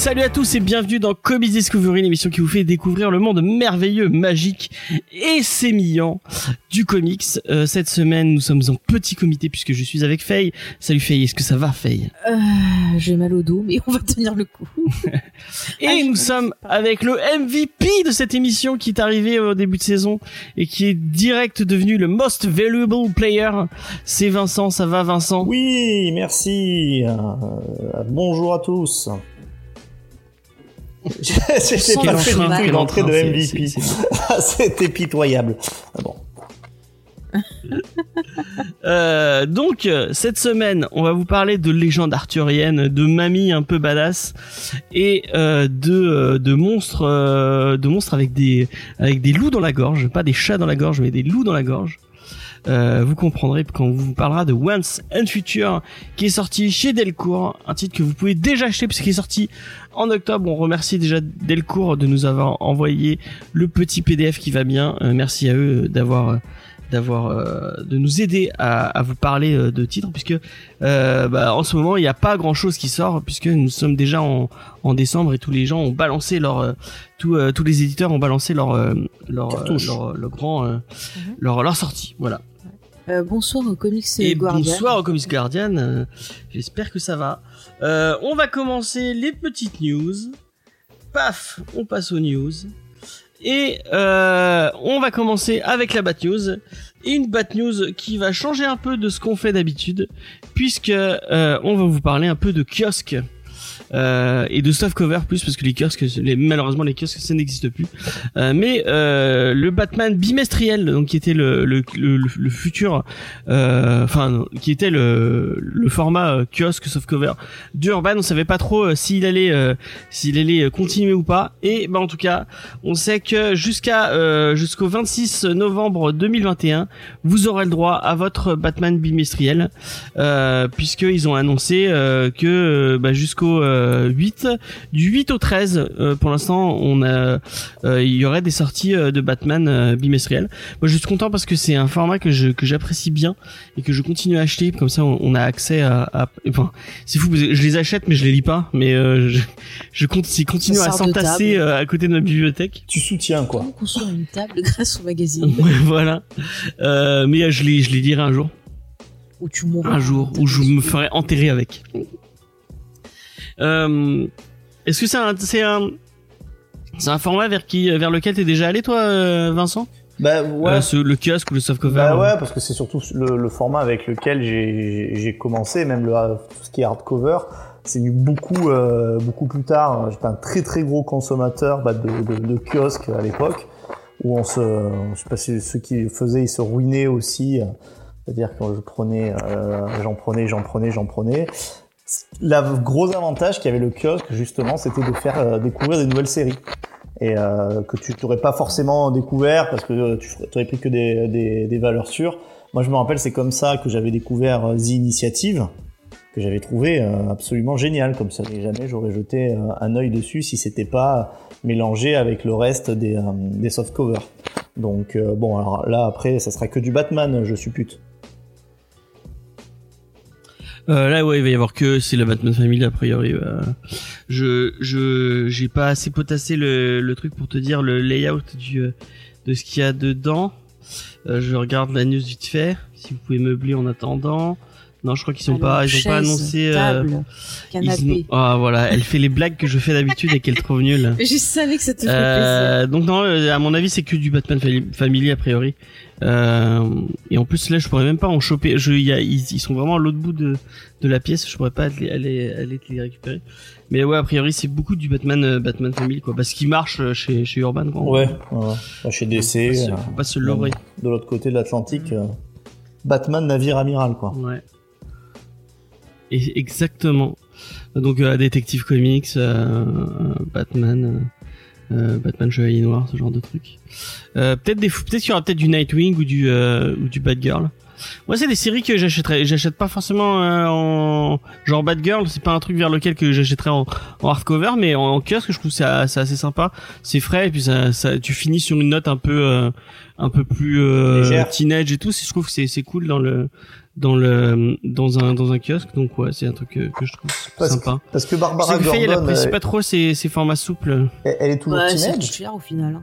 Salut à tous et bienvenue dans Comics Discovery, l'émission qui vous fait découvrir le monde merveilleux, magique et sémillant du comics. Euh, cette semaine, nous sommes en petit comité puisque je suis avec Faye. Salut Faye, est-ce que ça va Faye? Euh, j'ai mal au dos, mais on va tenir le coup. Et Ah, je nous me sommes avec le MVP de cette émission qui est arrivé au début de saison et qui est direct devenu le most valuable player. C'est Vincent, ça va Vincent? Oui, merci. Euh, bonjour à tous. Pas fait du tout une entrée de MVP. c'est- C'était pitoyable. Ah bon. Euh, donc cette semaine, on va vous parler de légendes arthuriennes, de mamies un peu badass et euh, de euh, de monstres euh, de monstres avec des avec des loups dans la gorge, pas des chats dans la gorge, mais des loups dans la gorge. Euh, vous comprendrez quand on vous parlera de Once and Future qui est sorti chez Delcourt, un titre que vous pouvez déjà acheter puisqu'il est sorti en octobre. On remercie déjà Delcourt de nous avoir envoyé le petit PDF qui va bien. Euh, merci à eux d'avoir d'avoir euh, de nous aider à, à vous parler euh, de titres puisque euh, bah, en ce moment il n'y a pas grand chose qui sort puisque nous sommes déjà en, en décembre et tous les gens ont balancé leur tous tous les éditeurs ont balancé leur leur, Cartouche. leur leur grand euh, leur leur sortie voilà Euh, bonsoir au Comics et Guardian. bonsoir au Comics Guardian euh, j'espère que ça va euh, on va commencer les petites news paf on passe aux news et on va commencer avec la Bat News. Et une Bat News qui va changer un peu de ce qu'on fait d'habitude, puisque on va vous parler un peu de kiosques. Euh, et de soft cover plus parce que les kiosques les, malheureusement les kiosques ça n'existe plus. Euh, mais euh, le Batman bimestriel donc qui était le le, le, le futur euh, enfin qui était le, le format euh, kiosque soft cover d'Urban on savait pas trop euh, s'il allait s'il allait continuer ou pas. Et bah en tout cas on sait que jusqu'à jusqu'au 26 novembre 2021 vous aurez le droit à votre Batman bimestriel euh, puisqu'ils ont annoncé que bah, jusqu'au 8 du 8 au 13 euh, pour l'instant on a euh, il y aurait des sorties euh, de Batman euh, bimestriel moi je suis content parce que c'est un format que je que j'apprécie bien et que je continue à acheter. Comme ça on, on a accès à, à- enfin c'est fou je les achète mais je les lis pas. Mais euh, je je continue Ça à s'entasser euh, à côté de ma bibliothèque. Tu soutiens quoi. On construit une table grâce au magazine. Ouais, voilà. Euh, mais euh, je les je les lirai un jour. Où tu mourras. un jour où je me ferai enterrer avec. Euh, Est-ce que c'est un, c'est un, c'est un format vers qui, vers lequel t'es déjà allé toi, euh, Vincent? Bah ouais. Euh, ce- Le kiosque ou le softcover Bah ouais, parce que c'est surtout le, le format avec lequel j'ai j'ai commencé, même le, tout ce qui est hardcover. C'est venu beaucoup, euh, beaucoup plus tard. J'étais un très très gros consommateur bah, de, de, de kiosques à l'époque, où on se, je sais pas si ceux qui faisaient, ils se ruinaient aussi. C'est-à-dire que je prenais, euh, j'en prenais, j'en prenais, j'en prenais. Le gros avantage qu'il y avait le kiosque, justement, c'était de faire euh, découvrir des nouvelles séries. Et euh, que tu n'aurais pas forcément découvert parce que euh, tu aurais pris que des, valeurs sûres. Moi, je me rappelle, c'est comme ça que j'avais découvert euh, The Initiative, que j'avais trouvé absolument génial. Comme ça, jamais j'aurais jeté un œil dessus si c'était pas mélangé avec le reste des, des softcovers. Donc, euh, bon, alors là, après, ça sera que du Batman, je suppute. Euh, là, ouais, il va y avoir que c'est la Batman Family a priori. euh. Je, je, j'ai pas assez potassé le, le truc pour te dire le layout du, euh, de ce qu'il y a dedans. Euh, je regarde la news vite fait. Si vous pouvez meubler en attendant. Non, je crois qu'ils sont Alors, pas, ils ont pas annoncé. euh, Table, ils canapé. Ah voilà, elle fait les blagues que je fais d'habitude et qu'elle trouve nulles. Mais je savais que ça te ferait Euh, donc non, euh, à mon avis, c'est que du Batman Family a priori. Euh, et en plus là, je pourrais même pas en choper. Je, il y a, ils, ils sont vraiment à l'autre bout de, de la pièce. Je pourrais pas aller, aller, aller te les récupérer. Mais ouais, a priori, c'est beaucoup du Batman, euh, Batman Family quoi, parce qu'il marche euh, chez, chez Urban. Quoi. Ouais, ouais. Chez Faut DC, pas se- faut pas se leurrer. de l'autre côté de l'Atlantique, Batman navire amiral, quoi. Ouais. Et exactement. Donc euh, Detective Comics, euh, Batman, euh, Batman Chevalier Noir, ce genre de truc. Euh, peut-être des, peut-être qu'il y aura peut-être du Nightwing ou du euh, ou du Batgirl. Moi, c'est des séries que j'achèterais. J'achète pas forcément euh, en genre Bad Girl. C'est pas un truc vers lequel que j'achèterais en, en hardcover, mais en, en kiosque, je trouve c'est assez sympa. C'est frais et puis ça, ça, tu finis sur une note un peu, euh, un peu plus euh, teenage et tout. Je trouve que c'est c'est cool dans le, dans le, dans un, dans un kiosque. Donc ouais, c'est un truc que, que je trouve Parce sympa. Parce que Barbara que Faye, elle Gordon, apprécie euh, pas trop ces, ces formats souples. elle, elle est toujours Ouais, c'est teenage. au final.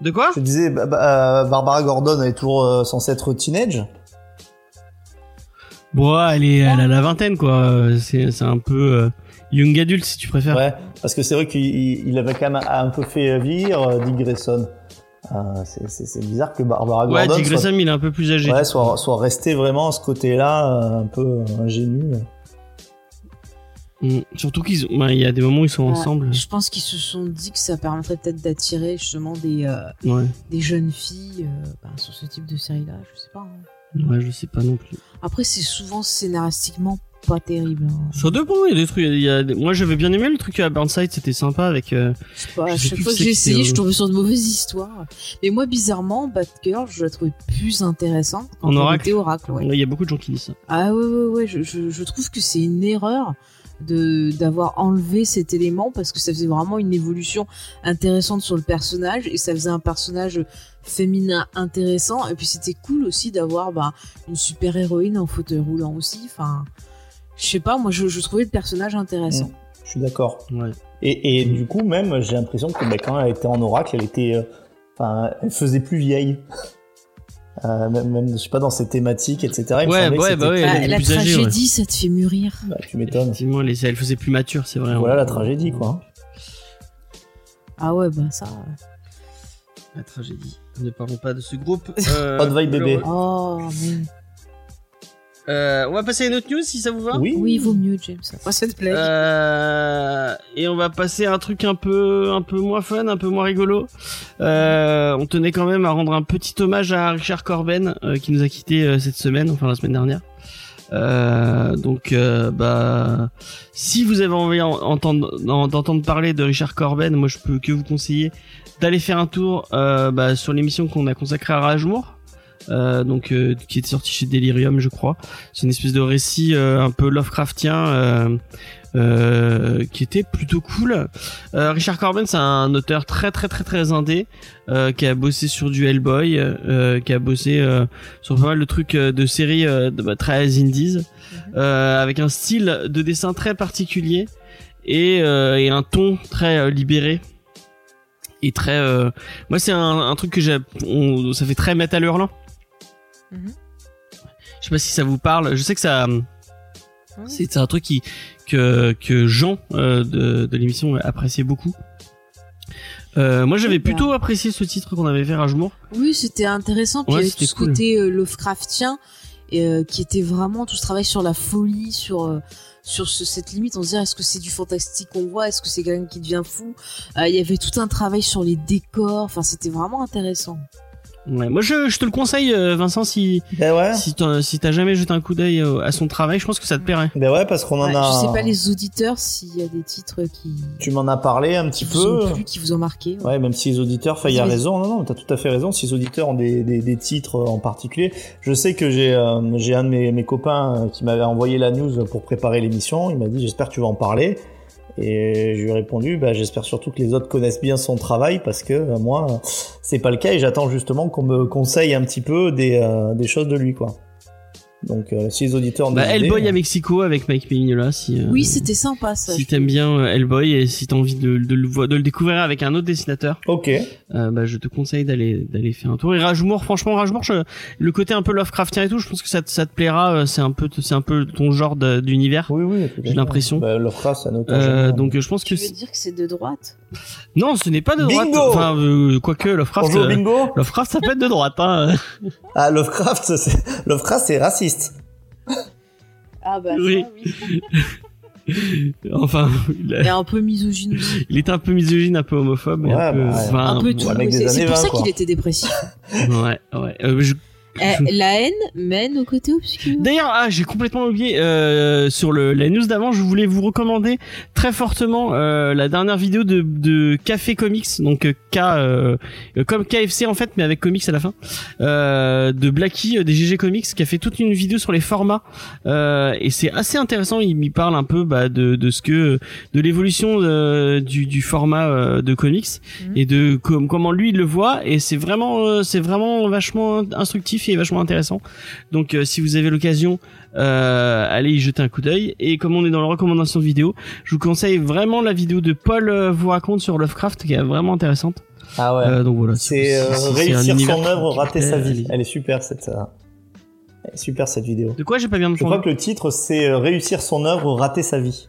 De quoi? Je disais, bah, bah, euh, Barbara Gordon, elle est toujours euh, censée être teenage. Bon, elle est, elle a la vingtaine quoi. C'est, c'est un peu euh, young adulte si tu préfères. Ouais, parce que c'est vrai qu'il il il avait quand même un peu fait vieillir Dick Grayson. Euh, c'est- bizarre que Barbara Ouais, Gordon Dick soit, il est un peu plus âgé. ouais, soit, soit resté vraiment à ce côté-là, euh, un peu euh, ingénu. Mm. Surtout qu'ils, ont- ouais, il y a des moments où ils sont Ouais, ensemble. Je pense qu'ils se sont dit que ça permettrait peut-être d'attirer justement des, euh, Ouais, des jeunes filles euh, bah, sur ce type de série-là. Je sais pas. hein. ouais, je sais pas non plus. Après, c'est souvent scénaristiquement pas terrible. hein. Ça dépend, il y a des trucs. il y a des- Moi, j'avais bien aimé le truc à Burnside, c'était sympa avec. euh, pas, Je sais chaque fois que j'ai essayé, je euh, tombais sur de mauvaises histoires. Mais moi, bizarrement, Batgirl, je la trouvais plus intéressante quand En oracle. était oracle. Ouais. Il y a beaucoup de gens qui disent ça. Ah ouais, ouais, ouais, je, je, je trouve que c'est une erreur de d'avoir enlevé cet élément parce que ça faisait vraiment une évolution intéressante sur le personnage et ça faisait un personnage féminin intéressant et puis c'était cool aussi d'avoir bah, une super héroïne en fauteuil roulant aussi enfin je sais pas moi je, je trouvais le personnage intéressant Je suis d'accord. Ouais. Et, et du coup, même, j'ai l'impression que bah, quand elle était en oracle, elle était, euh, enfin, elle faisait plus vieille. Euh, même, même, je sais pas, dans ses thématiques, etc. Il Ouais, ouais, bah ouais, Bah, elle est la plus âgée, tragédie ça te fait mûrir Bah, tu m'étonnes. Effectivement, les, elle faisait plus mature, c'est vrai. Voilà hein. la tragédie, quoi. ah ouais bah ça La tragédie. Ne parlons pas de ce groupe. Euh, Pas de vaille bébé. oh mais Euh, on va passer à une autre news si ça vous va. Oui. oui vaut mieux James pas cette blague Euh, et on va passer à un truc un peu, un peu moins fun, un peu moins rigolo. Euh, on tenait quand même à rendre un petit hommage à Richard Corben euh, qui nous a quitté euh, cette semaine, enfin la semaine dernière. Euh, donc, euh, bah, si vous avez envie d'en- entendre- d'en- d'entendre parler de Richard Corben, moi je peux que vous conseiller d'aller faire un tour euh, bah, sur l'émission qu'on a consacrée à Ragemour. Euh, donc euh, qui est sorti chez Delirium je crois c'est une espèce de récit euh, un peu Lovecraftien euh, euh, qui était plutôt cool. Euh, Richard Corben, c'est un auteur très très très très indé euh, qui a bossé sur du Hellboy, euh, qui a bossé euh, sur pas mal de trucs de séries euh, de, bah, très indies, euh, avec un style de dessin très particulier et, euh, et un ton très libéré. Et très, euh, moi c'est un, un truc que j'ai, ça fait très Metal Hurlant. Mhm. Je sais pas si ça vous parle. Je sais que ça, c'est c'est un truc qui que que Jean euh, de, de l'émission appréciait beaucoup. Euh, moi, j'avais bah. plutôt apprécié ce titre qu'on avait fait Ragemour. Oui, c'était intéressant. Puis Ouais, il y avait tout ce cool. côté euh, Lovecraftien, et, euh, qui était vraiment tout ce travail sur la folie, sur euh, sur ce- cette limite. On se dit est-ce que c'est du fantastique qu'on voit, est-ce que c'est quelqu'un qui devient fou? Euh, Il y avait tout un travail sur les décors. Enfin, c'était vraiment intéressant. Ouais, moi, je, je te le conseille, euh, Vincent, si Ben ouais. si t'as si t'as jamais jeté un coup d'œil euh, à son travail, je pense que ça te plairait. Ben ouais, parce qu'on en Ouais, a. Je sais pas les auditeurs s'il y a des titres qui, Tu m'en as parlé un petit peu. plu, qui vous ont marqué. ouais. Ouais, même si les auditeurs, enfin, il y a raison. Non, non, t'as tout à fait raison. Si les auditeurs ont des, des, des titres en particulier, je sais que j'ai euh, j'ai un de mes, mes copains euh, qui m'avait envoyé la news pour préparer l'émission. Il m'a dit, j'espère que tu vas en parler. Et je lui ai répondu, bah, j'espère surtout que les autres connaissent bien son travail parce que euh, moi, c'est pas le cas et j'attends justement qu'on me conseille un petit peu des, euh, des choses de lui, quoi. Donc, euh, si les auditeurs ont Bah, idées, Hellboy euh, à Mexico avec Mike Mignola, si euh, Oui, c'était sympa ça. si t'aimes bien euh, Hellboy et si t'as envie de, de, le, de le découvrir avec un autre dessinateur, Ok. euh, bah, je te conseille d'aller d'aller faire un tour. Et Ragemour, franchement, Ragemour, je- le côté un peu Lovecraftien et tout, je pense que ça, te- ça te plaira. euh, C'est un peu c'est un peu ton genre d'univers. Oui, oui. J'ai l'impression. Bah, Lovecraft, c'est un auteur. Euh, génial. donc euh, je pense que Tu veux dire que c'est de droite? Non, ce n'est pas de droite. Bingo Enfin, euh, quoique Lovecraft, Bonjour euh, Bingo. Lovecraft, ça peut être de droite. Hein. Ah, Lovecraft, c'est Lovecraft, c'est raciste. Ah bah Oui. enfin, il, a- un peu misogyne aussi. il est un peu misogyne, un peu homophobe, et Ouais, un peu. bah, ouais. enfin, un peu tout. des C'est c'est pour 20, ça qu'il était dépressif. Ouais, ouais. Euh, je- Eh, la haine mène au côté obscur. D'ailleurs, ah, j'ai complètement oublié euh, sur le, la news d'avant, je voulais vous recommander très fortement euh, la dernière vidéo de, de Café Comics, donc euh, K euh, euh, comme KFC en fait, mais avec comics à la fin, euh, de Blacky euh, des GG Comics, qui a fait toute une vidéo sur les formats euh, et c'est assez intéressant. Il m'y parle un peu bah, de, de ce que de l'évolution du, du format euh, de comics Mhm. et de com- comment lui il le voit et c'est vraiment euh, c'est vraiment vachement instructif et vachement intéressant. Donc euh, si vous avez l'occasion, euh, allez y jeter un coup d'œil. Et comme on est dans la recommandation de vidéo, je vous conseille vraiment la vidéo de Paul euh, vous raconte sur Lovecraft qui est vraiment intéressante. Ah ouais. Donc voilà. c'est réussir son œuvre, rater sa vie. Elle est super cette. est super cette vidéo. De quoi j'ai pas bien Je entendu crois que le titre c'est réussir son œuvre, rater sa vie.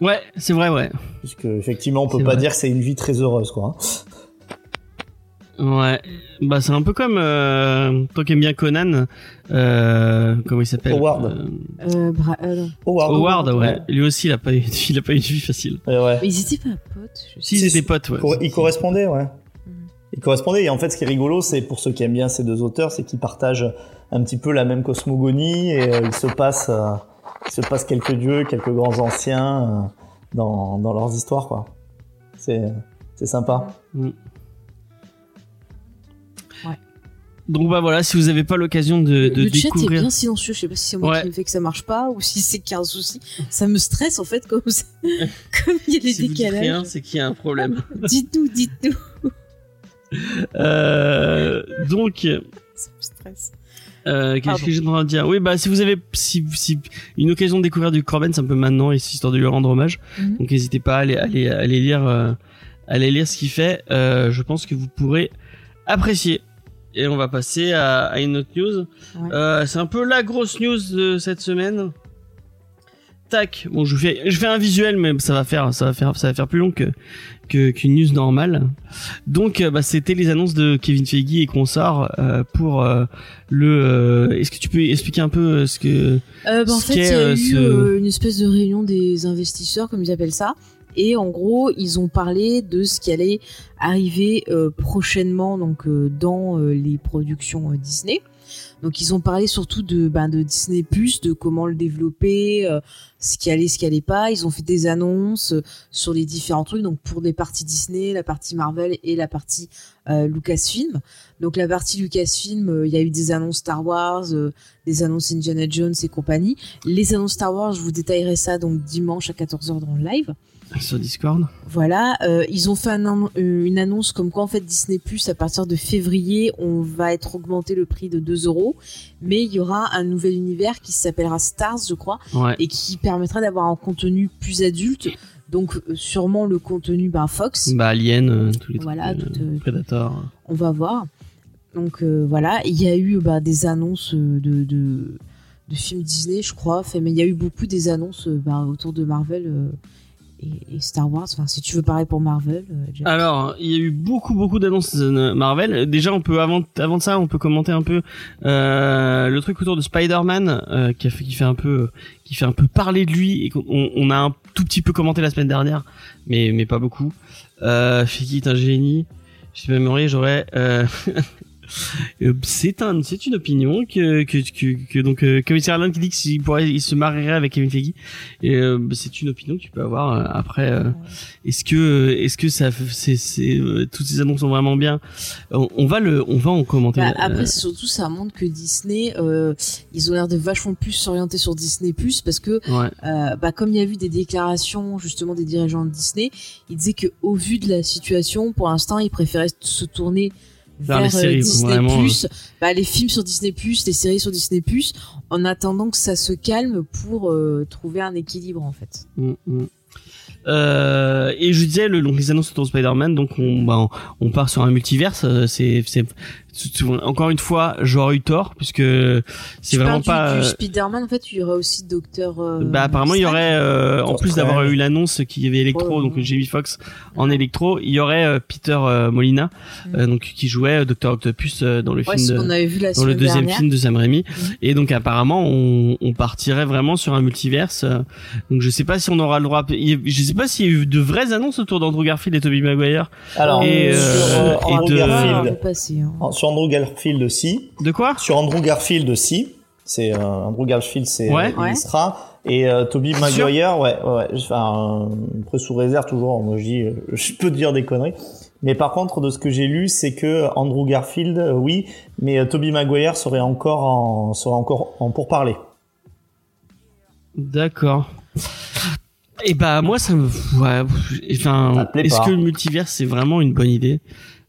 Ouais, c'est vrai, ouais. Puisque effectivement on peut pas vrai. dire que c'est une vie très heureuse quoi. Ouais, bah c'est un peu comme euh, toi qui aimes bien Conan, euh, comment il s'appelle? Howard. Euh, bra-. Howard. Howard, ouais. ouais. Lui aussi, il a pas, eu- il a pas eu une vie facile. Ouais, ouais. Mais ils étaient pas potes. je Si, ils étaient potes, ouais. Cor- Il correspondait, ouais. Mhm. Il correspondait. Et en fait, ce qui est rigolo, c'est pour ceux qui aiment bien ces deux auteurs, c'est qu'ils partagent un petit peu la même cosmogonie et euh, il se passe, euh, il se passe quelques dieux, quelques grands anciens euh, dans, dans leurs histoires, quoi. C'est, c'est sympa. Donc bah voilà, si vous avez pas l'occasion de, de le chat est découvrir. bien silencieux. Je sais pas si c'est moi Ouais. qui fait que ça marche pas ou si c'est qu'il y a un souci. Ça me stresse en fait comme ça. comme il y a des Si vous dites rien, décalages. c'est qu'il y a un problème. Dites-nous, dites-nous. Euh, donc, Ça me stresse. euh, qu'est-ce que j'ai en train de dire? Oui, bah si vous avez si, si une occasion de découvrir du Corben, c'est un peu maintenant, et c'est histoire de lui rendre hommage. Mhm. Donc n'hésitez pas à aller, aller, aller lire, euh, aller lire ce qu'il fait. Euh, je pense que vous pourrez apprécier. Et on va passer à, à une autre news. Ouais. Euh, c'est un peu la grosse news de cette semaine. Tac. Bon, je fais, je fais un visuel, mais ça va faire, ça va faire, ça va faire plus long que qu'une news normale. Donc, euh, bah, c'était les annonces de Kevin Feige et consorts euh, pour euh, le. Est-ce que tu peux expliquer un peu ce que bah, en Ce fait, il y a eu ce- une espèce de réunion des investisseurs, comme ils appellent ça. Et en gros, ils ont parlé de ce qui allait arriver euh, prochainement donc euh, dans euh, les productions euh, Disney. Donc ils ont parlé surtout de ben, de Disney Plus, de comment le développer, euh, ce qui allait, ce qui allait pas. Ils ont fait des annonces euh, sur les différents trucs. Donc pour des parties Disney, la partie Marvel et la partie euh, Lucasfilm. Donc la partie Lucasfilm, euh, il y a eu des annonces Star Wars, des annonces Indiana Jones et compagnie. Les annonces Star Wars, je vous détaillerai ça donc dimanche à 14h dans le live. Sur Discord Voilà, euh, ils ont fait un euh, une annonce comme quoi en fait Disney Plus à partir de février, on va être augmenté le prix de 2 euros, mais il y aura un nouvel univers qui s'appellera Stars, je crois, Ouais. et qui permettra d'avoir un contenu plus adulte. Donc euh, sûrement le contenu ben, Fox, Bah Alien, euh, tous les trucs. Voilà, euh, tout, Predator. on va voir. Donc voilà, il y a eu bah, des annonces de, de, de films Disney, je crois, Fait, mais il y a eu beaucoup des annonces bah, autour de Marvel euh, et, Star Wars. Enfin, si tu veux parler pour Marvel, euh. Alors, il y a eu beaucoup beaucoup d'annonces Marvel. Déjà, on peut avant avant ça, on peut commenter un peu euh, le truc autour de Spider-Man euh, qui fait un peu qui fait un peu parler de lui et qu'on on a un tout petit peu commenté la semaine dernière, mais mais pas beaucoup. Fiki est un génie. Je m'aimerais, j'aurais. Euh... c'est un, c'est une opinion que que que, que donc euh, Kevin Ireland qui dit qu'il pourrait, il se marierait avec Kevin Feige. Et euh, bah, c'est une opinion que tu peux avoir euh, après. euh, est-ce que est-ce que ça c'est c'est toutes ces annonces sont vraiment bien? On, on va le on va en commenter Bah, après, surtout, ça montre que Disney, ils ont l'air de vachement plus s'orienter sur Disney Plus parce que, ouais bah, comme il y a eu des déclarations justement des dirigeants de Disney, ils disaient que au vu de la situation, pour l'instant, ils préféraient se tourner Vers les euh, séries, Disney vraiment, Plus, bah, les films sur Disney Plus, les séries sur Disney Plus, en attendant que ça se calme pour euh, trouver un équilibre en fait. Mm, mm. Euh, et je disais le, donc les annonces autour de Spider-Man donc on bah, on, on part sur un multiverse c'est- encore une fois j'aurais eu tort puisque c'est Tu vraiment pas du, du euh, Spider-Man en fait, il y aurait aussi Docteur. euh, bah apparemment il y aurait euh, en plus d'avoir eu l'annonce qu'il y avait Electro Ouais, donc ouais. Jamie Foxx en Electro il y aurait euh, Peter euh, Molina Mm. euh, donc qui jouait Docteur Octopus euh, dans le Ouais, film ce de, qu'on avait vu la dans le deuxième dernière. film de Sam Raimi Mhm. et donc apparemment on, on partirait vraiment sur un multiverse. euh, Donc je sais pas si on aura le droit. Je sais pas s'il y a eu de vraies annonces autour d'Andrew Garfield et Tobey Maguire. Alors, Et, sur euh, euh, et Andrew de- Ah, Garfield, hein. Sur Andrew Garfield aussi. De quoi? Sur Andrew Garfield aussi. C'est euh, Andrew Garfield, c'est Ouais. il Ouais. sera. Et euh, Toby Maguire, ouais, ouais, ouais. Enfin, euh, après sous réserve toujours. Moi, je dis, euh, je peux dire des conneries. Mais par contre, de ce que j'ai lu, c'est que Andrew Garfield, euh, oui, mais euh, Toby Maguire serait encore en, serait encore en pourparler. D'accord. Et bah moi ça me ouais enfin est-ce que le multivers c'est vraiment une bonne idée?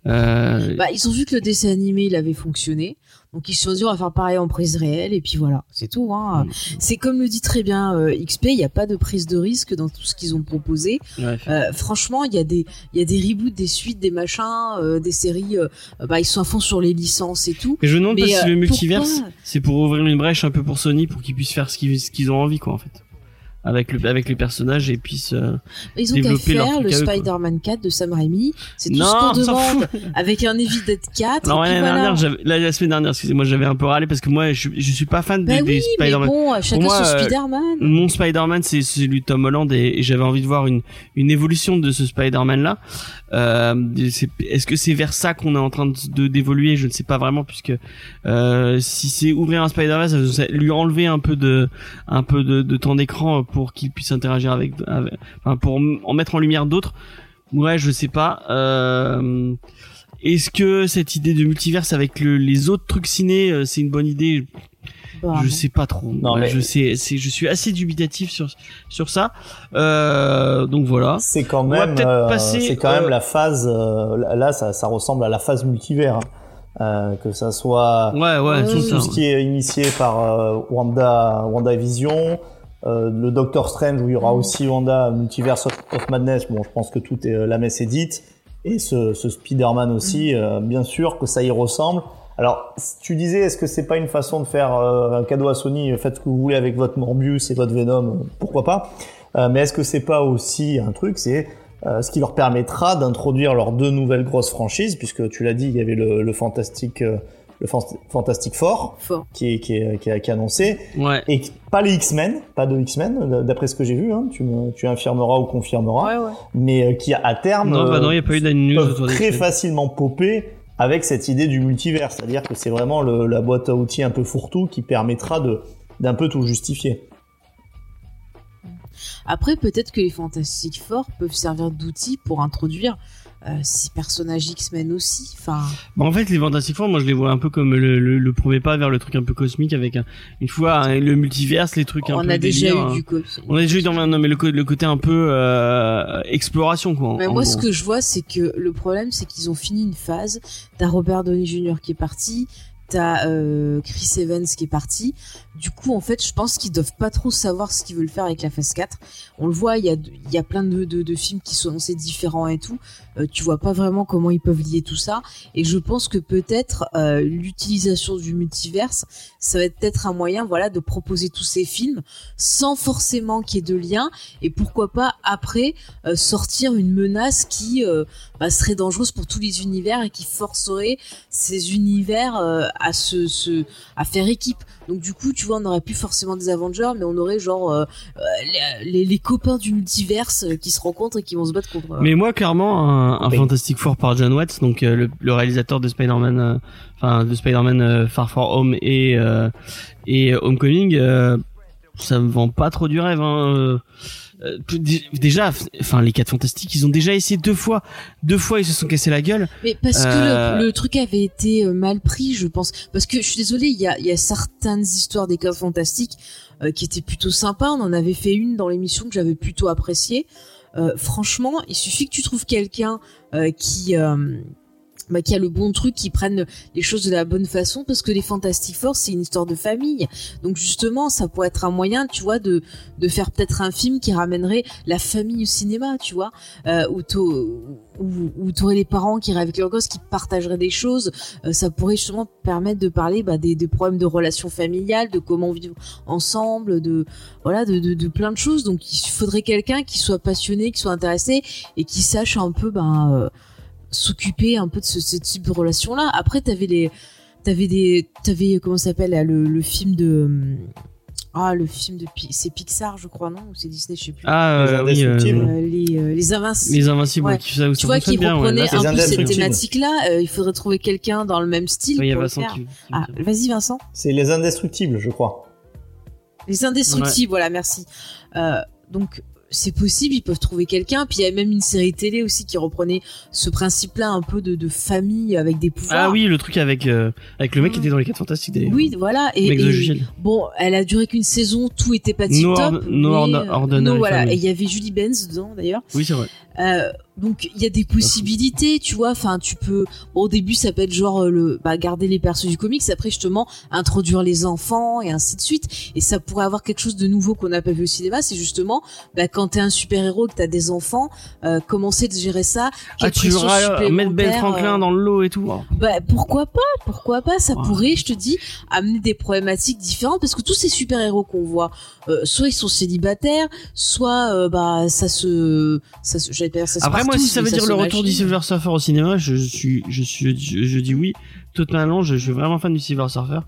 Euh, Bah, ils ont vu que le dessin animé il avait fonctionné, donc ils se sont dit on va faire pareil en prise réelle et puis voilà, c'est tout. Hein. C'est comme le dit très bien euh, XP, il n'y a pas de prise de risque dans tout ce qu'ils ont proposé. ouais. Euh, franchement, il y a des il y a des reboots, des suites, des machins, des séries. bah ils sont à fond sur les licences et tout. Mais je me demande pas si le multivers pourquoi c'est pour ouvrir une brèche un peu pour Sony pour qu'ils puissent faire ce qu'ils ce qu'ils ont envie quoi en fait. Avec le avec les personnages et puissent euh, Ils ont qu'à Développer leur faire le. Spider-Man 4 de Sam Raimi. C'est tout Non, ce qu'on demande avec un Evil Dead 4. Non, et puis l'année voilà. dernière, j'avais- la, la semaine dernière, excusez-moi, j'avais un peu râlé parce que moi, je, je suis pas fan Bah des, oui, des mais Spider-Man. bon, chacun moi, son euh, Spider-Man. Mon Spider-Man, c'est celui de Tom Holland et, et j'avais envie de voir une, une évolution de ce Spider-Man là. Euh, c'est- Est-ce que c'est vers ça qu'on est en train de de- d'évoluer? Je ne sais pas vraiment puisque euh, si c'est ouvrir un Spider-Man, ça veut- ça- lui enlever un peu de un peu de, de temps d'écran pour qu'il puisse interagir avec, avec- enfin pour en mettre en lumière d'autres. Ouais, je sais pas. Euh, Est-ce que cette idée de multiverse avec le- les autres trucs ciné, euh, c'est une bonne idée? Bah, je sais pas trop. Non, Ouais, mais- je sais, c'est, je suis assez dubitatif sur sur ça. Euh, donc voilà. C'est quand On va même, peut-être euh, passer, c'est quand euh, même la phase. euh, là, ça, ça ressemble à la phase multivers. hein. Euh, que ça soit Ouais, ouais, tout ça. tout ce qui est initié par euh, Wanda, Wanda Vision, euh, le Doctor Strange où il y aura Mm. aussi Wanda Multiverse of, Madness. Bon, je pense que tout est euh, la messe est dite. Et ce, ce Spider-Man aussi, euh, bien sûr que ça y ressemble. Alors, tu disais, est-ce que c'est pas une façon de faire euh, un cadeau à Sony Faites ce que vous voulez avec votre Morbius et votre Venom, euh, pourquoi pas Euh, Mais est-ce que c'est pas aussi un truc C'est euh, ce qui leur permettra d'introduire leurs deux nouvelles grosses franchises, puisque tu l'as dit, il y avait le, le Fantastic, euh, le Fan- Fantastic Four Fort. qui est, qui est, qui est, qui est annoncé, Ouais. et pas les X-Men, pas de X-Men, d'après ce que j'ai vu, hein, tu, me, tu infirmeras ou confirmeras, Ouais, ouais. mais euh, qui à terme Non, bah euh, non, il y a pas eu des très facilement popper avec cette idée du multivers, c'est-à-dire que c'est vraiment le, la boîte à outils un peu fourre-tout qui permettra de d'un peu tout justifier. Après, peut-être que les Fantastic Four peuvent servir d'outils pour introduire euh, ces personnages X-Men aussi. Enfin, Bah, en fait, les Fantastic Four, moi, je les vois un peu comme le, le, le premier pas vers le truc un peu cosmique avec un, une fois hein, le multiverse, les trucs un on peu a déjà délire, eu hein. du cos. On a déjà eu dans non, mais le, côté un peu euh, exploration quoi. Mais moi, gros. ce que je vois, c'est que le problème, c'est qu'ils ont fini une phase. T'as Robert Downey Jr. qui est parti, t'as euh, Chris Evans qui est parti. Du coup, en fait, je pense qu'ils doivent pas trop savoir ce qu'ils veulent faire avec la phase 4. On le voit, il y a, il y a plein de, de, de films qui sont annoncés différents et tout. Euh, tu vois pas vraiment comment ils peuvent lier tout ça. Et je pense que peut-être euh, l'utilisation du multiverse, ça va être peut-être un moyen, voilà, de proposer tous ces films sans forcément qu'il y ait de lien. Et pourquoi pas après euh, sortir une menace qui euh, bah, serait dangereuse pour tous les univers et qui forcerait ces univers euh, à se, se à faire équipe. Donc du coup, tu vois, on n'aurait plus forcément des Avengers, mais on aurait genre euh, les, les, les copains du multiverse qui se rencontrent et qui vont se battre contre. Mais moi, clairement, un, un Oui. Fantastic Four par John Watts, donc euh, le, le réalisateur de Spider-Man, euh, enfin de Spider-Man euh, Far From Home et euh, et Homecoming, euh, ça me vend pas trop du rêve. Hein. dé- déjà, enfin les quatre fantastiques, ils ont déjà essayé deux fois, deux fois ils se sont cassés la gueule. Mais parce que le, le truc avait été mal pris, je pense. Parce que je suis désolée, il y a, il y a certaines histoires des cas fantastiques euh, qui étaient plutôt sympas. On en avait fait une dans l'émission que j'avais plutôt appréciée. Euh, franchement, il suffit que tu trouves quelqu'un euh, qui bah, qui a le bon truc, qui prenne les choses de la bonne façon, parce que les Fantastic Four, c'est une histoire de famille. Donc justement, ça pourrait être un moyen, tu vois, de de faire peut-être un film qui ramènerait la famille au cinéma, tu vois, euh, où t'au- où, où t'aurais les parents qui iraient avec leurs gosses, qui partageraient des choses. Euh, ça pourrait justement permettre de parler bah, des, des problèmes de relations familiales, de comment vivre ensemble, de voilà, de, de, de plein de choses. Donc il faudrait quelqu'un qui soit passionné, qui soit intéressé et qui sache un peu ben euh, s'occuper un peu de ce, ce type de relation là. Après t'avais les T'avais des, t'avais comment ça s'appelle le, le film de, hum, ah le film de, c'est Pixar je crois non? Ou c'est Disney je sais plus. Ah, Les euh, oui, euh. Euh, les, euh, les Invincibles. les Invincibles, Ouais. qui, ça, ça tu vois qui ouais. reprenait Là, un peu cette thématique-là. euh, il faudrait trouver quelqu'un dans le même style il y a pour le Vincent faire. qui. Ah, vas-y Vincent. C'est les indestructibles, je crois. Les indestructibles, voilà, merci. Euh, donc c'est possible, ils peuvent trouver quelqu'un. Puis il y a même une série télé aussi qui reprenait ce principe-là un peu de, de famille avec des pouvoirs. Ah oui, le truc avec, euh, avec le mec qui était dans les 4 Fantastiques d'ailleurs. Oui, voilà. Et, et- bon, elle a duré qu'une saison, tout était pas tip No top. Ord- no Ord- Ordinary voilà. Et il y avait Julie Benz dedans d'ailleurs. Oui, c'est vrai. Euh, donc il y a des possibilités, tu vois. Enfin, tu peux. Bon, au début, ça peut être genre euh, le bah, garder les persos du comics, après justement introduire les enfants et ainsi de suite. Et ça pourrait avoir quelque chose de nouveau qu'on n'a pas vu au cinéma. C'est justement bah, quand t'es un super héros, que t'as des enfants, euh, commencer de gérer ça. Ah, tu pression vas mettre Ben Franklin euh, dans le lot et tout. Bah pourquoi pas Pourquoi pas Ça Ouais. pourrait, je te dis, amener des problématiques différentes parce que tous ces super héros qu'on voit, euh, soit ils sont célibataires, soit euh, bah ça se, ça se, j'allais dire ça se moi, si ça veut dire le retour du. Silver Surfer au cinéma, je suis, je suis, je, je dis oui. Totalement, je, je suis vraiment fan du Silver Surfer.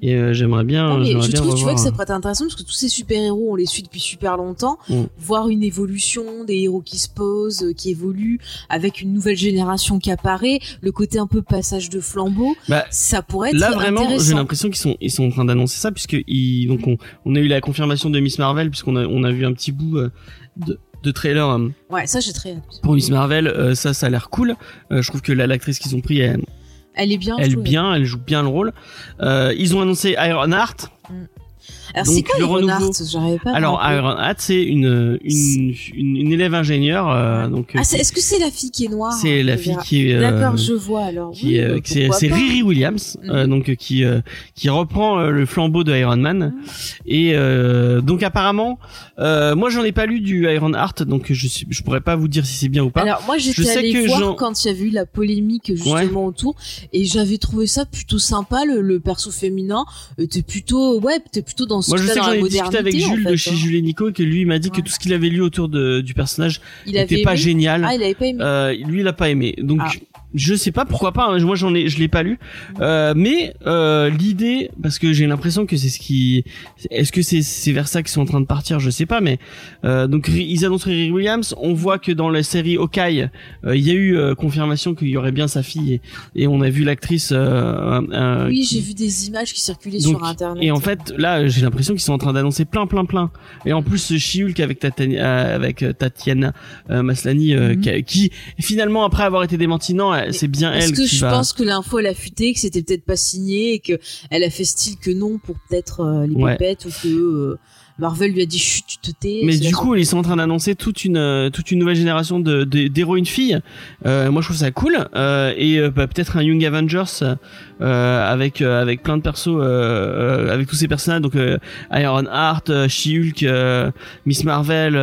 Et euh, j'aimerais bien. Non, mais je bien trouve, tu vois, que ça euh, pourrait être intéressant parce que tous ces super-héros, on les suit depuis super longtemps. Mm. Voir une évolution, des héros qui se posent, euh, qui évoluent, avec une nouvelle génération qui apparaît, le côté un peu passage de flambeau, Bah, ça pourrait être Là vraiment, j'ai l'impression qu'ils sont ils sont en train d'annoncer ça puisque ils, donc on, on a eu la confirmation de Miss Marvel puisqu'on a on a vu un petit bout de, de trailer euh, Ouais, ça j'ai très pour Miss Marvel. euh, ça ça a l'air cool. Euh, je trouve que la- l'actrice qu'ils ont pris elle, Elle est bien. elle trouve. bien, elle joue bien le rôle. Ils ont annoncé Ironheart. Alors c'est quoi renouveau- J'arrivais pas. Alors rappeler. Ironheart c'est une une, une une élève ingénieure euh, donc euh, Ah, est-ce que c'est la fille qui est noire c'est la On fille qui est euh, D'accord, je vois alors. qui Oui, est, euh, c'est. Riri Williams euh, Mhm. donc euh, qui euh, qui reprend euh, le flambeau de Iron Man Mhm. et euh, donc apparemment euh, moi j'en ai pas lu du Iron Heart donc je je pourrais pas vous dire si c'est bien ou pas Alors moi j'étais que voir quand il y avait eu la polémique justement autour et j'avais trouvé ça plutôt sympa le, le perso féminin était plutôt ouais était plutôt dans ce moi je sais que j'en ai discuté avec en Jules fait, de chez hein. Jules et Nico et que lui il m'a dit que tout ce qu'il avait lu autour de, du personnage n'était pas aimé génial ah il avait pas aimé Euh, lui il a pas aimé donc Ah. Je sais pas pourquoi pas hein. moi j'en ai je l'ai pas lu euh, mais euh, l'idée parce que j'ai l'impression que c'est ce qui est-ce que c'est c'est vers ça qu'ils sont en train de partir je sais pas mais euh, donc ils annoncent Riri Williams on voit que dans la série Hawkeye euh, il y a eu euh, confirmation qu'il y aurait bien sa fille et, et on a vu l'actrice euh, euh, oui j'ai vu des images qui circulaient donc, sur internet et en fait, là, j'ai l'impression qu'ils sont en train d'annoncer plein, plein, plein. Et en plus, ce She-Hulk avec, euh, avec Tatiana Maslany, euh, Mhm. qui, qui, finalement, après avoir été démentie, non, elle- c'est bien Est-ce elle que qui je va. pense que l'info elle a fuité, que c'était peut-être pas signé et que elle a fait style que non pour peut-être euh, les Ouais. pépettes ou que euh, Marvel lui a dit chut tu te tais. Mais du coup, ils sont en train d'annoncer toute une euh, toute une nouvelle génération de d'héroïnes filles. Euh, moi, je trouve ça cool. Euh, et euh, bah, peut-être un Young Avengers euh, avec euh, avec plein de persos, avec tous ces personnages. Donc Iron Heart, She-Hulk, Miss Marvel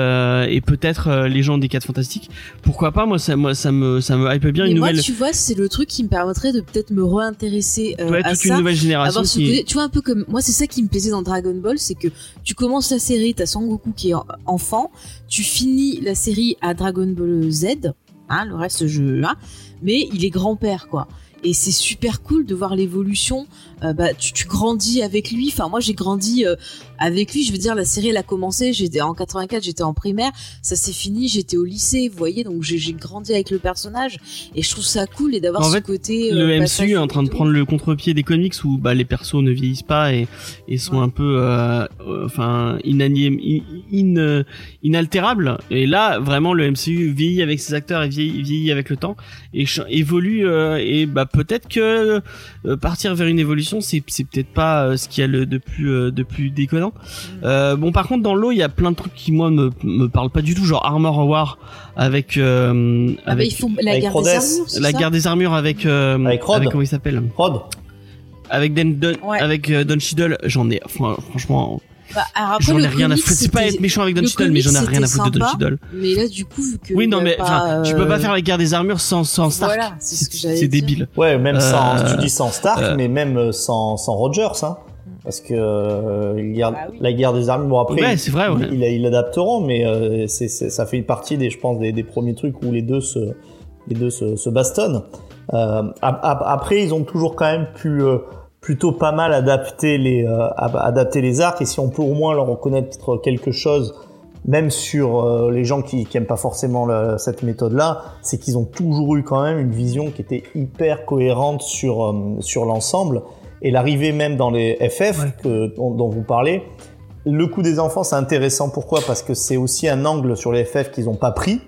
et peut-être les gens des Quatre Fantastiques. Pourquoi pas? Moi, ça moi ça me ça me hype bien Mais une moi, nouvelle. tu vois, c'est le truc qui me permettrait de peut-être me réintéresser ouais, à toute ça. une nouvelle génération qui. côté- tu vois un peu comme moi c'est ça qui me plaisait dans Dragon Ball c'est que tu commences la série t'as Sangoku qui est en- enfant tu finis la série à Dragon Ball Z hein, le reste je hein, mais il est grand-père quoi. Et c'est super cool de voir l'évolution. Euh, bah tu, tu grandis avec lui. Enfin moi j'ai grandi euh, avec lui. Je veux dire la série elle a commencé. J'étais en 84 j'étais en primaire. Ça s'est fini. J'étais au lycée vous voyez. Donc j'ai grandi avec le personnage. Et je trouve ça cool et d'avoir ce fait, côté le euh, MCU passage est en train de prendre le contre-pied des comics où bah, les persos ne vieillissent pas et, et sont Ouais. un peu euh, euh, enfin in, in- euh, inaltérables. Et là vraiment le MCU vieillit avec ses acteurs et vieillit, vieillit avec le temps et évolue euh, et bah peut-être que euh, partir vers une évolution c'est c'est peut-être pas ce qu'il y a le, de plus euh, de plus déconnant euh, bon par contre dans l'eau il y a plein de trucs qui moi me me parlent pas du tout genre Armor War avec euh, Ah bah, avec ils font la avec guerre des armures, la ça guerre des armures avec euh, Avec Rod. comment il s'appelle? Rod avec Dan, Don, Ouais. avec euh, Don Cheadle j'en ai fran- franchement Bah, alors après, j'en ai rien à foutre c'est pas être méchant avec Don le Cheadle mais j'en ai rien à foutre de Don. Cheadle Mais là, du coup, vu que. oui non mais tu peux pas faire la guerre des armures sans sans Stark Voilà, c'est ce que j'allais c'est dire. débile Ouais, même sans, Euh, tu dis sans Stark, euh, mais même sans, sans Rogers, hein. Parce que euh, il y a- Bah oui. la guerre des armes, bon après, Ouais, c'est vrai, ouais. ils, ils l'adapteront, mais euh, c'est, c'est- ça fait partie des, je pense, des, des premiers trucs où les deux se, les deux se, se bastonnent. Euh, ap- ap- après, ils ont toujours quand même pu euh, plutôt pas mal adapter les euh, adapter les arcs. Et si on peut au moins leur reconnaître quelque chose, même sur euh, les gens qui, qui aiment pas forcément la- cette méthode-là, c'est qu'ils ont toujours eu quand même une vision qui était hyper cohérente sur euh, sur l'ensemble. Et l'arrivée même dans les FF Ouais. que, dont, dont vous parlez, le coup des enfants, c'est intéressant. Pourquoi? Parce que c'est aussi un angle sur les FF qu'ils n'ont pas pris,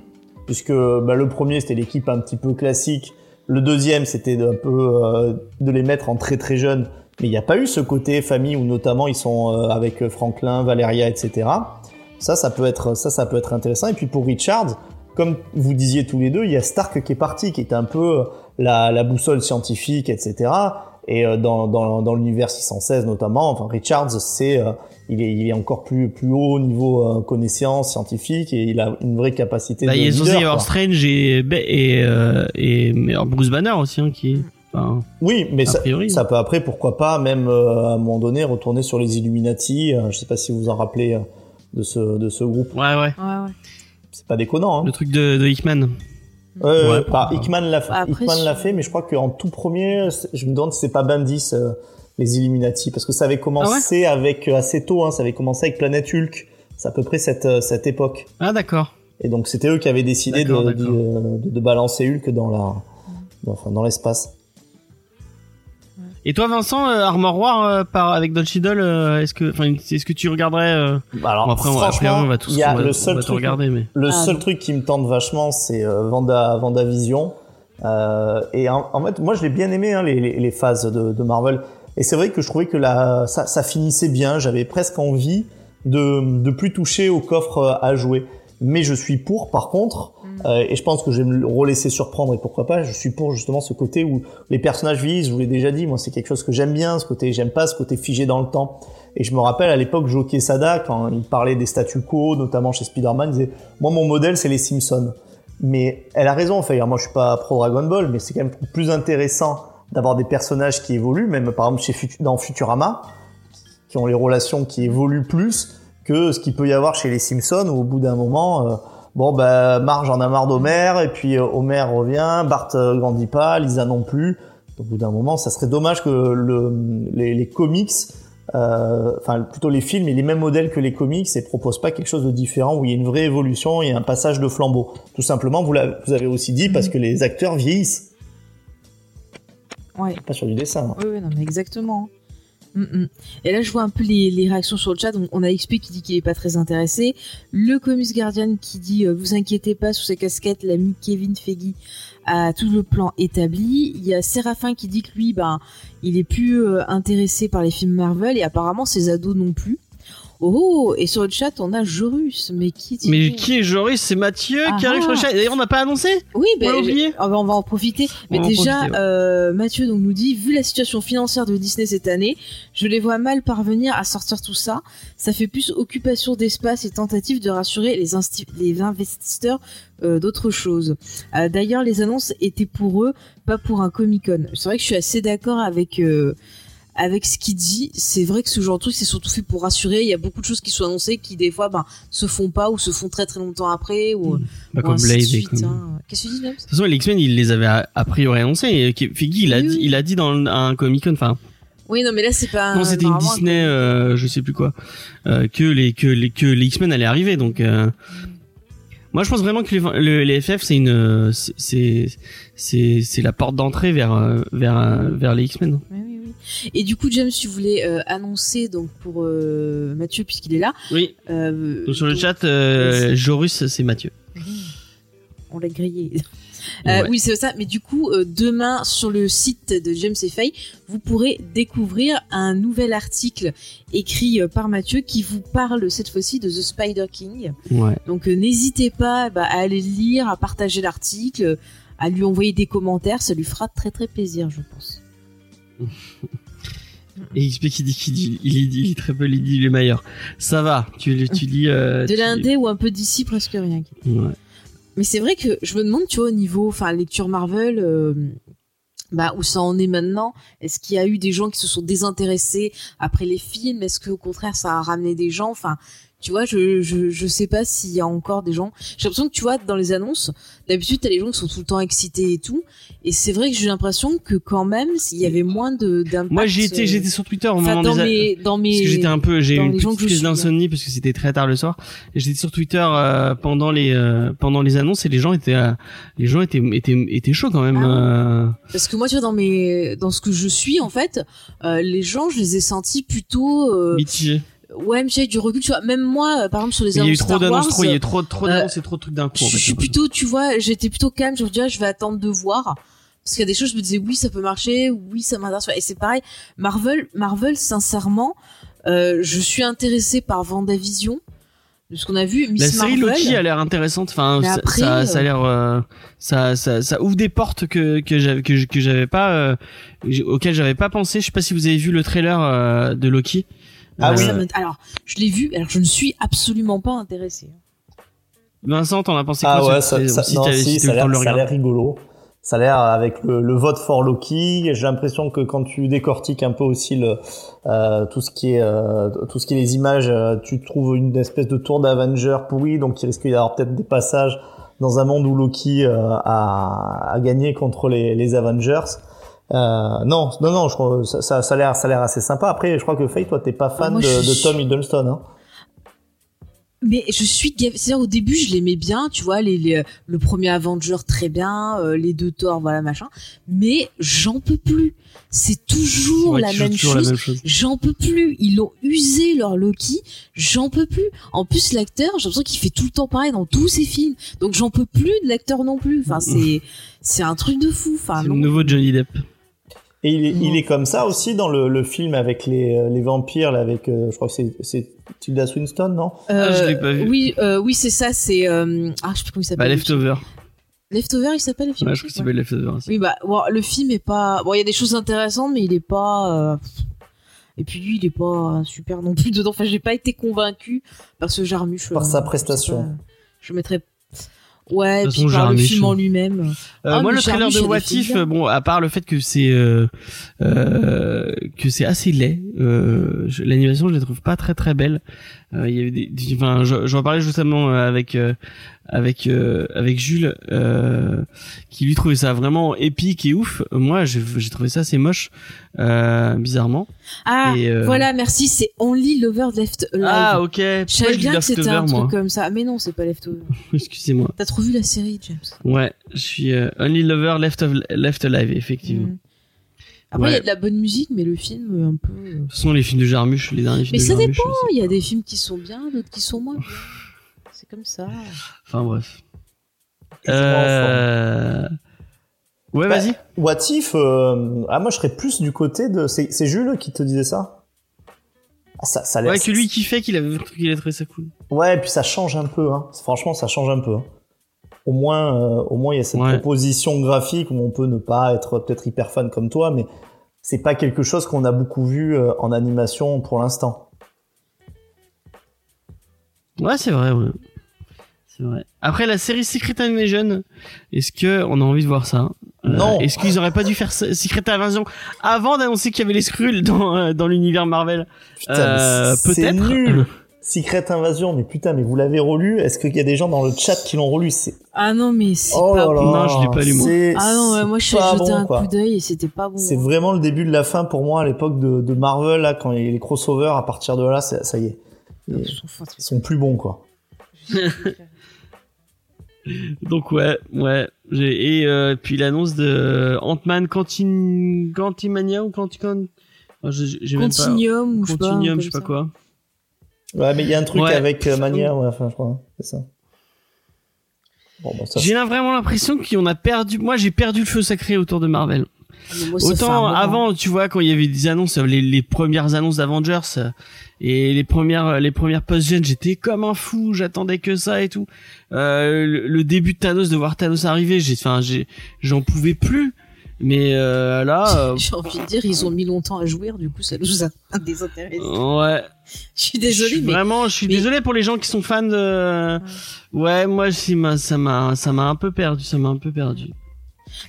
puisque bah, le premier c'était l'équipe un petit peu classique, le deuxième c'était un peu euh, de les mettre en très très jeunes, mais il n'y a pas eu ce côté famille où notamment ils sont euh, avec Franklin, Valeria, etc. Ça, ça peut être ça, ça peut être intéressant. Et puis pour Richards, comme vous disiez tous les deux, il y a Stark qui est parti, qui est un peu la, la boussole scientifique, etc. Et euh, dans, dans, dans l'univers 616 notamment, enfin Richards, c'est euh, il est, il est encore plus plus haut niveau euh, connaissance scientifique et il a une vraie capacité Bah, de il est leader, avoir. Strange et, et, euh, Bruce Banner aussi, hein, qui est. Enfin, Oui, mais A ça, priori. ça peut après, pourquoi pas, même euh, à un moment donné, retourner sur les Illuminati. Euh, je sais pas si vous vous en rappelez euh, de ce de ce groupe. ouais, ouais. Ouais, ouais. C'est pas déconnant. Hein. Le truc de, de Hickman. Euh, Ouais, bah. Hickman l'a fait, l'a fait, mais je crois qu'en tout premier, je me demande si c'est pas Bendis euh, les Illuminati, parce que ça avait commencé avec euh, assez tôt, hein, ça avait commencé avec Planète Hulk. C'est à peu près cette euh, cette époque. Ah, d'accord. Et donc c'était eux qui avaient décidé de, D'accord, de, d'accord. de- de balancer Hulk dans la dans, enfin, dans l'espace. Et toi, Vincent, euh, Armor War euh, par avec Don Cheadle, euh, est-ce que, enfin, est-ce que tu regarderais euh... Bah, Alors bon, après, on, va- après, franchement, on va tous, il y a on va, le on seul va tout truc regarder, mais. Le Ah, seul non. truc qui me tente vachement, c'est euh, Vanda, Vendavision. Euh, et en, en fait, moi, je l'ai bien aimé hein, les, les, les phases de, de Marvel. Et c'est vrai que je trouvais que la, ça, ça finissait bien. J'avais presque envie de de plus toucher au coffre à jouer. Mais je suis pour, par contre, euh, et je pense que je vais me relaisser surprendre et pourquoi pas. Je suis pour justement ce côté où les personnages vieillissent. Je vous l'ai déjà dit, moi, c'est quelque chose que j'aime bien. Ce côté, j'aime pas ce côté figé dans le temps. Et je me rappelle à l'époque, Joe Quesada, quand il parlait des statu quo, notamment chez Spider-Man, il disait Moi, mon modèle, c'est les Simpsons. Mais elle a raison, enfin, moi, je suis pas pro Dragon Ball, mais c'est quand même plus intéressant d'avoir des personnages qui évoluent, même par exemple chez dans Futurama, qui ont les relations qui évoluent plus que ce qu'il peut y avoir chez les Simpsons, où au bout d'un moment, euh, bon, bah, Marge en a marre d'Homer, et puis euh, Homer revient, Bart euh, grandit pas, Lisa non plus. Au bout d'un moment, ça serait dommage que le, les, les comics euh, enfin plutôt les films et les mêmes modèles que les comics et proposent pas quelque chose de différent où il y a une vraie évolution et un passage de flambeau. Tout simplement, vous, l'avez- vous avez aussi dit parce que les acteurs vieillissent, Ouais. pas sur du dessin. hein. Oui, oui, non, mais exactement. Mm, mm. Et là, je vois un peu les, réactions sur le chat. On, on a XP qui dit qu'il est pas très intéressé. Le Comus Guardian qui dit euh, Vous inquiétez pas, sous sa casquette, l'ami Kevin Feige a tout le plan établi. Il y a Séraphin qui dit que lui, ben, il est plus euh, intéressé par les films Marvel et apparemment ses ados non plus. Oh, et sur le chat, on a Jorus. Mais qui Mais qui est Joris C'est Mathieu qui Ah arrive sur le ah. chat. D'ailleurs, on n'a pas annoncé Oui, On ben, oublié. on va, en profiter. Mais On déjà, profiter, ouais. euh, Mathieu donc nous dit, vu la situation financière de Disney cette année, je les vois mal parvenir à sortir tout ça. Ça fait plus occupation d'espace et tentative de rassurer les, investisseurs euh, d'autre chose. Euh, D'ailleurs, les annonces étaient pour eux, pas pour un Comic Con. C'est vrai que je suis assez d'accord avec. Avec ce qu'il dit, c'est vrai que ce genre de truc, c'est surtout fait pour rassurer. Il y a beaucoup de choses qui sont annoncées qui, des fois, ben, se font pas ou se font très très longtemps après. Ou, Bah, ou comme Blade comme. hein. Qu'est-ce que tu dis, De toute façon, les X-Men, il les avait a, priori annoncés. Feige, il a Oui, dit, oui. il a dit dans un Comic Con, enfin, Oui, non, mais là, c'est pas. non, c'était une Disney, euh, je sais plus quoi, euh, que les que les que les X-Men allaient arriver. Donc, euh, moi, je pense vraiment que les, le- les FF, c'est une, euh, c'est c'est la porte d'entrée vers vers vers les X-Men. Oui, oui, oui. Et du coup, James, tu voulais euh, annoncer donc pour euh, Mathieu puisqu'il est là. Oui. euh, Donc sur le donc- chat, euh, Jorus, c'est Mathieu. On l'a grillé. Ouais. Oui, c'est ça. Mais du coup, demain, sur le site de James et Faye, vous pourrez découvrir un nouvel article écrit par Mathieu qui vous parle cette fois-ci de The Spider King. Ouais. Donc, n'hésitez pas bah, à aller le lire, à partager l'article, à lui envoyer des commentaires. Ça lui fera très très plaisir, je pense. Et XP qui dit qu'il dit, il, il très peu, il dit les meilleurs. Ça va, tu, tu lis. Euh, De l'indé ou un peu d'ici, presque rien. Ouais. Mais c'est vrai que je me demande, tu vois, au niveau, enfin, lecture Marvel, euh, bah, où ça en est maintenant. Est-ce qu'il y a eu des gens qui se sont désintéressés après les films? Est-ce que au contraire, ça a ramené des gens? Enfin, Tu vois, je, je, je sais pas s'il y a encore des gens. J'ai l'impression que tu vois, dans les annonces, d'habitude, t'as les gens qui sont tout le temps excités et tout. Et c'est vrai que j'ai l'impression que quand même, il y avait moins de d'impact. Moi, j'ai été, euh, j'étais sur Twitter au moment dans des a- mes, dans mes. parce que j'étais un peu, j'ai eu une petite crise d'insomnie parce que c'était très tard le soir. J'étais sur Twitter euh, pendant les euh, pendant les annonces et les gens étaient euh, les gens étaient étaient étaient chauds quand même. Ah. Parce que moi, tu vois, dans mes, dans ce que je suis, en fait, les gens, je les ai sentis plutôt, mitigés. Ouais, mais j'ai du recul, tu vois. Même moi, euh, par exemple, sur les Mais il y a eu annonces trop d'annonces, trop, il y a trop trop d'annonces et trop de trucs d'un coup. je en fait, suis plutôt, tu vois, j'étais plutôt calme. Je me disais, ah, je vais attendre de voir. Parce qu'il y a des choses, je me disais, oui, ça peut marcher, oui, ça m'intéresse. Et c'est pareil. Marvel, Marvel, sincèrement, euh, je suis intéressée par Vendavision. De ce qu'on a vu, La Miss série Marvel. Loki a l'air intéressante. Enfin, ça, après, ça, ça a euh, l'air, euh, ça, ça, ça ouvre des portes que que j'avais que, que j'avais pas, euh, auxquelles j'avais pas pensé. Je sais pas si vous avez vu le trailer euh, de Loki. Ah Euh, oui. Alors, je l'ai vu, alors je ne suis absolument pas intéressée. Vincent, t'en as pensé Ah quoi ouais, si- ça, ça, si non, t'avais- si, si ça a l'air le ça a l'air regarder. rigolo. Ça a l'air avec le, le vote for Loki. J'ai l'impression que quand tu décortiques un peu aussi le euh, tout ce qui est euh, tout ce qui est les images, euh, tu trouves une espèce de tour d'Avenger pourri, donc il risque d'y avoir peut-être des passages dans un monde où Loki euh, a, a gagné contre les, les Avengers. Euh, non, non, non, je crois, ça, ça, ça a l'air, ça a l'air assez sympa. Après, je crois que Faye, toi, t'es pas fan moi, de, suis- Tom Hiddleston, hein. Mais je suis c'est-à-dire au début je l'aimais bien, tu vois, les, les- le premier Avenger très bien, euh, les deux Thor, voilà machin. Mais j'en peux plus. C'est toujours la toujours- même toujours chose. la même chose. J'en peux plus. Ils ont usé leur Loki. J'en peux plus. En plus, l'acteur, j'ai l'impression qu'il fait tout le temps pareil dans tous ses films. Donc, j'en peux plus de l'acteur non plus. Enfin, c'est, c'est un truc de fou. Enfin, C'est le nouveau Johnny Depp. Et il est, il Non. est comme ça aussi dans le, le film avec les, euh, les vampires, là, avec, euh, je crois que c'est, Tilda Swinton, non? Ah, je l'ai pas vu. Oui, euh, oui, c'est ça. C'est, euh, ah, je sais plus comment il Bah, s'appelle. le Leftover. Leftover, il s'appelle le film. Ouais, je crois que ça s'appelle Leftover. aussi. Oui, bah, bon, le film est pas. Bon, il y a des choses intéressantes, mais il est pas. euh, Et puis lui, il est pas super non plus dedans. Enfin, j'ai pas été convaincu par ce Jarmusch. Par euh, sa prestation. pas. Je mettrais. Ouais, De puis toute façon, par le film en lui-même. Euh, Ah, moi, le trailer de What If, bon, à part le fait que c'est euh, euh, que c'est assez laid, euh, l'animation, je la trouve pas très très belle. Euh, Il y avait des, des- enfin, je- j'en parlais justement euh, avec euh, avec euh, avec Jules, euh, qui lui trouvait ça vraiment épique et ouf. Moi, j'ai trouvé ça assez moche, euh, bizarrement. Ah, Et, voilà, merci. C'est Only Lover Left Alive. Ah, ok. je savais bien que c'était un truc comme ça. Mais non, c'est pas Leftover. Excusez-moi. T'as trop vu la série, James Ouais, je suis Only Lover Left of, Left Alive, effectivement. Mm. Après, il y a de la bonne musique, mais le film, un peu. toute façon, les films de Jarmusch, les derniers films Mais de ça Jarmusch, dépend. c'est- Il y a des films qui sont bien, d'autres qui sont moins bien. Comme ça. Enfin bref. Euh... Ouais, Bah, vas-y. What if, euh, ah, moi, je serais plus du côté de, c'est, c'est Jules qui te disait ça? Ah, ça, ça Ouais, que lui qui fait qu'il avait qu'il a trouvé ça cool. Ouais, et puis ça change un peu, hein. Franchement, ça change un peu. hein. Au moins, euh, au moins, il y a cette Ouais. proposition graphique où on peut ne pas être peut-être hyper fan comme toi, mais c'est pas quelque chose qu'on a beaucoup vu euh, en animation pour l'instant. Ouais, c'est vrai, ouais. C'est vrai. Après, la série Secret Invasion, est-ce que on a envie de voir ça? Euh, Non. Est-ce qu'ils auraient pas dû faire Secret Invasion avant d'annoncer qu'il y avait les Skrulls dans, euh, dans l'univers Marvel? Putain, Euh, c'est Peut-être. nul. Secret Invasion, mais putain, mais vous l'avez relu Est-ce qu'il y a des gens dans le chat qui l'ont relu? C'est Ah non, mais c'est oh pas là bon. Non, je l'ai pas lu, moi. Ah non, ouais, moi je suis pas jeté bon, un quoi. coup d'œil et c'était pas bon. C'est hein. vraiment le début de la fin pour moi à l'époque de, de Marvel là quand il y a les crossovers à partir de là ça y est Ils sont plus bons quoi. Donc ouais, ouais. Et euh, puis l'annonce de Ant-Man Quantin... Quantimania ou Quanticon j'ai. Continuum ou je sais pas. un Continuum, je sais pas quoi. Ouais mais il y a un truc Ouais. avec euh, Mania ouais enfin je crois hein, c'est ça. Bon bah ça J'ai là vraiment l'impression qu'on a perdu. Moi, j'ai perdu le feu sacré autour de Marvel. Autant avant, tu vois, quand il y avait des annonces, les, les premières annonces d'Avengers et les premières, les premières post-gen, j'étais comme un fou. J'attendais que ça et tout. Euh, le, le début de Thanos, de voir Thanos arriver, j'ai, enfin, j'ai, j'en pouvais plus. Mais euh, là, euh, J'ai envie de dire, ils ont mis longtemps à jouer, du coup, ça nous a désintéressé. ouais. Je suis suis mais vraiment, je suis mais- désolé pour les gens qui sont fans de. Ouais, moi, ça m'a, ça m'a un peu perdu, ça m'a un peu perdu.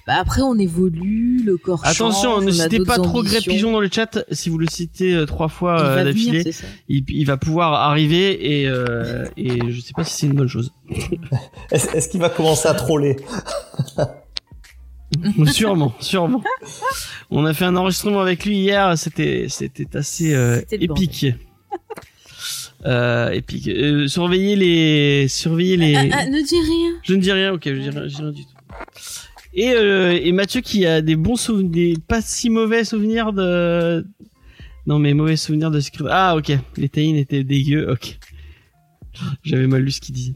Bah après, on évolue, le corps Attention, change, ne citez pas trop Greg. Pigeon dans le chat. Si vous le citez euh, trois fois euh, d'affilée, il, il va pouvoir arriver et euh, et je sais pas si c'est une bonne chose. Est-ce qu'il va commencer à troller sûrement, sûrement. On a fait un enregistrement avec lui hier. C'était c'était assez euh, épique. Euh, épique. Euh, surveillez les surveillez les. Ah, ah, ne dis rien. Je ne dis rien, ok, je dis rien, je dis rien du tout. Et, euh, et Mathieu qui a des bons souvenirs, des pas si mauvais souvenirs de... Non mais mauvais souvenirs de Secret... Ah ok, les taïns étaient dégueux, ok. J'avais mal lu ce qu'il disait.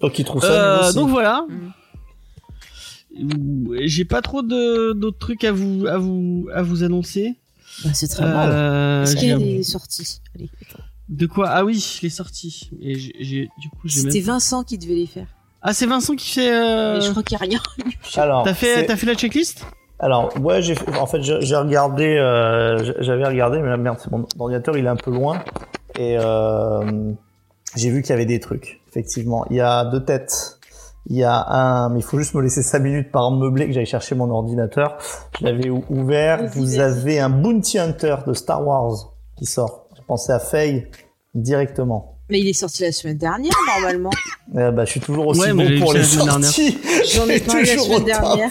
Donc il trouve ça Euh, donc voilà. Mm. J'ai pas trop de d'autres trucs à vous à vous à vous annoncer. Bah, c'est très mal. Euh, Est-ce qu'il y a des sorties? Allez. De quoi? Ah oui, les sorties. Et j'ai j'ai- du coup j'ai C'était même... Vincent qui devait les faire. Ah c'est Vincent qui fait. euh, Mais je crois qu'il n'y a rien. Alors, T'as fait t'as fait la checklist? Alors, ouais, j'ai, en fait, j'ai j'ai regardé, euh, j'avais regardé, mais la merde, c'est mon ordinateur, il est un peu loin, et euh, j'ai vu qu'il y avait des trucs. Effectivement, il y a deux têtes. Il y a un, mais il faut juste me laisser cinq minutes par meubler que j'aille chercher mon ordinateur. Je l'avais ou- ouvert. Vous avez un Bounty Hunter de Star Wars qui sort. J'ai pensé à Faye directement. Mais il est sorti la semaine dernière, normalement. Euh, bah, je suis toujours aussi Ouais, bon pour les sorties. J'en ai parlé la toujours semaine dernière.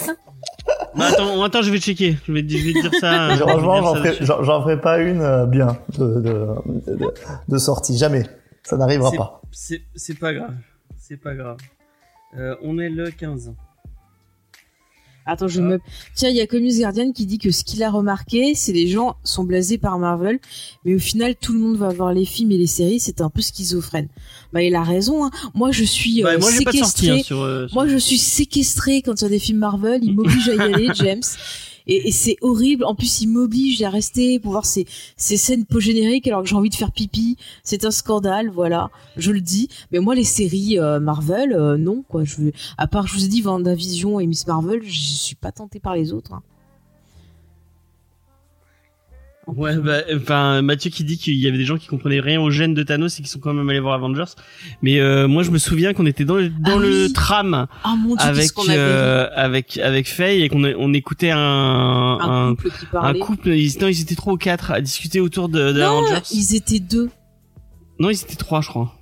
Bah, attends, attends, je vais checker. Je vais, te- je dire ça. je Franchement, dire j'en ferai, pas une euh, bien de, de, de, de sortie. Jamais. Ça n'arrivera pas. C'est c'est pas grave. C'est pas grave. Euh, on est le 15. Attends, je Ah. me. Tiens, il y a Comus Guardian qui dit que ce qu'il a remarqué, c'est les gens sont blasés par Marvel, mais au final, tout le monde va voir les films et les séries, c'est un peu schizophrène. Bah, il a raison. Hein. Moi, je suis Bah, euh, moi, sortie séquestrée. hein, sur. euh, sur- Moi, je suis séquestrée quand il y a des films Marvel. Il m'oblige à y aller, James. Et, et c'est horrible. En plus, il m'oblige à rester pour voir ces, ces scènes post-génériques alors que j'ai envie de faire pipi. C'est un scandale, voilà. Je le dis. Mais moi, les séries euh, Marvel, euh, non, quoi. Je veux... À part, je vous ai dit, WandaVision et Miss Marvel, je suis pas tentée par les autres. hein. Ouais, bah, enfin, Mathieu qui dit qu'il y avait des gens qui comprenaient rien au gène de Thanos et qui sont quand même allés voir Avengers. Mais euh, moi, je me souviens qu'on était dans le, dans Ah le oui. tram Ah mon dieu, avec euh, avec avec Faye et qu'on on écoutait un un, un, couple qui un parlait. couple. Ils, non, ils étaient trois ou quatre à discuter autour de, de non, Avengers. ils étaient deux. Non, ils étaient trois, je crois.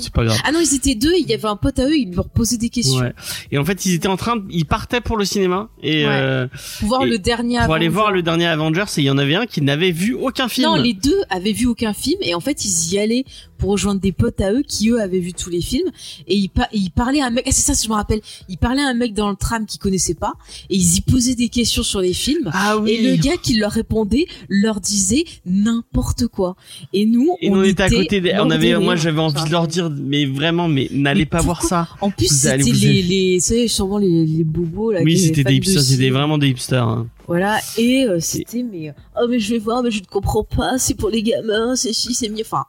C'est pas grave. Ah non, ils étaient deux. Il y avait un pote à eux. Il leur posait des questions. Ouais. Et en fait, ils étaient en train, de, ils partaient pour le cinéma et Ouais. euh, Pour voir Et le dernier. pour aller voir le dernier Avengers. Et il y en avait un qui n'avait vu aucun film. Non, les deux avaient vu aucun film et en fait ils y allaient pour rejoindre des potes à eux qui eux avaient vu tous les films et ils, pa- et ils parlaient à un mec. Ah, c'est ça, je me rappelle. Ils parlaient à un mec dans le tram qu'ils connaissaient pas et ils y posaient des questions sur les films. Ah oui. Et le gars qui leur répondait leur disait n'importe quoi. Et nous, Et on, nous, était à côté des, on avait, moi j'avais envie de leur dire, mais vraiment, mais n'allez pas voir ça. En plus, c'était vous les, les, vous savez, sûrement les, les bobos là. Oui, c'était des de hipsters, c'était vraiment des hipsters. hein. Voilà, et euh, c'était, mais, euh, oh, mais je vais voir, mais je ne comprends pas, c'est pour les gamins, c'est si, c'est mieux, enfin,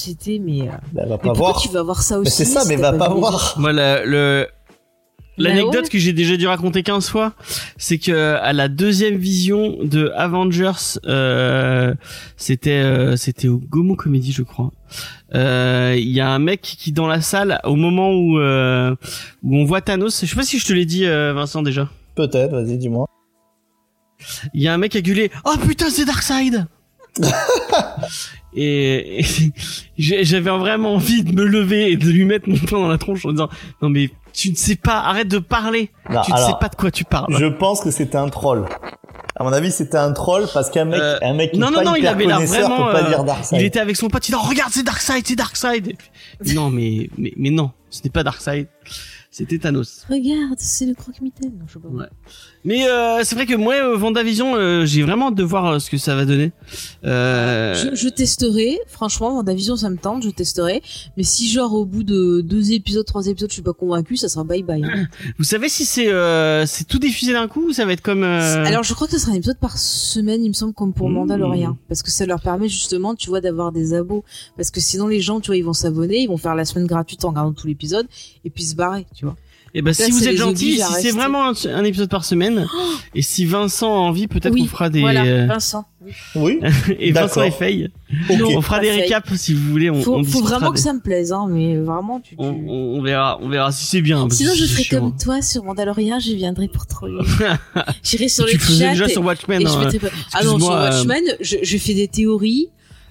c'était, mais, euh, Bah, elle va mais pas pourquoi voir. tu vas voir ça aussi Mais c'est ça, mais va pas voir. Moi, la- le, Bah l'anecdote ouais. que j'ai déjà dû raconter 15 fois, c'est que à la deuxième vision de Avengers, euh, c'était, euh, c'était au Gomo Comedy, je crois. Euh, Il y a un mec qui dans la salle, au moment où, euh, où on voit Thanos, je sais pas si je te l'ai dit, euh, Vincent déjà. Peut-être, vas-y, dis-moi. il y a un mec qui a gueulé oh putain c'est Darkseid et, j'avais vraiment envie de me lever et de lui mettre mon poing dans la tronche en disant non mais tu ne sais pas arrête de parler. Non, tu ne sais pas de quoi tu parles Je pense que c'était un troll. À mon avis, c'était un troll parce qu'un mec, Euh, un mec qui non, est non, pas non, il avait l'air vraiment, pas euh, il était avec son pote il dit oh, regarde c'est Darkseid c'est Darkseid non mais mais mais non ce n'est pas Darkseid c'était Thanos Regarde, c'est le croque-mitaine. Non, je sais pas. Ouais. Mais euh, c'est vrai que moi, euh, Vendavision, euh, j'ai vraiment hâte de voir euh, ce que ça va donner. Euh, Je, je testerai, franchement, Vendavision ça me tente, je testerai. Mais si genre au bout de deux épisodes, trois épisodes, je suis pas convaincu, ça sera bye bye. hein. Vous savez si c'est euh, c'est tout diffusé d'un coup ou ça va être comme euh, Alors je crois que ça sera un épisode par semaine, il me semble, comme pour Mmh. Mandalorian, parce que ça leur permet justement, tu vois, d'avoir des abos. Parce que sinon les gens, tu vois, ils vont s'abonner, ils vont faire la semaine gratuite en regardant tout l'épisode et puis se barrer, tu vois. Et ben Là, si vous êtes gentil, si c'est vraiment un, un épisode par semaine, et si Vincent a envie, peut-être oui, qu'on fera des Voilà, euh, Vincent. Oui. et Vincent et Faye, on fera pas des récaps si vous voulez. On, Faut, on faut discutera vraiment que ça me plaise, hein, mais vraiment, tu. tu- on, on- on verra, on verra si c'est bien. Sinon, je ferai chiant. comme toi sur Mandalorian, je viendrai pour troller. J'irai sur tu le le faisais chat déjà et, sur Watchmen. et je hein. mettrai Ah non, sur euh, Watchmen, je, je fais des théories.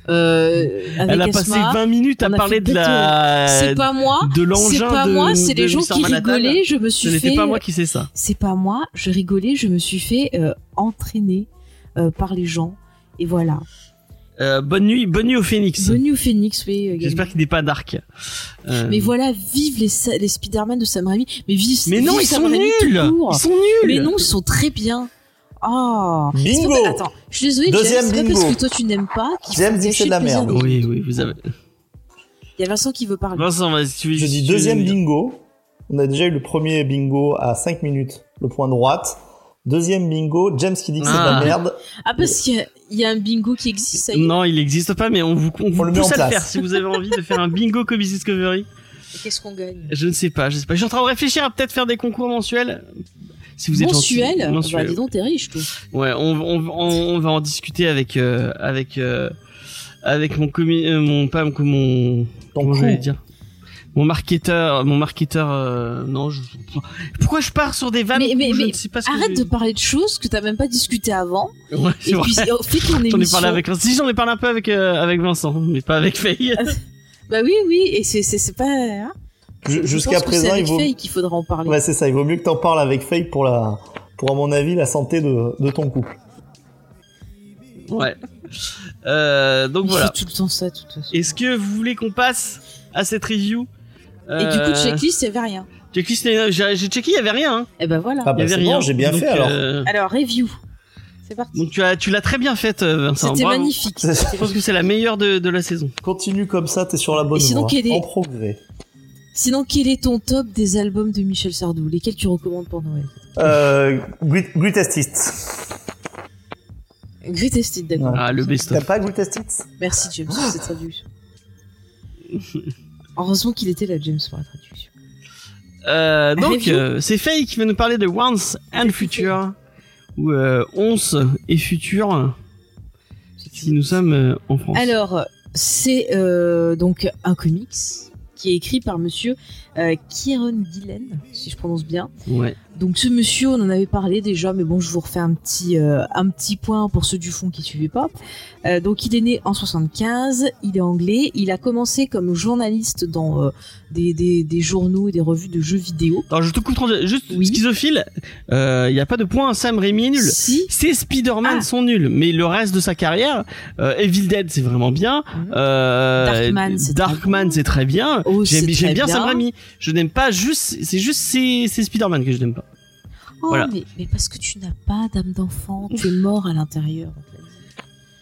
Euh, avec Elle a passé Asma. 20 minutes à parler de la C'est pas moi. de C'est pas de moi, c'est les gens qui Manhattan. rigolaient. Je me Ce suis n'était fait. pas moi qui sais ça. C'est pas moi. Je rigolais. Je me suis fait euh, entraîner euh, par les gens. Et voilà. Euh, bonne nuit, bonne nuit au Phoenix. Venu au Phoenix, oui. J'espère qu'il n'est pas dark. Euh, Mais voilà, vive les, les Spider-Man de Sam Raimi. Mais vive. Mais non, vive ils Sam sont Raimi nuls. Ils sont nuls. Mais non, ils sont très bien. Ah. C'est Bingo pas- Attends, je suis désolée, Deuxième James, c'est pas bingo. parce que toi tu n'aimes pas James dit que c'est de la le merde. des Oui, oui, vous avez. Il y a Vincent qui veut parler. Vincent, vas-y, tu veux Je dis deuxième bingo. On a déjà eu le premier bingo à 5 minutes, le point droite. Deuxième bingo, James qui dit que c'est de Ah. la merde. Ah, parce qu'il y a- il y, a un bingo qui existe, ça y est. Non, il n'existe pas, mais on vous, on vous le met pousse en à le place. faire si vous avez envie de faire un bingo Kobe Discovery. Et Qu'est-ce qu'on gagne? Je ne sais pas, je sais pas. Je suis en train de réfléchir à peut-être faire des concours mensuels. Si vous êtes gentil. Mensuel Bah, Mensuel. dis donc, t'es riche, toi. Ouais, on, on, on, on va en discuter avec euh, avec euh, avec mon commis, euh, mon pas mon, mon Ton comment coup. j'allais dire? Mon marketeur, mon marketeur. euh, non, je, pourquoi je pars sur des vannes Mais- mais- où je mais ne sais pas ce que Arrête de parler de choses que t'as même pas discuté avant. Ouais, c'est Et vrai. puis, oh, fais ton émission. J'en ai parlé avec si j'en ai parlé un peu avec euh, avec Vincent, mais pas avec Faye. Bah oui, oui, et c'est, c'est, c'est pas. hein. Jusqu'à présent, il vaut. Qu'il faudra en parler. Ouais, c'est ça. Il vaut mieux que t'en parles avec Faye pour la, pour à mon avis la santé de, de ton couple. Ouais. Euh, donc Il voilà. fait tout le temps ça, de toute façon. Est-ce que vous voulez qu'on passe à cette review? Et du coup, Euh, checklist, il y avait rien. checklist, euh, j'ai j'ai checké, il y avait rien. Hein. Et ben voilà. Ah Il y bah avait c'est rien. bon, j'ai bien Donc, fait alors. euh, Alors, review. C'est parti. donc tu as, tu l'as très bien faite, euh, Vincent. C'était Bravo. magnifique. Je pense que c'est la meilleure de, de la saison. Continue comme ça, t'es sur la bonne Et sinon, voie. est- En progrès. Sinon, quel est ton top des albums de Michel Sardou? Lesquels tu recommandes pour Noël? Euh, Great- Greatest Hits. Greatest Hits, d'accord. Ah, le T'aimes best-of. pas Greatest Hits Merci, James, pour cette traduction. Heureusement qu'il était là, James, pour la traduction. Euh, donc, euh, c'est Faye qui va nous parler de Once and Future, ou euh, Once et Future, si nous sommes euh, en France. Alors, c'est euh, donc un comics qui est écrit par monsieur euh, Kieron Gillen, si je prononce bien. Ouais. Donc ce monsieur, on en avait parlé déjà, mais bon, je vous refais un petit, euh, un petit point pour ceux du fond qui ne suivaient pas. Euh, donc il est né en 75, il est anglais, il a commencé comme journaliste dans euh, des, des, des journaux et des revues de jeux vidéo. Alors, je te coupe 30 juste Oui. schizophile. Il n'y a pas de point. Sam Raimi est nul. Si, Ces Spider-Man Ah. sont nuls, mais le reste de sa carrière, euh, Evil Dead c'est vraiment bien. Mhm. Euh, Darkman, c'est très bien. c'est très bien. Oh, J'aime bien, bien. Sam Raimi. Je n'aime pas juste, c'est juste ces, ces Spider-Man que je n'aime pas. Oh, Voilà. mais, mais parce que tu n'as pas d'âme d'enfant, tu es mort à l'intérieur. en fait.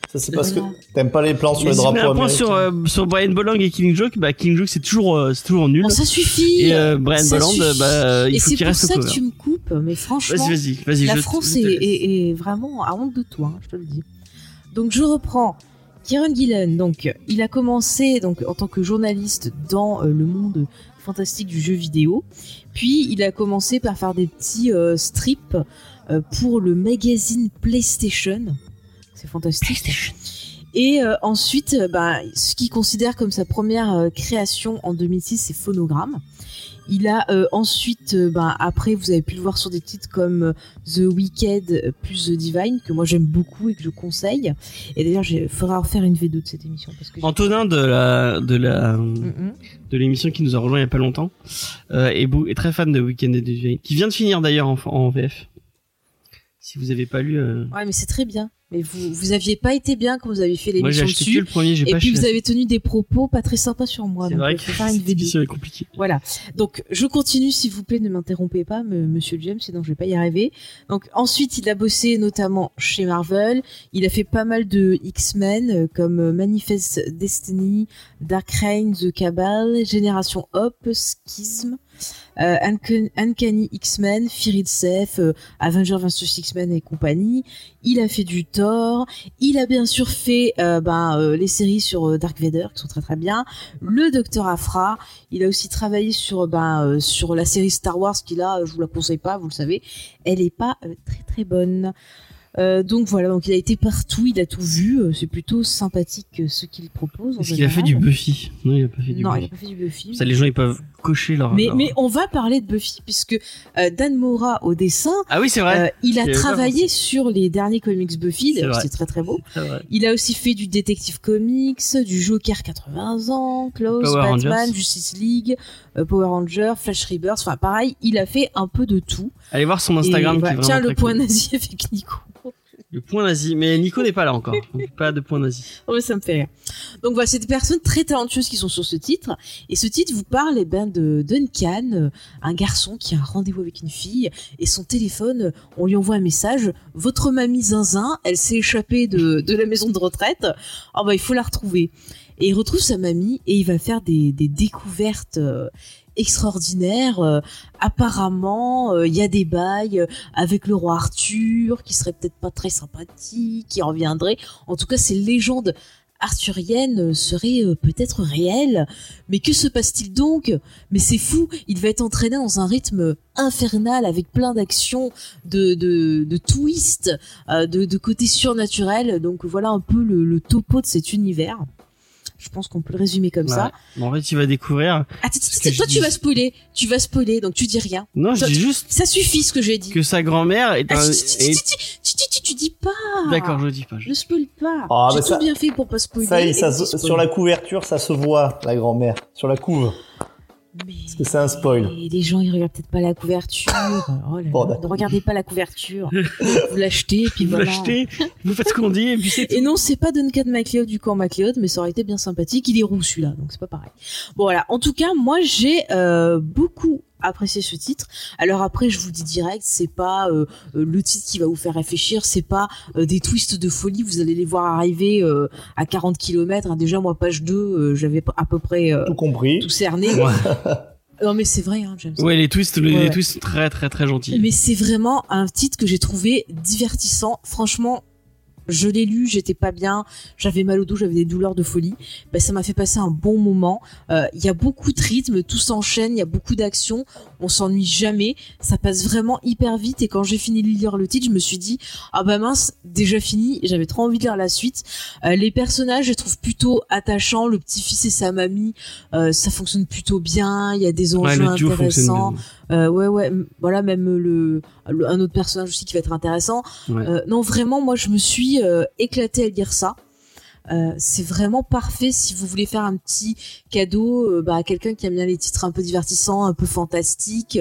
Ça, c'est parce Voilà. que t'aimes pas les plans sur les si je mets drapeaux un point américains. sur, euh, sur Brian Bolland et Killing Joke, bah Killing Joke c'est toujours, euh, c'est toujours nul. Bon, ça suffit. Et euh, Brian ça Bolland, suffit. bah, il Et faut c'est qu'il pour reste au ça que cover. tu me coupes, mais franchement, Vas-y, vas-y, vas-y. la je- France je te est, laisse. est- est vraiment à honte de toi, hein, je te le dis. Donc je reprends. Kieran Gillen, donc il a commencé en tant que journaliste dans euh, le monde fantastique du jeu vidéo, puis il a commencé par faire des petits euh, strips euh, pour le magazine PlayStation. C'est fantastique. Et euh, ensuite, euh, bah, ce qu'il considère comme sa première euh, création en 2006, c'est Phonogramme. Il a euh, ensuite, bah, après, vous avez pu le voir sur des titres comme The Wicked plus The Divine, que moi j'aime beaucoup et que je conseille. Et d'ailleurs, il faudra refaire une V2 de cette émission. Parce que j'ai- Antonin de la de la de l'émission qui nous a rejoint il y a pas longtemps est, beau- est très fan de Weekend et de Divine, qui vient de finir d'ailleurs en, en VF. Si vous avez pas lu, Ouais, mais c'est très bien. Mais vous, vous aviez pas été bien quand vous avez fait moi j'ai l'émission acheté que dessus. le premier, j'ai Et pas puis vous avez tenu des propos pas très sympas sur moi. C'est vrai que faire une cette V2. émission est compliquée. Voilà. Donc, je continue, s'il vous plaît, ne m'interrompez pas, monsieur James, sinon je vais pas y arriver. Donc, ensuite, il a bossé notamment chez Marvel. Il a fait pas mal de X-Men, euh, comme euh, Manifest Destiny, Dark Reign, The Cabal, Génération Hop, Schism. Euh, Uncan- Uncanny X-Men, Fear Itself, euh, Avengers vs X-Men et compagnie. Il a fait du Thor. Il a bien sûr fait euh, ben, les séries sur Dark Vader qui sont très très bien. Le Docteur Afra. Il a aussi travaillé sur ben sur la série Star Wars qui là, je vous la conseille pas, vous le savez, elle est pas très très bonne. Euh, donc voilà, donc il a été partout, il a tout vu. euh, C'est plutôt sympathique euh, ce qu'il propose. Est-ce qu'il a fait du. Buffy Non, il a pas fait du Non, il a Buffy. pas fait du Buffy. Ça, les gens ils peuvent cocher leur. Mais, leur- mais on va parler de Buffy puisque euh, Dan Mora au dessin, Ah oui, c'est vrai. euh, il a travaillé sur les derniers comics Buffy, C'est très très beau. Il a aussi fait du Detective Comics, du Joker 80 ans, Klaus, Power Batman, Rangers. Justice League, Power Rangers, Flash Rebirth, enfin pareil, il a fait un peu de tout. Allez voir son Instagram. Et qui voilà. est Tiens, le point nazi avec Nico. Le point nazi. Mais Nico n'est pas là encore. Donc, pas de point nazi. Oh, ça me fait rire. Donc voilà, c'est des personnes très talentueuses qui sont sur ce titre. Et ce titre vous parle eh ben, de Duncan, euh, un garçon qui a un rendez-vous avec une fille. Et son téléphone, on lui envoie un message. Votre mamie Zinzin, elle s'est échappée de, de la maison de retraite. Oh bah il faut la retrouver. Et il retrouve sa mamie et il va faire des, des découvertes euh, extraordinaires. Euh, apparemment, euh, il y a des bails euh, avec le roi Arthur qui serait peut-être pas très sympathique, qui reviendrait. En tout cas, ces légendes arthuriennes euh, seraient euh, peut-être réelles. Mais que se passe-t-il donc? Mais c'est fou, il va être entraîné dans un rythme infernal avec plein d'actions, de, twists, euh, de, de côté surnaturel. Donc voilà un peu le topo de cet univers. Je pense qu'on peut le résumer comme ça. Bon, en fait, il va découvrir. Attends, toi tu dis- vas spoiler, tu vas spoiler, donc tu dis rien. Non, je Toi, dis juste Ça suffit ce que j'ai dit. que sa grand-mère est un. tu, tu, tu, tu, tu, tu, tu dis pas. D'accord, je dis pas. je- Ne spoil pas. Ah, J'ai tout ça- bien fait pour pas spoiler. Ça, y est, ça se- tu spoil. sur la couverture, ça se voit, la grand-mère. Sur la couve. Mais... que c'est un spoil. Et les gens ils regardent peut-être pas la couverture. Oh là là, Bon, ne regardez pas la couverture. Vous l'achetez et puis Vous voilà. l'achetez, vous faites ce qu'on dit, et puis c'est Et non, c'est pas Duncan MacLeod du camp MacLeod, mais ça aurait été bien sympathique. Il est roux celui-là, donc c'est pas pareil. Bon voilà. En tout cas, moi j'ai euh, beaucoup apprécié ce titre. Alors après, je vous dis direct, c'est pas euh, euh, le titre qui va vous faire réfléchir, c'est pas euh, des twists de folie. Vous allez les voir arriver euh, à 40 km. Déjà, moi page 2, euh, j'avais à peu près euh, Tout compris. tout cerné. Ouais. Non mais c'est vrai, hein, James. Ouais, les twists, les, Ouais, les twists très très très gentils. Mais c'est vraiment un titre que j'ai trouvé divertissant. Franchement, je l'ai lu, j'étais pas bien, j'avais mal au dos, j'avais des douleurs de folie. Ben, ça m'a fait passer un bon moment. Euh, Il y a beaucoup de rythme, tout s'enchaîne, il y a beaucoup d'action, on s'ennuie jamais. Ça passe vraiment hyper vite. Et quand j'ai fini de lire le titre, je me suis dit ah bah mince, déjà fini. J'avais trop envie de lire la suite. Euh, les personnages, je les trouve plutôt attachants. Le petit-fils et sa mamie, euh, ça fonctionne plutôt bien. Il y a des enjeux intéressants. Euh, ouais, ouais, voilà, même le, le- un autre personnage aussi qui va être intéressant. Ouais. Euh, non, vraiment, moi, je me suis euh, éclatée à lire ça. Euh, c'est vraiment parfait si vous voulez faire un petit cadeau euh, bah, à quelqu'un qui aime bien les titres un peu divertissants, un peu fantastiques.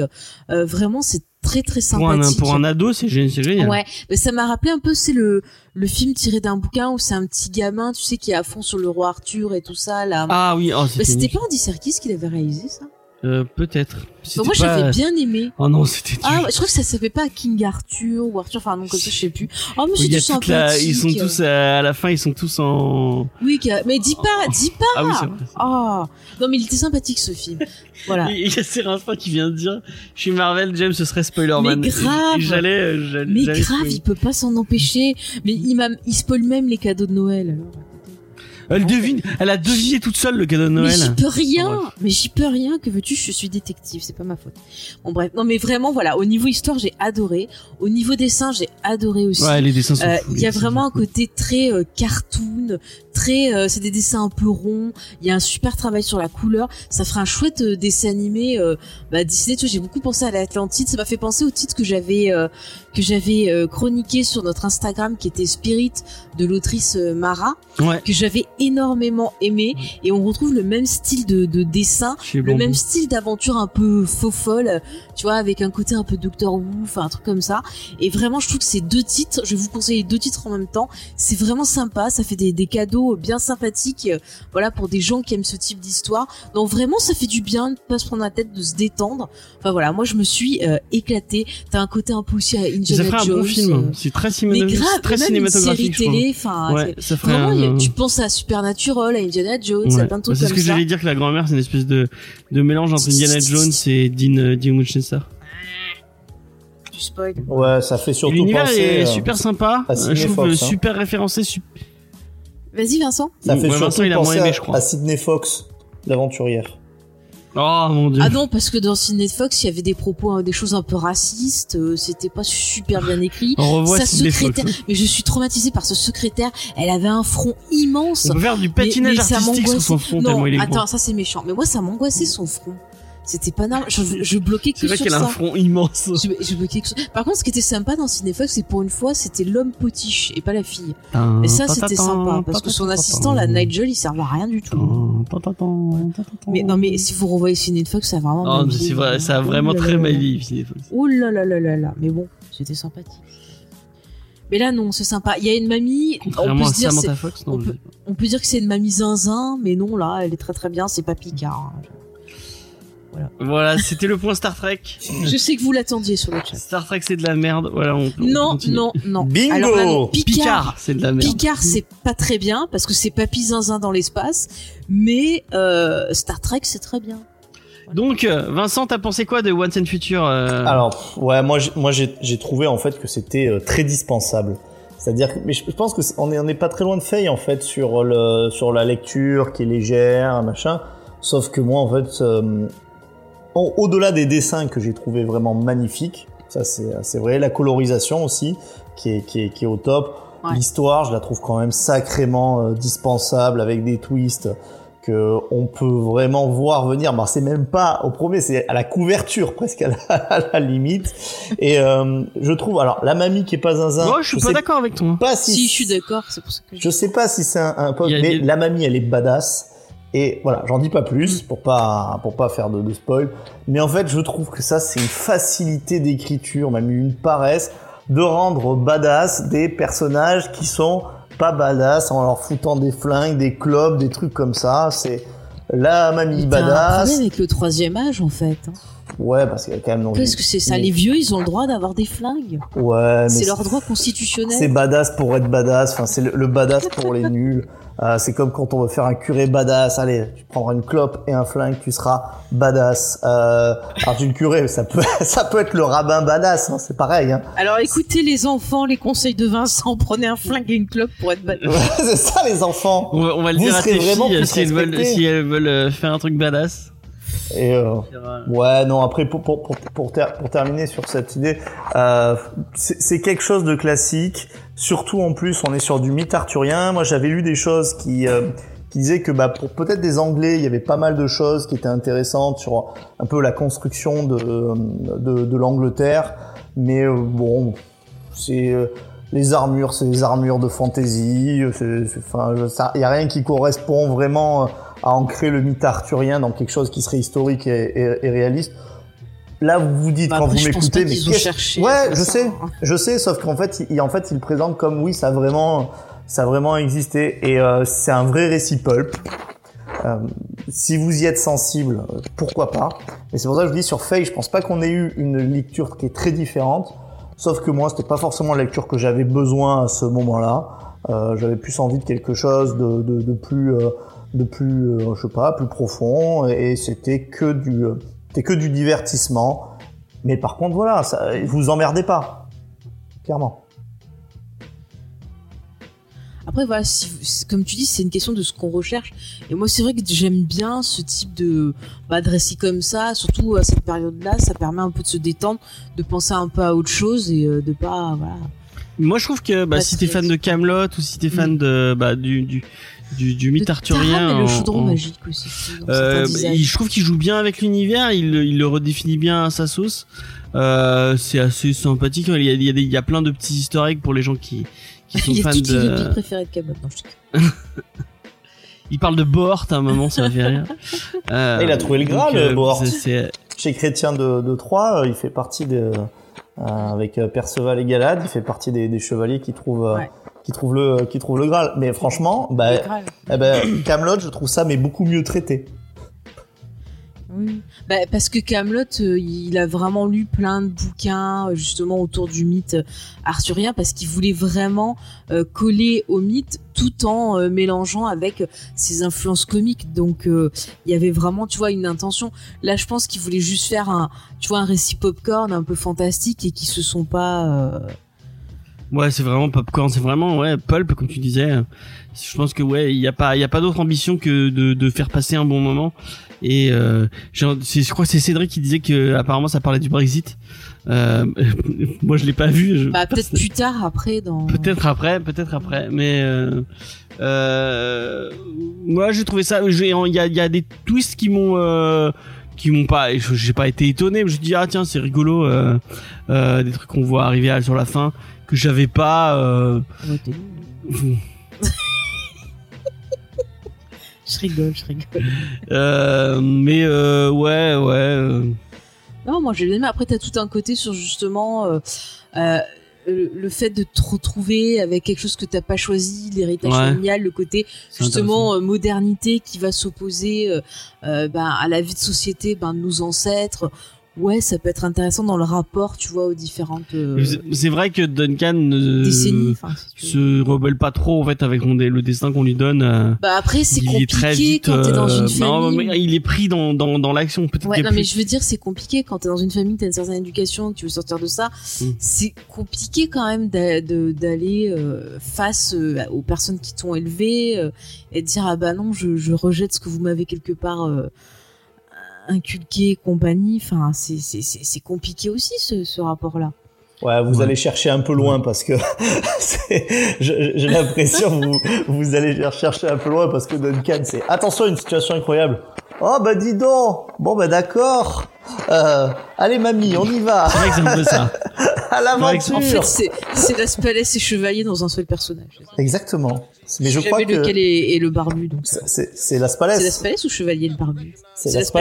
Euh, vraiment, c'est très très Pour un, sympathique. pour un ado, c'est gé- c'est génial. Ouais, mais ça m'a rappelé un peu, c'est le, le film tiré d'un bouquin où c'est un petit gamin, tu sais, qui est à fond sur le roi Arthur et tout ça. Là. Ah oui, oh, c'était nickel. pas Andy Serkis qui l'avait réalisé, ça? Euh, Peut-être. Bah, Moi, pas- j'avais bien aimé. Oh non, c'était Ah, je crois que ça s'appelait pas King Arthur ou Arthur, enfin nom comme ça, je sais plus. Oh, mais Oui, c'est tout la- sympathique. ils sont tous à, à la fin, ils sont tous en. Oui, mais dis pas, dis pas. Ah oui, c'est vrai. Oh, non, mais il était sympathique ce film. Voilà. Il y a Séraphin qui vient de dire chez Marvel, James, ce serait Spoilerman. Mais grave. J'allais, euh. Mais grave, spoiler. il peut pas s'en empêcher. Mais il il spoil même les cadeaux de Noël. Alors. Elle devine, elle a deviné toute seule le cadeau de Mais Noël. j'y peux rien. Bref. Mais j'y peux rien. Que veux-tu Je suis détective. C'est pas ma faute. Bon bref. Non mais vraiment voilà. Au niveau histoire, j'ai adoré. Au niveau dessin, j'ai adoré aussi. Ouais, les dessins sont Euh, Il y a vraiment un côté très euh, cartoon, très, euh, c'est des dessins un peu ronds. Il y a un super travail sur la couleur. Ça ferait un chouette euh, dessin animé euh, bah, Disney. Tu vois, j'ai beaucoup pensé à l'Atlantide. Ça m'a fait penser au titre que j'avais euh, que j'avais chroniqué sur notre Instagram, qui était Spirit de l'autrice Mara. Ouais. que j'avais énormément aimé. Et on retrouve le même style de, de dessin le même style d'aventure un peu faux folle, tu vois, avec un côté un peu Doctor Who, enfin un truc comme ça. Et vraiment, je trouve que ces deux titres, je vais vous conseiller deux titres en même temps, c'est vraiment sympa, ça fait des, des cadeaux bien sympathique. euh, Voilà pour des gens qui aiment ce type d'histoire. Donc vraiment, ça fait du bien de pas se prendre la tête, de se détendre. Enfin voilà, moi je me suis euh, éclatée. T'as un côté un peu aussi à Ça Indiana ferait un Jones. bon film. euh, C'est très, cinématographique. grave, très même une série cinématographique. je crois. télé. Enfin, Ouais, ça vraiment, un- tu penses à Supernatural, à Indiana Jones, Ouais. à plein de trucs C'est ce que ça. j'allais dire que la grand-mère, c'est une espèce de, de mélange entre Indiana Jones et Dean, euh, Dean Winchester. Du spoil. Ouais, ça fait surtout L'univers est euh, super sympa. Euh, Je trouve Fox, hein. super référencé. sup- Vas-y Vincent. Ça fait Ouais, Vincent, surtout il a moins aimé, à, je crois. à Sidney Fox, l'aventurière. Oh mon dieu. Ah non, parce que dans Sidney Fox, il y avait des propos, hein, des choses un peu racistes. euh, C'était pas super bien écrit. On revoit Sa secrétaire, Fox. mais je suis traumatisée par ce secrétaire. Elle avait un front immense. On peut faire du patinage mais ça artistique sur son front Non, tellement il est attends, ça c'est méchant. Mais moi, ça m'angoissait son front. C'était pas normal. Je, je bloquais que C'est vrai sur qu'elle a un front immense. Je, je bloquais que sur- Par contre, ce qui était sympa dans Cinefox, c'est pour une fois, c'était l'homme potiche et pas la fille. Et ça, c'était sympa parce que son assistant, la Nigel, il servait à rien du tout. Mais non, mais si vous revoyez Cinefox, ça a vraiment. Oh, c'est vrai, ça a vraiment très mal là. vieilli, Sidney Fox. Ouh là là là là là. Mais bon, c'était sympathique. Mais là, non, c'est sympa. Il y a une mamie. On peut dire, c'est- Samantha Fox, non. on peut- on peut dire que c'est une mamie zinzin, mais non, là, elle est très très bien. C'est pas Picard. hein. Voilà, c'était le point Star Trek. Je sais que vous l'attendiez sur le chat. Star Trek, c'est de la merde. Voilà, on, on Non, non, non. Bingo Alors là, non, Picard. Picard, c'est de la merde. Picard, c'est pas très bien parce que c'est papy zinzin dans l'espace, mais euh, Star Trek, c'est très bien. Donc, euh, Vincent, t'as pensé quoi de Once and Future euh, Alors, ouais, moi, j'ai- moi, j'ai j'ai trouvé en fait que c'était euh, très dispensable. C'est-à-dire que, mais je je pense que on est, on est pas très loin de Faye en fait sur le, sur la lecture qui est légère, machin. Sauf que moi, en fait, euh, au- au-delà des dessins que j'ai trouvé vraiment magnifiques, ça c'est c'est vrai, la colorisation aussi qui est qui est, qui est au top. Ouais. L'histoire, je la trouve quand même sacrément euh, dispensable avec des twists que on peut vraiment voir venir. Bah, c'est même pas au premier, c'est à la couverture presque à la, à la limite. Et euh, je trouve, alors la mamie qui est pas zinzin, Moi, je suis pas d'accord avec toi. pas si, Si, je suis d'accord, c'est pour ça que je... je sais pas si c'est un, un mais des- la mamie elle est badass. Et voilà, j'en dis pas plus pour pas pour pas faire de, de spoil. Mais en fait, je trouve que ça c'est une facilité d'écriture, même une paresse, de rendre badass des personnages qui sont pas badass en leur foutant des flingues, des clubs, des trucs comme ça. C'est la mamie un badass. problème avec le troisième âge, en fait. hein. Ouais, parce qu'il y a quand même. Qu'est-ce une- que c'est ça Les vieux, ils ont le droit d'avoir des flingues. Ouais, mais C'est leur droit C'est constitutionnel. badass pour être badass. Enfin, c'est le, le badass pour les nuls. Euh, c'est comme quand on veut faire un curé badass. Allez, tu prendras une clope et un flingue, tu seras badass. Euh, alors, tu le curé, ça peut, ça peut être le rabbin badass. Hein, c'est pareil. Hein. Alors écoutez les enfants, les conseils de Vincent, prenez un flingue et une clope pour être bad. c'est ça, les enfants. On va, on va le Vous dire à tes vraiment filles euh, si elles veulent, si elles veulent euh, faire un truc badass. Et euh, Ouais, non, après, pour, pour, pour, pour, ter- pour terminer sur cette idée, euh, c'est quelque chose de classique. Surtout, en plus, on est sur du mythe arthurien. Moi, j'avais lu des choses qui, euh, qui disaient que bah, pour peut-être des Anglais, il y avait pas mal de choses qui étaient intéressantes sur un peu la construction de, de, de l'Angleterre. Mais euh, bon, c'est... euh, les armures, c'est des armures de fantasy. c'est- c'est- Enfin, il y a rien qui correspond vraiment euh, à ancrer le mythe arthurien dans quelque chose qui serait historique et, et- et réaliste. Là, vous vous dites Bah, quand vous m'écoutez, mais qu'est-ce- cherché Ouais, je ça, sais, hein. je sais, sauf qu'en fait, il, en fait, il présente comme oui, ça a vraiment, ça a vraiment existé et euh, c'est un vrai récit pulp. Euh, si vous y êtes sensible, pourquoi pas? Et c'est pour ça que je dis sur Faye, je pense pas qu'on ait eu une lecture qui est très différente. Sauf que moi, c'était pas forcément la lecture que j'avais besoin à ce moment-là. Euh, j'avais plus envie de quelque chose de, de, de plus, euh, de plus, euh, je sais pas, plus profond. Et c'était que du, euh, c'était que du divertissement. Mais par contre, voilà, ça, vous emmerdez pas, clairement. Après, voilà, si, comme tu dis, c'est une question de ce qu'on recherche. Et moi, c'est vrai que j'aime bien ce type de, bah, de récit comme ça, surtout à cette période-là. Ça permet un peu de se détendre, de penser un peu à autre chose et euh, de pas, voilà. Moi, je trouve que bah, si t'es fan de Camelot ou si t'es fan de bah, du, du du du mythe Le arthurien, en- le chaudron en- magique aussi. Euh, je trouve qu'il joue bien avec l'univers, il, le- il le redéfinit bien à sa sauce. Euh, c'est assez sympathique. Il y, a, il, y a des- il y a plein de petits historiques pour les gens qui, qui sont fans de. préférées de. Non, je Il parle de Bohort à un moment, ça m'a fait rire. Euh, Il a trouvé le Graal, euh, Bohort. Chez Chrétien de, de Troyes, euh, il fait partie de, euh, avec Perceval et Galade, il fait partie des, des chevaliers qui trouvent, euh, Ouais. Qui trouve le qui trouve le Graal. Mais franchement, bah, eh ben, Camelot, je trouve ça mais beaucoup mieux traité. Oui. Bah, parce que Camelot, il a vraiment lu plein de bouquins euh, justement autour du mythe euh, arthurien parce qu'il voulait vraiment euh, coller au mythe tout en euh, mélangeant avec ses influences comiques. Donc euh, il y avait vraiment, tu vois, une intention. Là, je pense qu'il voulait juste faire un, tu vois, un récit popcorn un peu fantastique et qui se sont pas. Ouais, c'est vraiment popcorn, c'est vraiment ouais pulp comme tu disais. Je pense que ouais, il y a pas il y a pas d'autre ambition que de, de faire passer un bon moment. Et euh, je crois que c'est Cédric qui disait que apparemment ça parlait du Brexit. Euh, moi je l'ai pas vu. je- Bah, peut-être plus tard après dans. Peut-être après, peut-être après, mais euh, euh, moi j'ai trouvé ça. Il y a, il y a des twists qui m'ont euh, qui m'ont pas. J'ai pas été étonné. mais Je dis ah tiens c'est rigolo. Euh, euh, des trucs qu'on voit arriver à- sur la fin que j'avais pas. Euh, Je rigole, je rigole. euh, mais euh, ouais ouais. euh, Non, moi j'ai bien aimé. Après, t'as tout un côté sur justement euh, le, fait de te retrouver avec quelque chose que t'as pas choisi, l'héritage Ouais. familial, le côté justement euh, modernité qui va s'opposer euh, ben, à la vie de société ben, de nos ancêtres. Ouais, ça peut être intéressant dans le rapport, tu vois, aux différentes euh. C'est vrai que Duncan ne décennies. si se rebelle pas trop en fait avec le destin qu'on lui donne. euh, Bah après, c'est est très compliqué vite. quand t'es dans euh, une non, famille. mais il est pris dans dans dans l'action peut-être. Ouais, non, mais je veux dire, c'est compliqué quand t'es dans une famille, t'as une certaine éducation, que tu veux sortir de ça. Mm. C'est compliqué quand même d'aller euh, face euh, aux personnes qui t'ont élevé euh, et de dire ah bah non, je, je rejette ce que vous m'avez quelque part inculqué, et compagnie. Enfin, c'est c'est c'est c'est compliqué aussi ce, ce rapport-là. Ouais, vous Ouais. allez chercher un peu loin parce que j'ai l'impression que vous, vous allez chercher un peu loin parce que Duncan, c'est attention, une situation incroyable. Oh bah dis donc. Bon bah d'accord. Euh, allez mamie, on y va. C'est vrai que c'est un peu ça. À que- En fait, l'aventure. c'est c'est Las Palais et Chevalier dans un seul personnage. Exactement. Mais je crois jamais que lequel est, est le barbu. Donc c'est- c'est c'est Las c'est Palais. Las Palais ou Chevalier le barbu? C'est c'est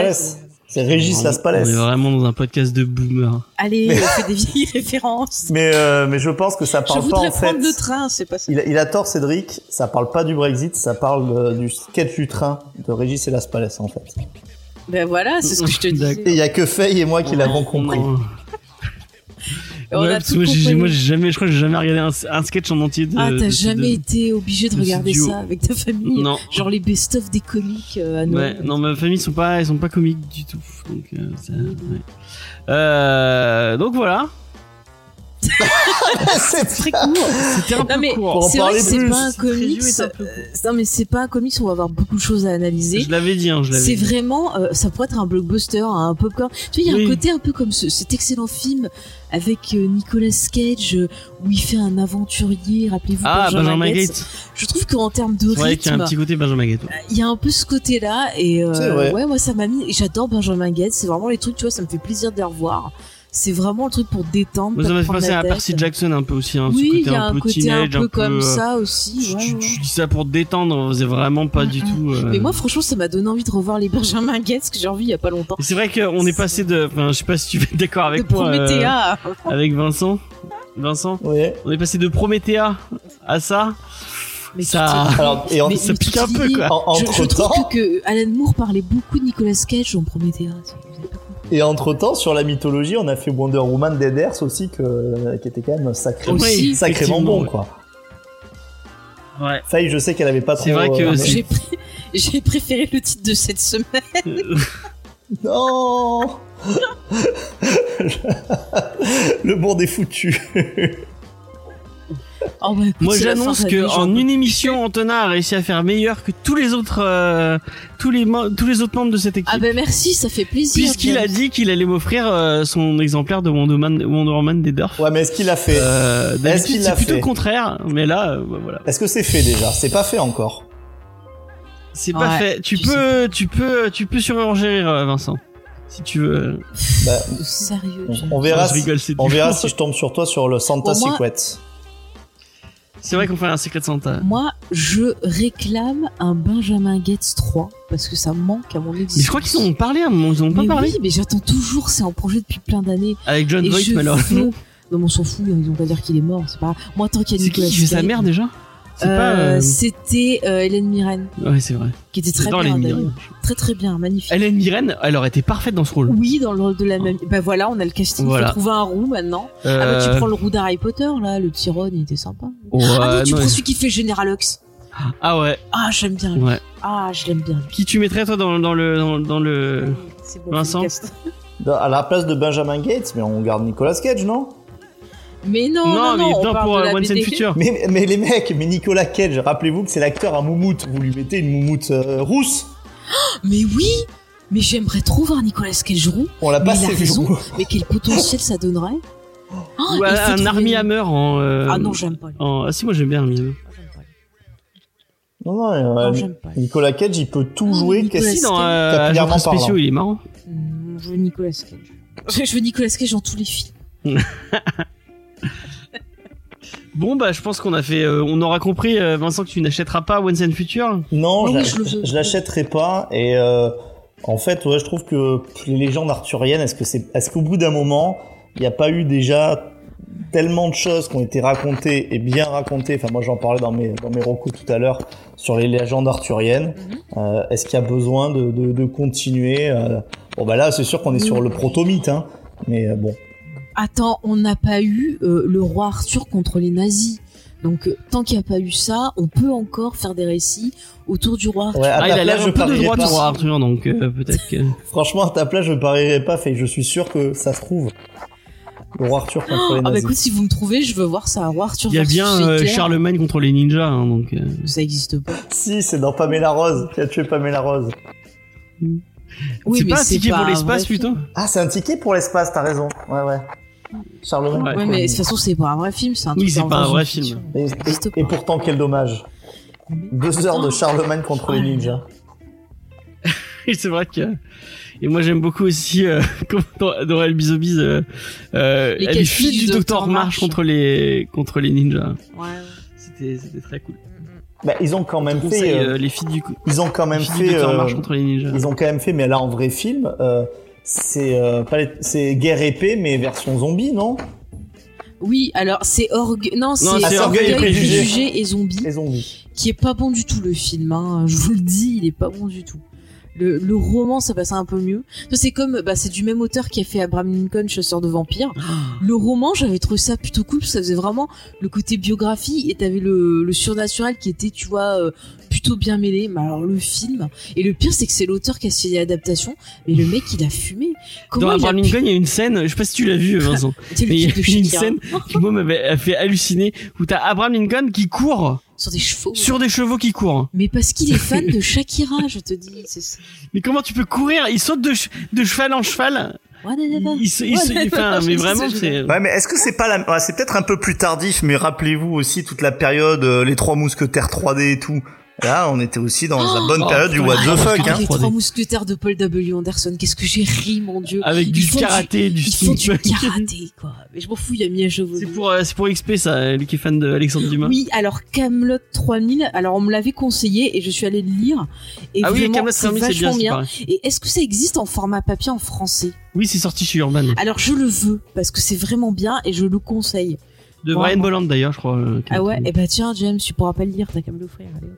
C'est Régis Las On est vraiment dans un podcast de boomer. Allez, Mais- on fait des vieilles références. Mais euh, mais je pense que ça Je parle pas voudrais en fait. prendre le train, c'est pas ça. Il a, il a tort Cédric, ça parle pas du Brexit, ça parle euh, du sketch du train de Régis et Las Palais en fait. Ben voilà, c'est ce que je te disais. il y a que Faye et moi qui l'avons compris. Non. On Ouais, a tout moi, j'ai, moi, j'ai jamais, je crois que j'ai jamais regardé un, un sketch en entier de. Ah, t'as jamais été obligé de regarder ça avec ta famille Non. Genre les best-of des comiques euh, à Ouais, Noël. non, ma famille ils sont pas, ils sont pas comiques du tout. Donc, euh, ça, ouais. Euh, donc voilà. C'est Très court. C'était un Non, peu mais court. Pour en c'est vrai c'est plus. pas un comics. Euh, Non, mais c'est pas un comics où on va avoir beaucoup de choses à analyser. Je l'avais dit, hein, je l'avais C'est vraiment, euh, ça pourrait être un blockbuster, un popcorn. Tu vois, il y a Oui. un côté un peu comme ce- cet excellent film avec euh, Nicolas Cage euh, où il fait un aventurier. Rappelez-vous Ah, Benjamin, Benjamin Gates. Gates. Je trouve qu'en termes de vrai qu'il y a rythme, un petit côté Benjamin Gates. ouais. il y a un peu ce côté-là et euh, ouais, moi ça m'a mis. J'adore Benjamin Gates. C'est vraiment les trucs, tu vois, ça me fait plaisir de les revoir. C'est vraiment le truc pour détendre. Prendre penser la à. Percy Jackson un peu aussi. Hein, ce Oui, il côté y a un peu côté teenage, un peu comme euh, ça aussi. Ouais, ouais. tu dis ça pour te détendre, c'est vraiment pas Mm, du mm. tout. euh, Mais moi, franchement, ça m'a donné envie de revoir les Benjamin Gates que j'ai revu il y a pas longtemps. C'est vrai qu'on est passé de. Enfin, je sais pas si tu es d'accord avec de moi. euh, Promethea. avec Vincent. Vincent, Ouais. on est passé de Promethea à ça. Mais ça- Alors, et en- Mais- ça mais pique un peu, quoi. En- Je, je trouve temps, que, que Alan Moore parlait beaucoup de Nicolas Cage dans Promethea. Et entre temps, sur la mythologie, on a fait Wonder Woman d'Eders aussi, que, qui était quand même sacrément, bon, quoi. Ouais. Faye, je sais qu'elle avait pas trop. C'est vrai que euh, c'est- J'ai j'ai préféré le titre de cette semaine. Non Le monde est foutu. Oh, bah, écoute, Moi c'est j'annonce fin de que l'année, j'en en peux une émission, Antonin a réussi à faire meilleur que tous les autres, euh, tous les tous les autres membres de cette équipe. Ah bah merci, ça fait plaisir. Puisqu'il a dit qu'il allait m'offrir euh, son exemplaire de Wonder Woman, Wonder Woman des Durf. Ouais, mais est-ce qu'il l'a fait? Euh, Est-ce qu'il c'est l'a plutôt fait? le contraire, mais là, euh, bah, voilà. Est-ce que c'est fait déjà? C'est pas fait encore. C'est pas fait. Tu tu peux, tu peux, tu peux surenchérir, Vincent, si tu veux. Bah, Sérieux. on, on verra. Non, je si- rigole, c'est on verra si je tombe sur toi sur le Santa Secret. C'est vrai qu'on fait un Secret Santa. Moi, je réclame un Benjamin Gates 3 parce que ça manque à mon existence. Mais je crois qu'ils en ont parlé à un moment, ils en ont pas Mais parlé. oui, mais j'attends toujours, c'est en projet depuis plein d'années. Avec John Voight, veux- Non, mais on s'en fout, ils ont pas dire qu'il est mort, c'est pas. grave. Moi, tant qu'il y a C'est qui Nicolas fait sa mère déjà? Euh, pas. euh, C'était euh, Hélène Mirren, Ouais, c'est vrai. qui était très bien. Mirren. Très très bien, magnifique. Hélène Mirren, elle aurait été parfaite dans ce rôle. Oui, dans le rôle de la même. Bah voilà, on a le casting. Voilà. Faut trouver un roux maintenant. Euh, Ah bah tu prends le roux d'Harry Potter là, le Tyrone, il était sympa. ouais, ah non, tu non, prends mais- celui qui fait General Hux. Ah ouais, Ah, j'aime bien. lui. ouais. Ah, je l'aime bien. lui. Qui tu mettrais toi dans, dans le dans, dans le C'est bon, Vincent c'est le cast. À la place de Benjamin Gates, mais on garde Nicolas Cage, non? Mais non, non, non, mais on non, parle pour de la Once and BD. Future. mais, mais les mecs, mais Nicolas Cage, rappelez-vous que c'est l'acteur à moumoute. Vous lui mettez une moumoute euh, rousse. Mais oui, mais j'aimerais trop voir Nicolas Cage roux. On l'a Mais pas il a assez vu. raison. Mais quel potentiel ça donnerait Oh, un Army une- Hammer en. euh, Ah non, j'aime pas. lui. en- Ah si, moi j'aime bien Army Hammer. Ah, j'aime pas lui. Non, non, euh, Non, j'aime pas. Nicolas Cage, il peut tout Oh, jouer. Nicolas Qu'est-ce Si, dans Cage. euh, spéciaux, il est marrant. Hmm, Je veux Nicolas Cage. Je veux Nicolas Cage dans tous les films. Bon bah je pense qu'on a fait, euh, on aura compris euh, Vincent que tu n'achèteras pas Once and Future. Non, Oh je, je l'achèterai pas. Et euh, en fait, ouais, je trouve que les légendes arthuriennes, est-ce que c'est, est-ce qu'au bout d'un moment, il n'y a pas eu déjà tellement de choses qui ont été racontées et bien racontées. Enfin, moi, j'en parlais dans mes dans mes recos tout à l'heure sur les légendes arthuriennes. Euh, est-ce qu'il y a besoin de de, de continuer euh, Bon, bah là, c'est sûr qu'on est sur le proto-mythe, hein. Mais euh, bon. Attends, on n'a pas eu euh, le roi Arthur contre les nazis. Donc euh, tant qu'il n'y a pas eu ça, on peut encore faire des récits autour du roi Arthur. Ouais, Ah, il a l'air je un peu de droite pas. sur Arthur, donc euh, peut-être que. Franchement, à ta place, je parierais pas. Fait, je suis sûr que ça se trouve. Le roi Arthur contre les Ah bah nazis. écoute, si vous me trouvez, je veux voir ça. Roi Arthur Il y a bien euh. Charlemagne contre les ninjas, hein, donc. euh, Ça existe pas. Si, c'est dans Pamela Rose qui a tué Pamela Rose. Oui, c'est pas un ticket pour l'espace plutôt Ah, c'est un ticket pour l'espace, t'as raison. Ouais, ouais. Charlemagne. Ouais. Ouais, mais de toute façon, c'est pas un vrai film, c'est un Oui, c'est pas un vrai film. Et, pourtant, quel dommage. Deux heures de Charlemagne contre les ninjas. Et c'est vrai que. Et moi j'aime beaucoup aussi euh, comment dans, dans El Bizobiz, euh, euh, Les filles du docteur. March contre les contre les ninjas. Ouais. C'était c'était très cool. Bah, ils ont quand même fait, euh, euh, les filles du coup. ils ont quand Les même filles du fait, docteur euh, March contre les ninjas. ils ont quand même fait, mais là en vrai film, euh, c'est euh, c'est guerre épée, mais version zombie, non? Oui, alors c'est orgue... non, c'est c'est Orgueil et Préjugés. Et Zombies, Les zombies. qui est pas bon du tout le film. Hein. Je vous le dis, il est pas bon du tout. Le, le roman, ça passait un peu mieux. C'est comme, bah, c'est du même auteur qui a fait Abraham Lincoln, Chasseur de vampires. Le roman, j'avais trouvé ça plutôt cool, parce que ça faisait vraiment le côté biographie, et t'avais le, le surnaturel qui était, tu vois, euh, plutôt bien mêlé. Mais alors le film, et le pire, c'est que c'est l'auteur qui a fait l'adaptation, mais le mec, il a fumé. Dans Comment Abraham Lincoln, il y a une scène, je sais pas si tu l'as vu Vincent, mais il y a une scène qui moi m'avait fait halluciner où t'as Abraham Lincoln qui court sur des chevaux. sur des chevaux qui courent. Mais parce qu'il est fan de Shakira, je te dis. Ça. Mais comment tu peux courir? Il saute de, ch- de cheval en cheval. Il, il, se- il se- Ouais, enfin, je mais vraiment c'est. Ouais, mais est-ce que c'est pas la, ouais, c'est peut-être un peu plus tardif, mais rappelez-vous aussi toute la période, euh, les trois mousquetaires 3D et tout. Là, on était aussi dans la bonne Oh, période du what the trois fuck, hein. Les 3D. trois mousquetaires de Paul W. Anderson, qu'est-ce que j'ai ri, mon dieu. Avec Ils du karaté, du Ils font du steampunk. karaté, quoi. Mais je m'en fous, il y a mis un chevaux. C'est pour, euh, c'est pour XP ça, lui qui est fan de Alexandre Dumas. Oui, alors Camelot 3000, alors on me l'avait conseillé et je suis allée le lire. Et ah oui, Camelot c'est 3000, c'est bien. Et est-ce que ça existe en format papier en français? Oui, c'est sorti chez Urban. Alors je le veux parce que c'est vraiment bien et je le conseille. De Brian. Bolland d'ailleurs, je crois. euh, Ah ouais, et bah tiens James, tu pourras pas le lire, t'as qu'à me l'offrir. allez.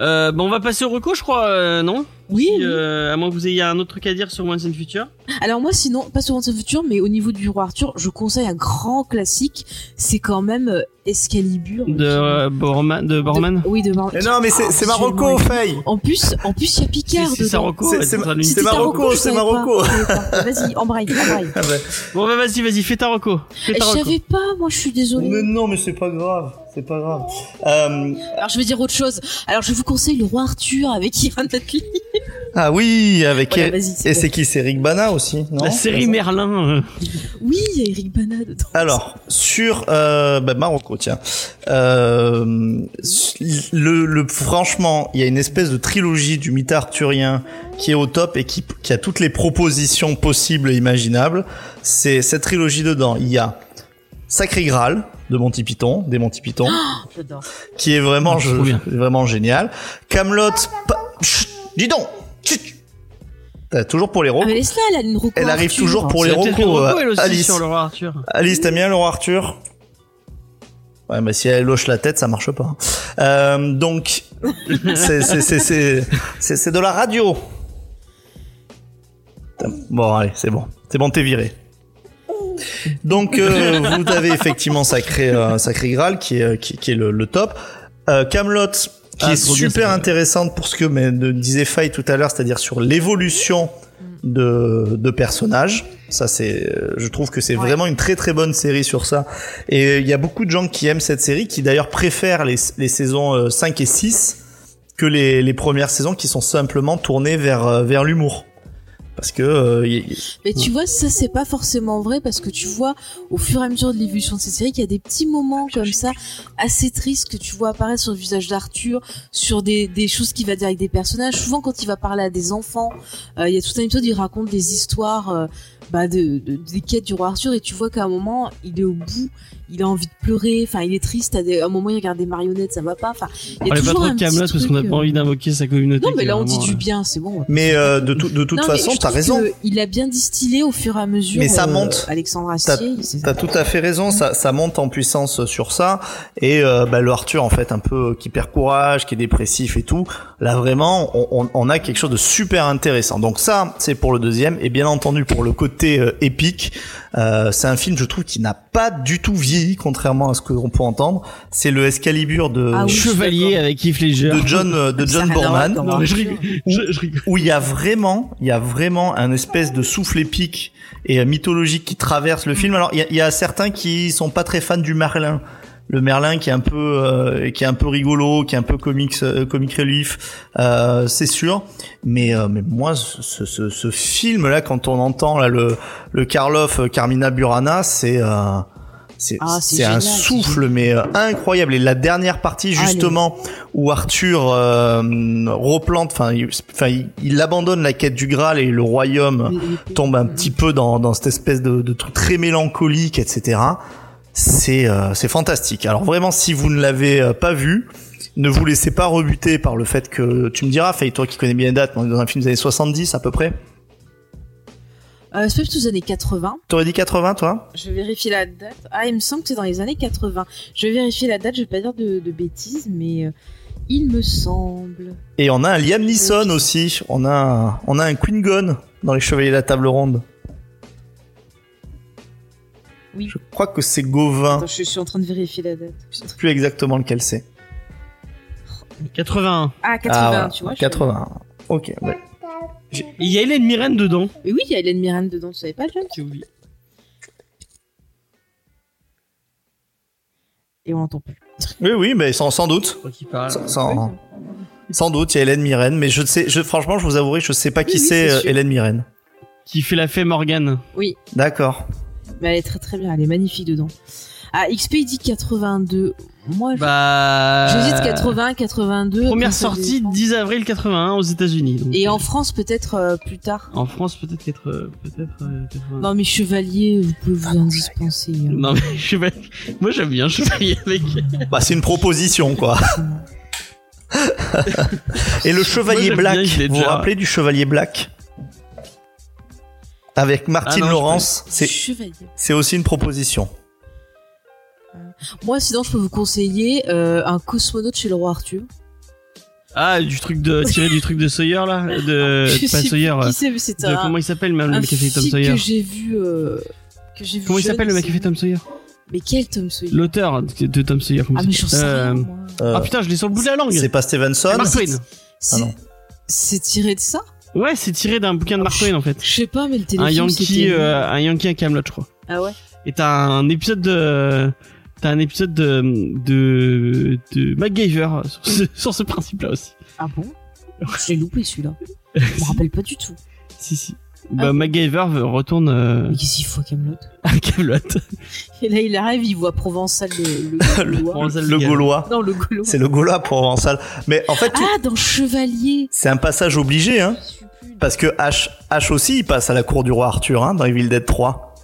Euh, bon, on va passer au reco, je crois, euh, non? Oui, Si, oui. euh, à moins que vous ayez un autre truc à dire sur Once and Future. Alors moi sinon, pas sur Once and Future, mais au niveau du roi Arthur, je conseille un grand classique, c'est quand même euh, Excalibur. De euh, Borman. De De- Borman? Oui, de Mais non, mais c'est. Marocco, Faye. En plus, en plus il y a Picard C'est-. Saroko, C'est- Marocco, c'est. Marocco. Vas-y, embraye, embraye. Ah bah. Bon, bah vas-y, vas-y, fais ta. Fais Je savais pas, moi je suis désolée. Mais non, mais c'est pas grave, c'est pas grave. Euh, Alors je vais dire autre chose. Alors je vous conseille le roi Arthur avec Ivan Knightley. ah oui, avec Voilà, Eric- et c'est qui, c'est Rick Bana aussi, non La série Merlin. euh, Oui, il y a Eric Bana dedans. Alors sur euh, bah, Marocco, tiens. Euh, le, le franchement, il y a une espèce de trilogie du mythe arthurien qui est au top et qui, qui a toutes les propositions possibles et imaginables. C'est cette trilogie dedans. Il y a Sacré Graal de Monty Python, des Monty Python, J'adore. qui est vraiment Ah, je- vraiment génial. Camelot, pa- Chut, dis donc. T'as toujours pour les Ah, mais laisse-la, elle a une reco Elle arrive Arthur. toujours pour les reco, euh, Alice. sur le roi Arthur. Alice, t'aimes bien le roi Arthur? Ouais, mais si elle hoche la tête, ça marche pas. Euh, donc, c'est c'est c'est c'est c'est c'est de la radio. Bon, allez, c'est bon, c'est bon, t'es viré. Donc, euh, vous avez effectivement Sacré euh, Sacré Graal qui est qui, qui est le, le top. Euh, Camelot qui Ah, est bien, super intéressante pour ce que mais, de- disait Faye tout à l'heure, c'est-à-dire sur l'évolution de, de personnages. Ça, c'est, euh, je trouve que c'est Ouais. vraiment une très très bonne série sur ça. Et il y a beaucoup de gens qui aiment cette série, qui d'ailleurs préfèrent les, les saisons euh, 5 et 6 que les, les premières saisons qui sont simplement tournées vers, euh, vers l'humour. Parce que euh, y- y- Mais tu vois, ça c'est pas forcément vrai parce que tu vois au fur et à mesure de l'évolution de cette série qu'il y a des petits moments comme ça assez tristes que tu vois apparaître sur le visage d'Arthur, sur des, des choses qu'il va dire avec des personnages. Souvent quand il va parler à des enfants, euh, il y a tout un épisode où il raconte des histoires euh, bah, de, de- des quêtes du roi Arthur et tu vois qu'à un moment il est au bout, il a envie de pleurer, enfin il est triste, à, des, à un moment il regarde des marionnettes, ça va pas. Enfin, il y On a est pas toujours trop un de petit Camelot parce qu'on a truc, pas euh, envie d'invoquer sa communauté. Non mais là on dit du euh, bien, c'est bon. mais euh, de, tout- de toute Non, façon, t'as raison. Il a bien distillé au fur et à mesure. Mais ça euh, monte. Alexandre Astier. c'est- T'as tout à fait raison, ça, ça monte en puissance sur ça. Et euh, bah, le Arthur, en fait, un peu qui perd courage, qui est dépressif et tout. Là, vraiment, on, on- on a quelque chose de super intéressant. Donc ça, c'est pour le deuxième. Et bien entendu, pour le côté euh, épique, euh, c'est un film, je trouve, qui n'a pas du tout vieilli, contrairement à ce qu'on peut entendre. C'est le Excalibur de, Ah oui, Chevalier avec Heath Ledger. de John, euh, de John Borman. avec Non, mais je Arthur. rigole. Je, je rigole. où il y a vraiment, il y a vraiment un espèce de souffle épique et mythologique qui traverse le film. Alors il y a, il y a certains qui sont pas très fans du Merlin. Le Merlin qui est un peu, euh, qui est un peu rigolo, qui est un peu comics, euh, comic relief, euh, c'est sûr. Mais, euh, mais moi, ce, ce, ce film là, quand on entend là le, le Karloff, euh, Carmina Burana, c'est, euh, c'est, Ah, c'est un souffle mais incroyable. Et la dernière partie Ah, justement où Arthur euh, replante, enfin, il, enfin, il, il abandonne la quête du Graal et le royaume tombe un petit peu dans, dans cette espèce de, de truc très mélancolique, etc. C'est euh, c'est fantastique. Alors vraiment, si vous ne l'avez euh, pas vu, ne vous laissez pas rebuter par le fait que tu me diras, Faye, toi qui connais bien les dates, on est dans un film des années 70 à peu près. Euh, c'est plutôt aux années 80. T'aurais dit 80, toi? Je vais vérifier la date. Ah, il me semble que c'est dans les années 80. Je vais vérifier la date, je vais pas dire de, de bêtises, mais euh, il me semble. Et on a un Liam Neeson aussi. On a un, on a un Queen Gone dans les Chevaliers de la Table Ronde. Oui. Je crois que c'est Gauvin. Attends, je suis en train de vérifier la date. Je sais plus exactement lequel c'est. 81. Ah, 80, Ah, tu vois. je 80. Ok. ouais. Il y a Hélène Mirren dedans. Mais oui, il y a Hélène Mirren dedans, tu savais pas, John? J'ai oublié. Et on l'entend plus. Oui, oui, mais sans, sans doute. Parle. Sans, sans- sans doute, il y a Hélène Mirren, mais je sais, je, franchement, je vous avouerai, je sais pas qui Oui, c'est c'est euh. Hélène Mirren. Qui fait la fée Morgane. Oui, D'accord. Mais elle est très très bien, elle est magnifique dedans. Ah, XP il dit 82. Moi, je- Bah. j'hésite 80, 82. Première sortie dépend. 10 avril 81 aux États-Unis. Et euh, en France, peut-être euh, plus tard. en France peut-être euh, peut-être euh, 80. Non, mais Chevalier, vous pouvez vous en dispenser. hein. Non mais chevalier. Moi j'aime bien chevalier avec. Bah, c'est une proposition, quoi. Et le Chevalier j'aime Black, bien, vous vous rappelez du Chevalier Black? Avec Martine Ah non, Laurence, c'est, aussi une proposition. Moi, sinon, je peux vous conseiller euh, un cosmonaute chez le roi Arthur. Ah du truc de tiré du truc de Sawyer là de Je pas sais plus Sawyer. qui euh, c'est, mais c'est de- un, comment il s'appelle même le mec qui a fait Tom Sawyer que j'ai vu. euh, que j'ai vu Comment il s'appelle le mec qui a fait Tom Sawyer Mais quel Tom Sawyer? L'auteur de de Tom Sawyer. comment Ah, mais j'en sais rien, Euh, moi. Euh, Ah putain je l'ai sur le bout de la langue. c'est pas Stevenson Mark Twain. Ah non. C'est tiré de ça? Ouais c'est tiré d'un bouquin de Mark Twain en fait. Je sais pas, mais le téléfilm, Un Yankee euh, un Yankee à Camelot je crois. Ah ouais Et t'as un épisode de t'as un épisode de de de MacGyver sur ce, sur ce principe là aussi. Ah bon? Je l'ai loupé celui-là. Je me rappelle pas du tout. si si. Bah, Ah. MacGyver retourne euh, Mais qu'est-ce qu'il faut à Camelot à Camelot. Et là, il arrive, il voit Provençal le, le, Le- Gaulois. le Gaulois. Non, le Gaulois. C'est le Gaulois provençal. Mais en fait, tout- Ah, dans Chevalier c'est un passage obligé, hein. Parce que H, H aussi, il passe à la cour du roi Arthur, hein, dans Evil Dead 3.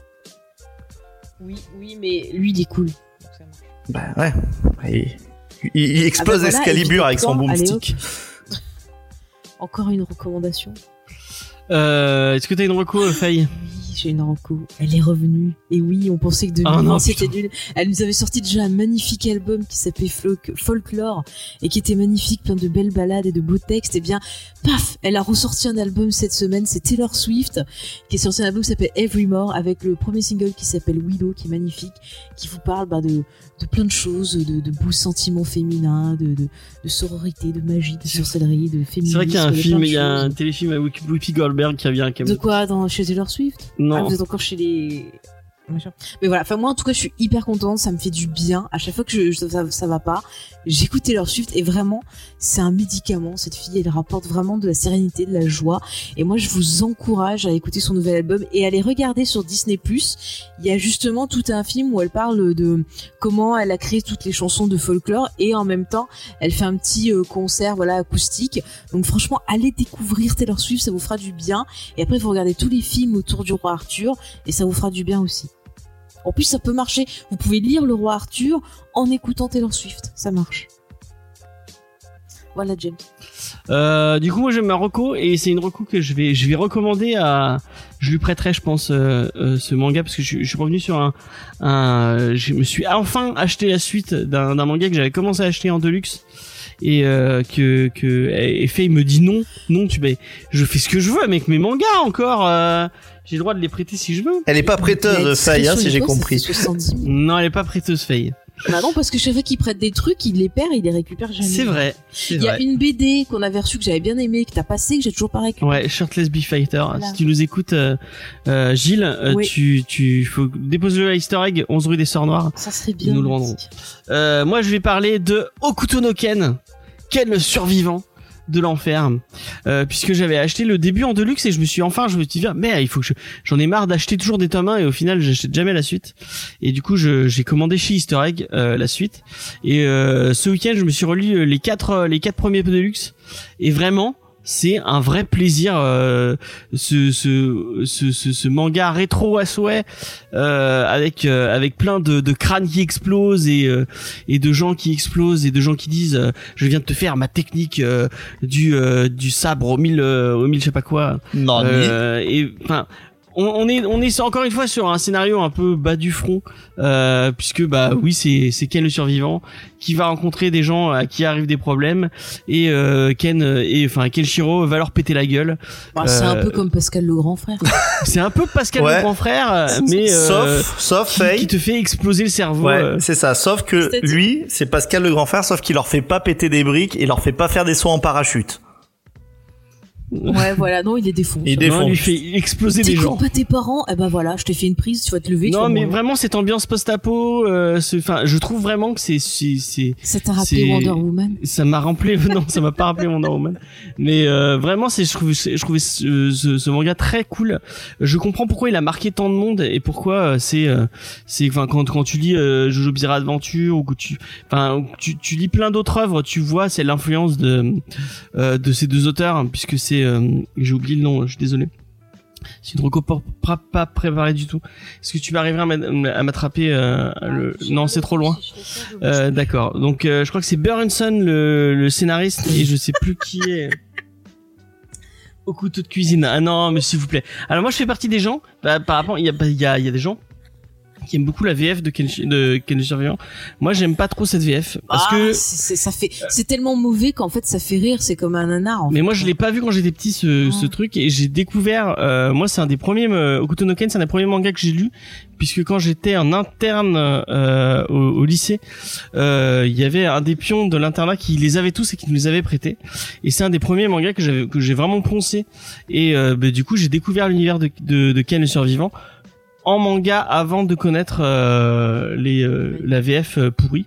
Oui, oui, mais lui, il est cool. Bah ouais. Il, il- il explose Ah bah voilà, Excalibur et avec son boomstick. Encore une recommandation. Euh, Est-ce que t'as une reco, euh, Faye? Oui, j'ai une renco. Elle est revenue. Et oui, on pensait que 2020 Ah non, c'était nul. Elle nous avait sorti déjà un magnifique album qui s'appelait Folk- Folklore et qui était magnifique, plein de belles ballades et de beaux textes. Et bien, paf, elle a ressorti un album cette semaine. C'est Taylor Swift qui est sorti un album qui s'appelle Everymore avec le premier single qui s'appelle Willow, qui est magnifique, qui vous parle bah, de, de plein de choses, de, de beaux sentiments féminins, de, de, de sororité, de magie, de sorcellerie, de féminisme. C'est vrai qu'il y a un de film, plein de il y a un choses. téléfilm avec Whoopi Goldberg qui revient. Qui De quoi dans chez Taylor Swift? Ah, Non. vous êtes encore chez les. Machin. Mais voilà, enfin moi en tout cas je suis hyper contente, ça me fait du bien. À chaque fois que je, je- ça, ça va pas, j'écoute Taylor Swift et vraiment c'est un médicament. Cette fille elle rapporte vraiment de la sérénité, de la joie. Et moi je vous encourage à écouter son nouvel album et à aller regarder sur Disney+. Il y a justement tout un film où elle parle de comment elle a créé toutes les chansons de folklore et en même temps elle fait un petit euh, concert voilà acoustique. Donc franchement allez découvrir Taylor Swift, ça vous fera du bien. Et après, vous regardez tous les films autour du roi Arthur et ça vous fera du bien aussi. En plus, ça peut marcher. Vous pouvez lire le roi Arthur en écoutant Taylor Swift. Ça marche. Voilà, James. Euh, du coup, moi j'aime ma reco et c'est une reco que je vais, je vais recommander à. Je lui prêterai, je pense, euh, euh, ce manga parce que je, suis revenu sur un. Je me suis enfin acheté la suite d'un manga que j'avais commencé à acheter en deluxe et que que me dit non, non, tu ben, je fais ce que je veux avec mes mangas encore. J'ai le droit de les prêter si je veux. Elle est pas prêteuse, Faye, hein, si j'ai compris. fait 70 000. Non, elle est pas prêteuse, Faye. Bah non, parce que chaque fois qu'il prête des trucs, il les perd et il les récupère jamais. C'est vrai, Il y a vrai. une BD qu'on avait reçue que j'avais bien aimée, que t'as passé, que j'ai toujours pas récupérée. Ouais, Shirtless Bee Fighter. Voilà. Si tu nous écoutes, euh, euh, Gilles, euh, Oui. tu, tu faut déposer le Easter egg 11 rue des Sœurs Noires. Ça serait Ils bien. nous le rendront. Euh, moi, je vais parler de Okuto no Ken, Ken le survivant de l'enfer, euh, puisque j'avais acheté le début en deluxe et je me suis enfin, je me suis dit, mais il faut que je, j'en ai marre d'acheter toujours des tomes 1 et au final, j'achète jamais la suite. Et du coup, j'ai commandé chez Easter Egg euh, la suite. Et euh, ce week-end, je me suis relu euh, les quatre, euh, les quatre premiers deluxe et vraiment. C'est un vrai plaisir euh, ce, ce, ce, ce, manga rétro à souhait euh, avec euh, avec plein de, de crânes qui explosent et euh, et de gens qui explosent et de gens qui disent euh, je viens de te faire ma technique euh, du euh, du sabre au mille euh, au mille je sais pas quoi. Non, euh, et enfin on, on est on est encore une fois sur un scénario un peu bas du front euh, puisque bah oui c'est c'est Ken le survivant qui va rencontrer des gens à qui arrivent des problèmes et euh, Ken euh, et enfin Kenshiro va leur péter la gueule Bah, c'est un Euh, peu comme Pascal le grand frère. c'est un peu Pascal Ouais. le grand frère mais euh, sauf, sauf qui, Faye. qui te fait exploser le cerveau Ouais, euh. c'est ça. Sauf que lui, c'est Pascal le grand frère, sauf qu'il leur fait pas péter des briques et leur fait pas faire des sauts en parachute. Ouais, voilà. Non, il les défonce. Il Non, défonce. il lui fait exploser des gens pas tes parents, eh ben voilà, je t'ai fait une prise, tu vas te lever. non mais vraiment cette ambiance post-apo euh, ce- enfin je trouve vraiment que c'est c'est c'est Ça t'a rappelé Wonder Woman ça m'a rappelé non ça m'a pas rappelé Wonder Woman mais euh, vraiment c'est je trouve je trouvais ce, ce, ce manga très cool je comprends pourquoi il a marqué tant de monde et pourquoi euh, c'est euh, c'est enfin quand quand tu lis euh, Jojo Bizarre Adventure ou que tu enfin tu, tu lis plein d'autres œuvres tu vois c'est l'influence de euh, de ces deux auteurs hein, puisque c'est euh, j'ai oublié le nom je suis désolé c'est une reco pas, préparée du tout. Est-ce que tu vas arriver à m'a- à m'attraper euh, le... Non, c'est trop loin. Euh, D'accord. Donc, euh, je crois que c'est Burnson le, le scénariste et je sais plus qui est. Au couteau de cuisine. Ah non, mais s'il vous plaît. Alors moi, je fais partie des gens. Bah, par rapport, il y a, il y a, il y a des gens qui aiment beaucoup la VF de Ken, de Ken le Survivant. Moi, j'aime pas trop cette VF parce Ah, que. c'est- c'est- ça fait, c'est tellement mauvais qu'en fait ça fait rire, c'est comme un nanar. En Mais fait. moi, je l'ai pas vu quand j'étais petit ce, Ah. ce truc et j'ai découvert. Euh, moi, c'est un des premiers euh, Okuto no Ken, c'est un des premiers mangas que j'ai lu puisque quand j'étais en interne euh, au, au lycée, euh, il y avait un des pions de l'internat qui les avait tous et qui nous les avait prêtés. Et c'est un des premiers mangas que j'avais que j'ai vraiment poncé. Et euh, bah, du coup, j'ai découvert l'univers de, de, de Ken le survivant en manga avant de connaître euh, les euh, la VF euh, pourrie.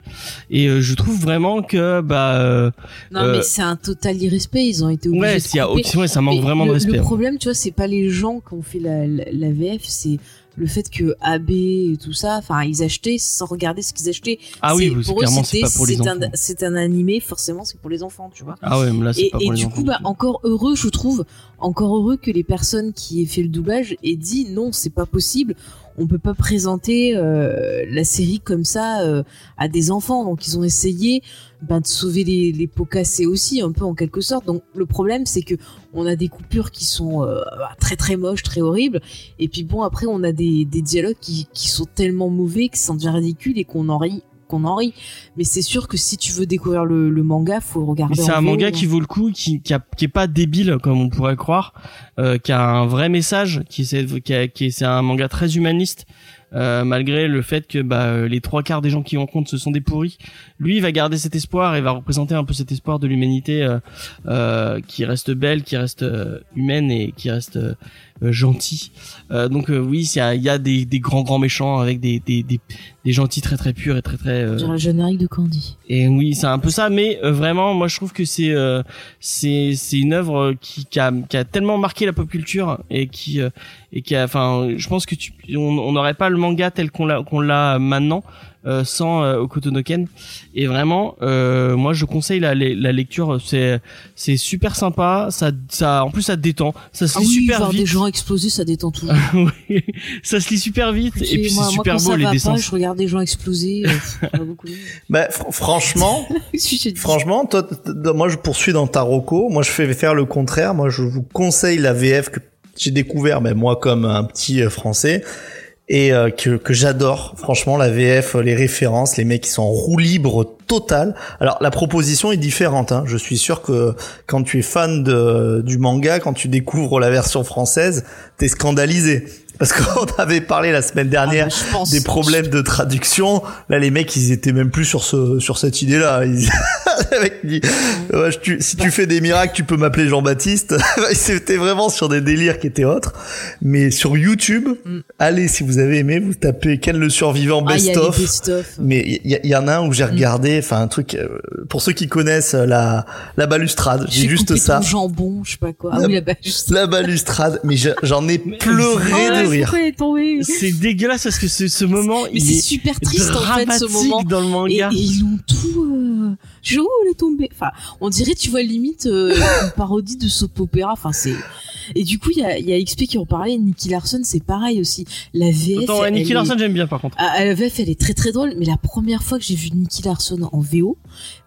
Et euh, je trouve vraiment que bah euh, Non, euh, mais c'est un total irrespect. Ils ont été obligés ouais, de y a ouais, ça manque Mais vraiment le, de respect. Le problème, tu vois, c'est pas les gens qui ont fait la, la, la VF, c'est le fait que AB et tout ça, enfin, ils achetaient sans regarder ce qu'ils achetaient. Ah oui, pour eux, clairement, c'est c'était- pas pour les c'est enfants. un, c'est un animé, forcément, c'est pour les enfants, tu vois. Ah ouais, mais là, c'est Et, pas et pour les du enfants coup, bah, encore heureux, je trouve, encore heureux que les personnes qui aient fait le doublage aient dit non, c'est pas possible. on peut pas présenter euh, la série comme ça euh, à des enfants. Donc ils ont essayé ben, de sauver les, les pots cassés aussi, un peu en quelque sorte. Donc le problème, c'est que on a des coupures qui sont euh, très très moches, très horribles. Et puis bon, après, on a des, des dialogues qui, qui sont tellement mauvais que ça devient ridicule et qu'on en rit qu'on en rit. Mais c'est sûr que si tu veux découvrir le, le manga, faut regarder. C'est en un manga hein. qui vaut le coup, qui, qui, a- qui est pas débile comme on pourrait croire, euh, qui a un vrai message, qui c'est qui, a- qui est- c'est un manga très humaniste. Euh, malgré le fait que bah, euh, les trois quarts des gens qui rencontrent ce sont des pourris, lui il va garder cet espoir et va représenter un peu cet espoir de l'humanité euh, qui reste belle, qui reste humaine et qui reste euh, gentille. Euh, donc euh, oui, il y a, il y a des, des grands grands méchants avec des, des, des, des gentils très très purs et très très euh, Genre le générique de Candy. et oui, c'est un peu ça, mais euh, vraiment, moi je trouve que c'est euh, c'est c'est une œuvre qui, qui a qui a tellement marqué la pop culture et qui euh, et qui a, enfin, je pense que tu on on n'aurait pas le manga tel qu'on l'a qu'on l'a maintenant euh, sans euh, Okotonoken. Et vraiment, euh, moi je conseille la, la la lecture, c'est c'est super sympa, ça ça en plus ça te détend, ça se Ah lit oui, super voir vite, des gens exploser, ça détend tout. Oui, ça se lit super vite et puis c'est moi, super quand beau ça les va dessins. Pas, je regarde des gens exploser. euh, beaucoup. Bah, fr- franchement, franchement, toi, t- t- moi, je poursuis dans ta roco. Moi, je fais faire le contraire. Moi, je vous conseille la VF que j'ai découvert, mais moi, comme un petit euh, français. Et euh, que, que j'adore, franchement, la VF, les références, les mecs qui sont en roue libre totale. Alors la proposition est différente. Hein. Je suis sûr que quand tu es fan de, du manga, quand tu découvres la version française, t'es scandalisé. Parce qu'on avait parlé la semaine Ah, dernière pense. des problèmes de traduction. Là, les mecs, ils étaient même plus sur ce sur cette idée-là. Ils... dit, Ouais, tu- si tu fais des miracles, tu peux m'appeler Jean-Baptiste. C'était vraiment sur des délires qui étaient autres. Mais sur YouTube, Mm. allez, si vous avez aimé, vous tapez Ken le survivant Ah, best of. best-of. Mais il y, y en a un où j'ai Mm. regardé, enfin un truc euh, pour ceux qui connaissent euh, la la balustrade, j'ai juste coupé ça. ton jambon, je sais pas quoi. Ah La- oui. La balustrade, mais je- j'en ai pleuré de rire. est C'est dégueulasse parce que ce, ce moment, Mais il c'est est super triste en fait ce dramatique moment. dans le manga. et ils l'ont tout. Euh... Oh, elle est tombée. Enfin, on dirait, tu vois, limite euh, une parodie de soap opéra. Enfin, c'est. Et du coup, il y a, y a XP qui en parlait. Nicky Larson, c'est pareil aussi. La VF. Attends, ouais, Nicky est- Larson, j'aime bien par contre. Ah, la VF, elle est très très drôle. Mais la première fois que j'ai vu Nicky Larson en VO,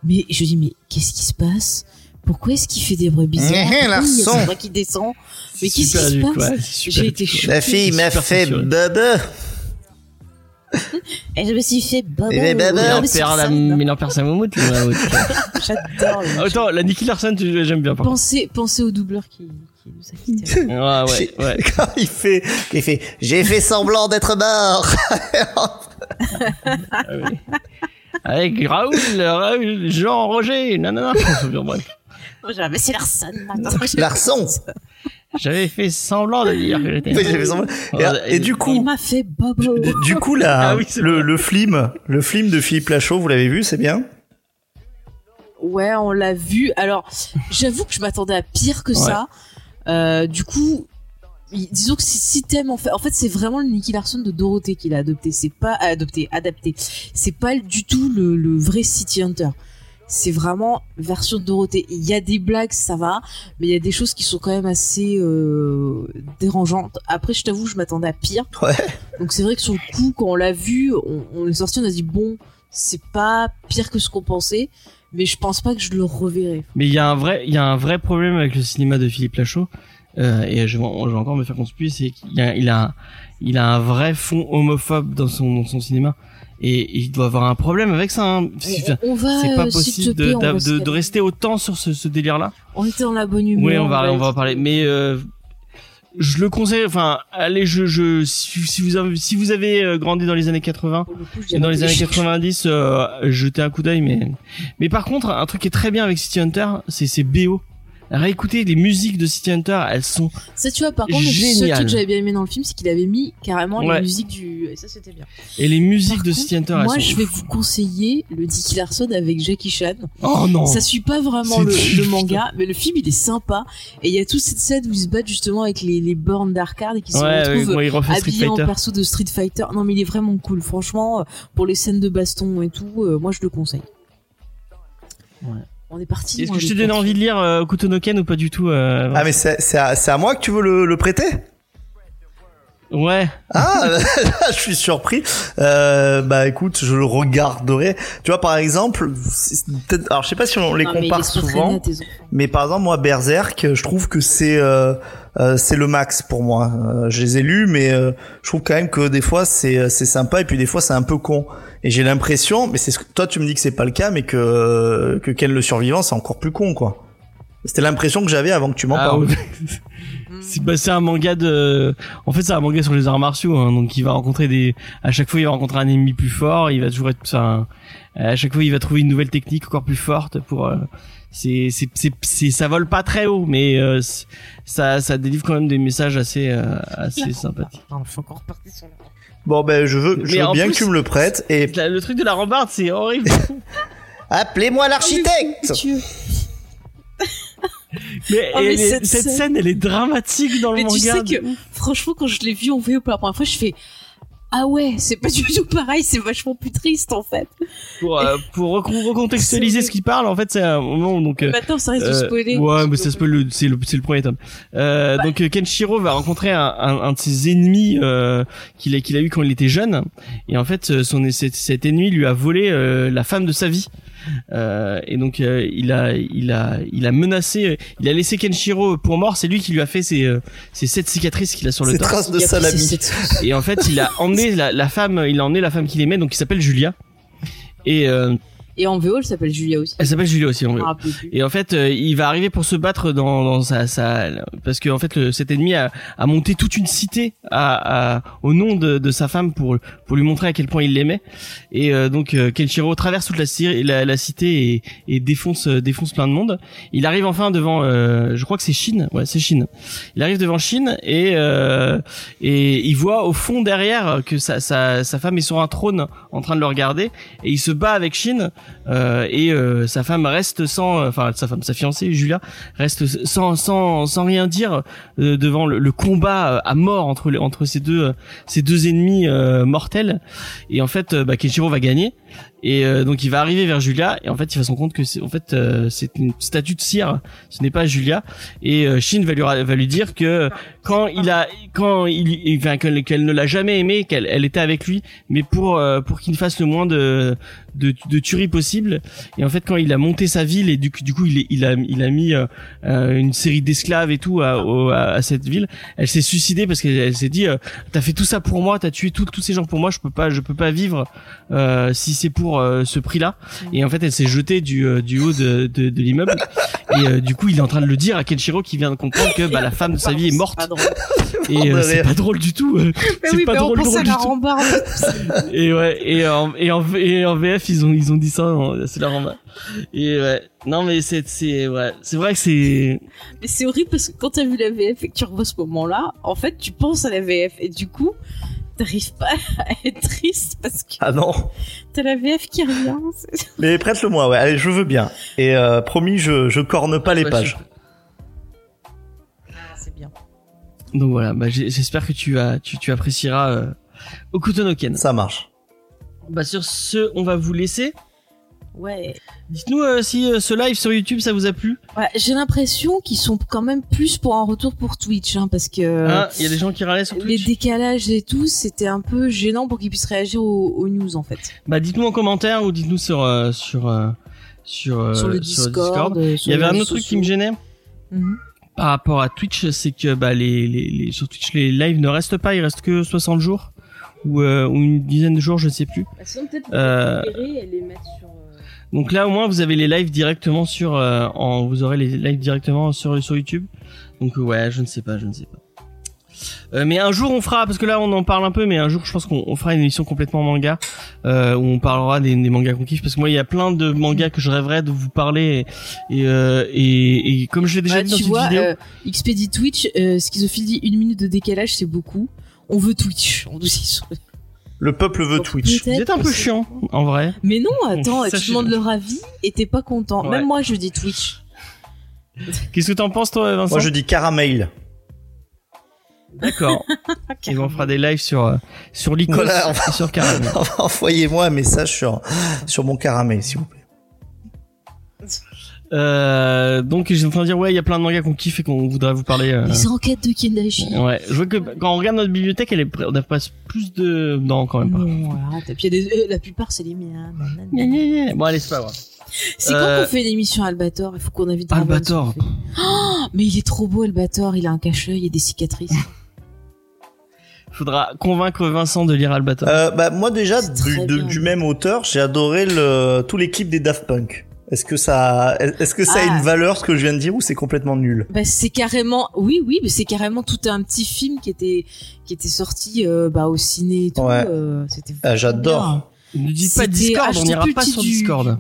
mais je dis, mais qu'est-ce qui se passe? Pourquoi est-ce qu'il fait des bruits bizarres Eh, Pourquoi il y a Larson. sa voix qui descend Mais qu'est-ce qui se passe c'est J'ai été choquée. La fille m'a fait baba. Et je me suis fait en Mais sur perd la, scène. il en perd sa moumoute, le mammouth. J'adore. le Autant, la Nicky Larson, j'aime bien. Pensez, pensez au doubleur qui, qui nous a quittés. Ouais, ouais, ouais. Quand il fait, il fait, j'ai fait semblant d'être mort. Ah. Avec Raoul, Raoul, Jean, Roger, non, non, non. Bref. J'avais c'est Larson. Larson. J'avais fait semblant de dire que j'étais. Oui, j'ai fait semblant. Et, et du Il coup, m'a fait bobo. du, du coup là, Ah oui, le, le film, le film de Philippe Lachaud, vous l'avez vu, c'est bien? Ouais, on l'a vu. Alors, j'avoue que je m'attendais à pire que ça. Euh, du coup, il- disons que si, si t'aimes en fait, en fait, c'est vraiment le Nicky Larson de Dorothée qu'il a adopté. C'est pas adopté, adapté. C'est pas du tout le, le vrai City Hunter. C'est vraiment version de Dorothée. Il y a des blagues, ça va, mais il y a des choses qui sont quand même assez euh, dérangeantes. Après, je t'avoue, je m'attendais à pire. Ouais. Donc c'est vrai que sur le coup, quand on l'a vu, on, on est sorti, on a dit bon, c'est pas pire que ce qu'on pensait, mais je pense pas que je le reverrai. Mais il y a un vrai, il y a un vrai problème avec le cinéma de Philippe Lachaud. Euh, et je vais, je vais encore me faire conspuer, c'est qu'il a, il a, il a un vrai fond homophobe dans son, dans son cinéma. Et, il doit avoir un problème avec ça. Hein. On, on va, C'est pas euh, possible plaît, de, de, de, rester autant sur ce, ce délire-là. On était dans la bonne humeur. Oui, on va, on va en parler. Mais euh, je le conseille. Enfin, allez, je, je, si, si vous avez, si vous avez euh, grandi dans les années 80, Pour le coup, j'ai et dans les années 90, euh, jetez un coup d'œil. Mais, mais par contre, un truc qui est très bien avec City Hunter, c'est ses BO. Réécoutez les musiques de City Hunter, elles sont Ça, tu vois, par contre, le seul Génial. truc que j'avais bien aimé dans le film, c'est qu'il avait mis carrément Ouais. les musiques du. Et ça, c'était bien. et les musiques Par de contre, City Hunter, elles moi, sont je vais vous conseiller le Dicky Larson avec Jackie Chan. Oh non. Ça suit pas vraiment le, le manga, mais le film il est sympa. Et il y a toute cette scène où ils se battent justement avec les, les bornes d'arcade et qui se ouais, retrouvent refait Street habillés en perso de Street Fighter. Non mais il est vraiment cool. Franchement, euh, pour les scènes de baston et tout, euh, moi je le conseille. Ouais. On est parti. Est-ce que je donné potes. envie de lire euh, Kutonoken ou pas du tout euh, Ah mais c'est c'est à, c'est à moi que tu veux le, le prêter? Ouais. Ah, je suis surpris. Euh, bah écoute, je le regarderai. Tu vois, par exemple, alors je sais pas si on les Non, compare souvent, mais par exemple moi Berserk, je trouve que c'est euh, euh, c'est le max pour moi. Euh, je les ai lus, mais euh, je trouve quand même que des fois c'est c'est sympa et puis des fois c'est un peu con. Et j'ai l'impression, mais c'est ce que toi tu me dis que c'est pas le cas, mais que que Ken le survivant c'est encore plus con quoi. C'était l'impression que j'avais avant que tu m'en Ah, parles. c'est bah, c'est un manga de en fait c'est un manga sur les arts martiaux hein, donc il va rencontrer des à chaque fois il va rencontrer un ennemi plus fort il va toujours être enfin, à chaque fois il va trouver une nouvelle technique encore plus forte pour euh, c'est c'est c'est c'est- ça vole pas très haut mais euh, ça ça délivre quand même des messages assez euh, assez sympathiques. Non, je suis encore reparti sur la- Bon ben je veux, je veux en bien plus- que tu me le prêtes et La- le truc de la rambarde c'est horrible. Appelez-moi l'architecte. Mais, Oh, mais est- cette scène- scène elle est dramatique dans le Mais manga tu sais que, franchement, quand je l'ai vu en VO pour la première fois, je fais Ah ouais, c'est pas du tout pareil, c'est vachement plus triste en fait. pour euh, pour recontextualiser ce qu'il parle en fait c'est un moment où, donc euh, Maintenant, ça reste du Euh, spoiler. Ouais, mais ça spoil le, c'est le, c'est le premier tome. Euh, Donc Kenshiro va rencontrer un, un, un de ses ennemis qu'il a, qu'il a eu quand il était jeune, et en fait, son cet, cet ennemi lui a volé la femme de sa vie. Euh, et donc euh, il a, il a, il a menacé, il a laissé Kenshiro pour mort. C'est lui qui lui a fait ses, euh, ses sept cicatrices qu'il a sur le torse. traces de salami. ses Et en fait, il a emmené la, la femme, il a emmené la femme qu'il aimait, donc qui s'appelle Julia. Et euh, Et en VO, elle s'appelle Julia aussi. elle s'appelle Julia aussi. en plus. Et en fait, euh, il va arriver pour se battre dans, dans sa, sa parce que en fait, le, cet ennemi a, a monté toute une cité à, à- au nom de, de sa femme pour pour lui montrer à quel point il l'aimait. Et euh, donc euh, Kenshiro traverse toute la, la, la cité et, et défonce euh, défonce plein de monde. Il arrive enfin devant, euh, je crois que c'est Chine, ouais, c'est Chine. Il arrive devant Chine et euh, et il voit au fond derrière que sa, sa sa femme est sur un trône en train de le regarder et il se bat avec Chine euh, et euh, sa femme reste sans enfin sa femme sa fiancée Julia reste sans sans sans rien dire euh, devant le, le combat euh, à mort entre les, entre ces deux euh, ces deux ennemis euh, mortels. Et en fait euh, bah, Kenshiro va gagner et euh, donc il va arriver vers Julia et en fait il va se rendre compte que c'est en fait euh, c'est une statue de cire. Ce n'est pas Julia. Et euh, Shin va lui va lui dire que quand il a quand il enfin, qu'elle ne l'a jamais aimé qu'elle elle était avec lui mais pour euh, pour qu'il fasse le moins de de, de tueries possible. Et en fait quand il a monté sa ville et du, du coup il, il a il a mis euh, euh, une série d'esclaves et tout à, à, cette ville elle s'est suicidée parce qu'elle elle s'est dit t'as fait tout ça pour moi t'as tué tout- tous ces gens pour moi je peux pas je peux pas vivre si c'est pour euh, ce prix là et en fait elle s'est jetée du euh, du haut de de, de l'immeuble. Et euh, du coup il est en train de le dire à Kenshiro qui vient de comprendre que bah la femme de sa vie est morte. Et euh, de c'est pas drôle du tout Mais c'est oui, pas mais drôle on pense drôle à du la tout. rambarde. et ouais et en et en, V- et en VF ils ont ils ont dit ça en- c'est la ramba et ouais. Non mais c'est c'est ouais. C'est vrai que c'est Mais c'est horrible parce que quand t'as vu la VF et que tu revois ce moment-là, en fait, tu penses à la VF et du coup, t'arrives pas à être triste parce que Ah non. t'as la VF qui revient. C'est- Mais prête-le moi, ouais. Allez, je veux bien. Et euh, promis, je je corne pas les pages. C'est bien. donc voilà bah j'espère que tu as tu tu apprécieras euh, Okuto no Ken Ça marche. bah sur ce on va vous laisser Ouais. dites-nous euh, si euh, ce live sur YouTube ça vous a plu Ouais, J'ai l'impression qu'ils sont quand même plus pour un retour pour Twitch, hein, parce que il y a des gens qui râlaient sur les Twitch décalages et tout, c'était un peu gênant pour qu'ils puissent réagir aux, aux news en fait. bah dites-nous en commentaire ou dites-nous sur euh, sur euh, sur euh, sur le Discord. sur il y avait les un autre truc qui me gênait Mhm. par rapport à Twitch, c'est que bah les, les, les sur Twitch les lives ne restent pas, il reste que 60 jours ou, euh, ou une dizaine de jours, je sais plus. Bah, sinon peut-être Euh, les mettre sur. Donc là au moins vous avez les lives directement sur euh, en vous aurez les lives directement sur sur YouTube. Donc euh, ouais, je ne sais pas, je ne sais pas. Euh, mais un jour on fera parce que là on en parle un peu mais un jour je pense qu'on on fera une émission complètement manga euh, où on parlera des, des mangas qu'on kiffe parce que moi il y a plein de mangas que je rêverais de vous parler et et, euh, et, et comme je l'ai déjà Ouais, dit dans tu une vois, vidéo euh, Xpedi Twitch, euh, Schizophile dit une minute de décalage, c'est beaucoup. On veut Twitch. On sur- Le peuple veut Twitch. vous êtes un peu chiant en vrai Mais non, attends, Ça, tu je- demandes leur avis et t'es pas content. Ouais. Même moi, je dis Twitch. Qu'est-ce que t'en penses toi Vincent Moi, je dis caramel. D'accord. Et on fera des lives sur euh, sur Voilà, on va- et sur Caramel. Envoyez-moi un message sur sur mon caramel, s'il vous plaît. Euh, donc j'ai en train de dire ouais, il y a plein de mangas qu'on kiffe et qu'on voudrait vous parler. euh, Les enquêtes de Kendashi. Ouais, je vois que quand on regarde notre bibliothèque, elle est, on a pas plus de, non quand même pas. Non, arrête. Et puis il y a des- euh, la plupart c'est les miens. Bon allez, c'est pas grave. C'est Euh, quand qu'on fait l'émission Albator Il faut qu'on invite Albator. Oh, mais il est trop beau Albator, il a un cache-œil et des cicatrices. Faudra convaincre Vincent de lire Albator. Euh, bah moi déjà du, de- même auteur, j'ai adoré le, tous les clips des Daft Punk. Est-ce que ça, est-ce que ça a Ah. une valeur ce que je viens de dire ou c'est complètement nul bah c'est carrément, oui oui, mais c'est carrément tout un petit film qui était qui était sorti euh, bah au ciné et tout. Ouais. euh, c'était. Ah, j'adore. ne dites pas Discord, ah, on n'ira pas petit sur du- Discord.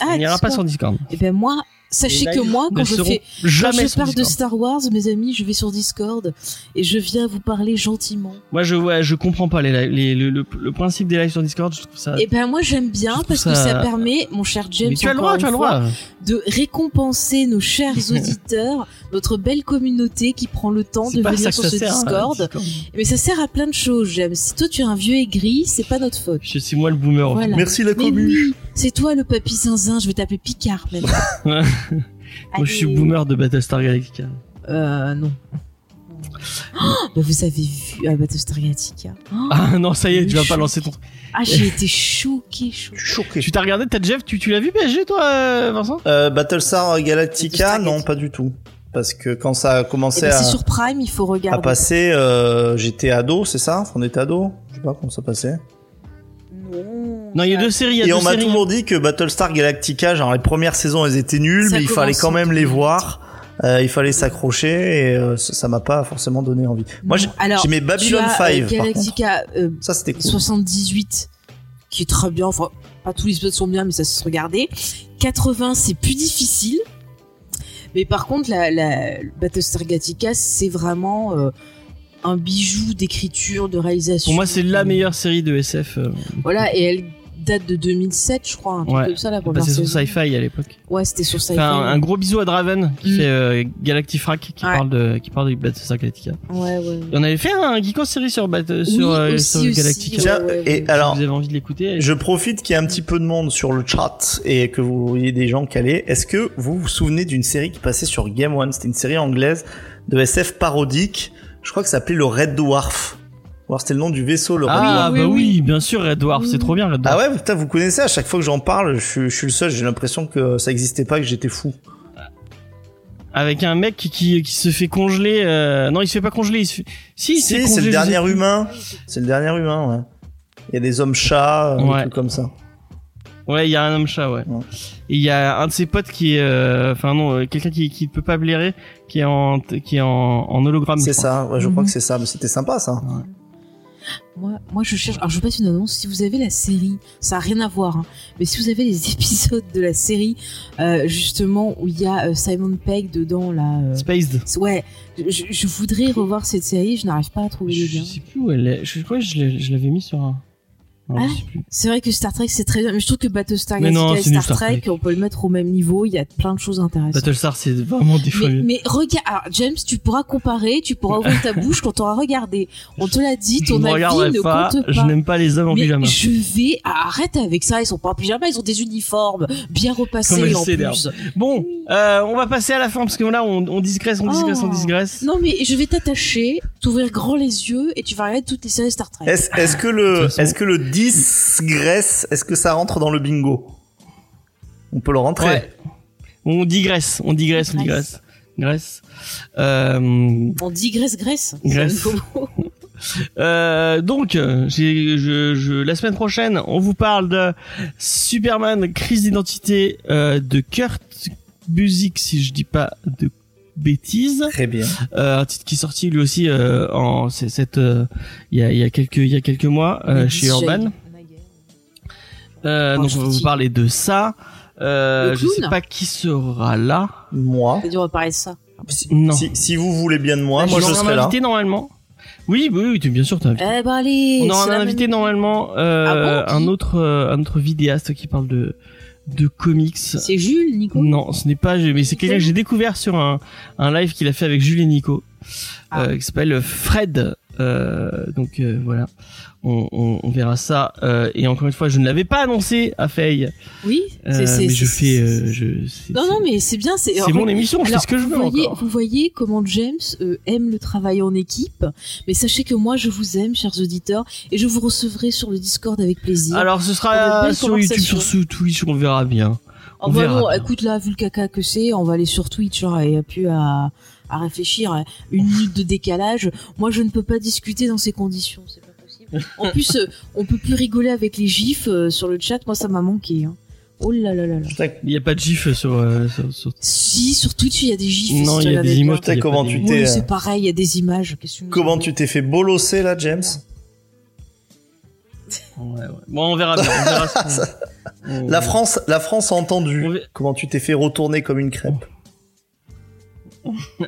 Ah, on n'ira pas sur Discord. Et ben moi, sachez que moi, quand je fais Quand je parle de. Star Wars, mes amis, je vais sur Discord et je viens vous parler gentiment. Moi je ouais, je comprends pas les, lives- les le, le, le principe des lives sur Discord, je trouve ça. Et ben moi j'aime bien parce que ça- permet, mon cher James, Mais tu as le encore droit, tu as une le fois, droit. de récompenser nos chers auditeurs, notre belle communauté qui prend le temps de venir sur ce sert. hein, Discord. Mais ça sert à plein de choses, James. Si toi tu es un vieux aigri, c'est pas notre faute. Je suis moi le boomer. Voilà. Merci la Mais commu. oui, c'est toi le papy zinzin, je vais t'appeler Picard même. Moi je suis boomer de Battlestar Galactica. Euh, non. Oh, mais vous avez vu euh, Battlestar Galactica Oh, Ah non, ça y est, tu vas pas lancer ton. Ah, j'ai été choquée. suis choqué. Tu t'as regardé, t'as Jeff, tu, tu l'as vu PSG toi, euh, Vincent? Euh, Battlestar Galactica, Battlestar non, Galactica. pas du tout. Parce que quand ça a Eh commencé ben, à, c'est sur Prime, il faut à regarder. passer, euh, j'étais ado, c'est ça? On était ado? Je sais pas comment ça passait. Non. Il y a deux séries. il y a Et deux on m'a toujours dit que Battlestar Galactica, genre les premières saisons, elles étaient nulles, Ça mais il fallait quand même les 2008. voir. Euh, il fallait s'accrocher et euh, ça m'a pas forcément donné envie. Moi, j'aimais tu Babylon as, 5. euh. Galactica euh, Ça, c'était cool. 78, qui est très bien. Enfin, pas tous les épisodes sont bien, mais ça se regarder. 80, c'est plus difficile. Mais par contre, la, la Battlestar Galactica, c'est vraiment euh, un bijou d'écriture, de réalisation. Pour moi, c'est la meilleure série de SF. euh, Voilà, et elle date de 2007, je crois, un truc Ouais. comme ça, la première passée sur. Sci-Fi à l'époque. Ouais, c'était sur Sci-Fi. Enfin, un, un gros bisou à Draven qui Mm. fait euh, Galactifrac, qui Ouais. parle de qui parle de Battlestar Galactica. Ouais, ouais. Et on avait fait un geek en série sur Bat- Oui, sur, euh, aussi, sur aussi, Galactica. ouais, et ouais. alors, Si vous avez envie de l'écouter. Je profite qu'il y ait un petit peu de monde sur le chat et que vous voyez des gens calés. Est-ce que vous vous souvenez d'une série qui passait sur Game One? C'était une série anglaise de SF parodique. Je crois que ça s'appelait le Red Dwarf. Ou alors c'était le nom du vaisseau, le Red Ah Dwarf. oui, bah oui, oui. bien sûr Red Dwarf, c'est trop bien Red Dwarf. Ah ouais, putain, vous connaissez à chaque fois que j'en parle, je, suis- je suis le seul, j'ai l'impression que ça existait pas, que j'étais fou. Avec un mec qui, qui, qui se fait congeler. euh, Non, il se fait pas congeler. Il se fait... Si, il se fait Si, c'est le dernier humain. C'est le dernier humain, ouais. Il y a des hommes chats, euh, Ouais. des trucs comme ça. Ouais, il y a un homme chat, ouais. Ouais. Et il y a un de ses potes qui est, euh, enfin non, euh, quelqu'un qui qui peut pas blairer, qui est en qui est en, en hologramme. C'est je ça, ouais, je crois Mhm. que c'est ça, mais c'était sympa ça. Moi, moi, je cherche. Alors, je passe une annonce. Si vous avez la série, ça a rien à voir. hein, mais si vous avez les épisodes de la série, euh, justement où il y a euh, Simon Pegg dedans, là. euh, Spaced. ouais, je, je voudrais revoir cette série. Je n'arrive pas à trouver Je, les je liens. sais plus où elle est. Je crois que je je l'avais mis sur un. Ah, je. C'est vrai que Star Trek c'est très bien, mais je trouve que Battlestar Mais non, Galactica et Star, Star Trek, Trek. on peut le mettre au même niveau. Il y a plein de choses intéressantes. Battlestar, c'est vraiment des fois Mais, mieux. mais regarde, alors, James, tu pourras comparer, tu pourras ouvrir ta bouche quand tu auras regardé. On te l'a dit, Je ton ne avis ne pas. compte pas. Je n'aime pas les hommes en mais pyjama. je vais ah, arrête avec ça, ils sont pas en pyjama, ils ont des uniformes bien repassés en plus. Bon, euh, on va passer à la fin parce que là, on, on digresse, on digresse, on Oh. digresse. Non mais je vais t'attacher, t'ouvrir grand les yeux et tu vas regarder toutes les séries Star Trek. Est-ce que le est-ce que le digresse, est-ce que ça rentre dans le bingo? On peut le rentrer. Ouais. On digresse, on digresse, on digresse. Grèce. Euh, On digresse Grèce. Grèce. Euh, donc, euh, je, je, la semaine prochaine, on vous parle de Superman, crise d'identité euh, de Kurt Busiek, si je dis pas de bêtises. Très bien. Euh, un titre qui est sorti lui aussi euh, en c'est- cette euh, il y a il y a quelques il y a quelques mois euh, chez. Urban. Euh, Oh, donc je on va vous parler de ça. Euh, je sais pas qui sera là. Moi. C'est dur, on va parler de ça. Si, Non. si, si vous voulez bien de moi, Ah, moi je aura serai là. invité normalement. Oui, oui, oui, tu- bien sûr, t'es invité. Eh ben allez. On aura un invité même- normalement, euh, Ah bon, un autre, euh, un autre vidéaste qui parle de de comics. C'est Jules, Nico. Non, ce n'est pas, mais c'est quelqu'un que j'ai découvert sur un, un live qu'il a fait avec Jules et Nico, Ah. euh, qui s'appelle Fred donc euh, voilà, on, on, on verra ça. Euh, et encore une fois, je ne l'avais pas annoncé à Faye, Oui, euh, c'est mais je fais, euh, je. Non, non, mais c'est bien. C'est mon émission, je fais Alors, ce que je veux vous voyez, encore. vous voyez comment James euh, aime le travail en équipe, mais sachez que moi je vous aime, chers auditeurs, et je vous recevrai sur le Discord avec plaisir. Alors ce sera sur YouTube, sur ce Twitch, on verra bien. Oh, on bah verra non, bien. écoute là, vu le caca que c'est, on va aller sur Twitch, hein, et plus à, à réfléchir. hein. Une minute de décalage, moi je ne peux pas discuter dans ces conditions, c'est pas possible. En plus, euh, on peut plus rigoler avec les gifs euh, sur le chat, moi ça m'a manqué. hein. Oh là là là là. Il n'y a pas de gif sur, euh, sur, sur- Si, sur Twitch il y a des gifs. Non, il y a des a comment tu t'es- Oui, c'est pareil, il y a des images. Comment tu t'es fait bolosser là, James? Ouais, ouais. Bon, on verra bien. On verra ce qu'on- on- La France, la France a entendu. Comment tu t'es fait retourner comme une crêpe?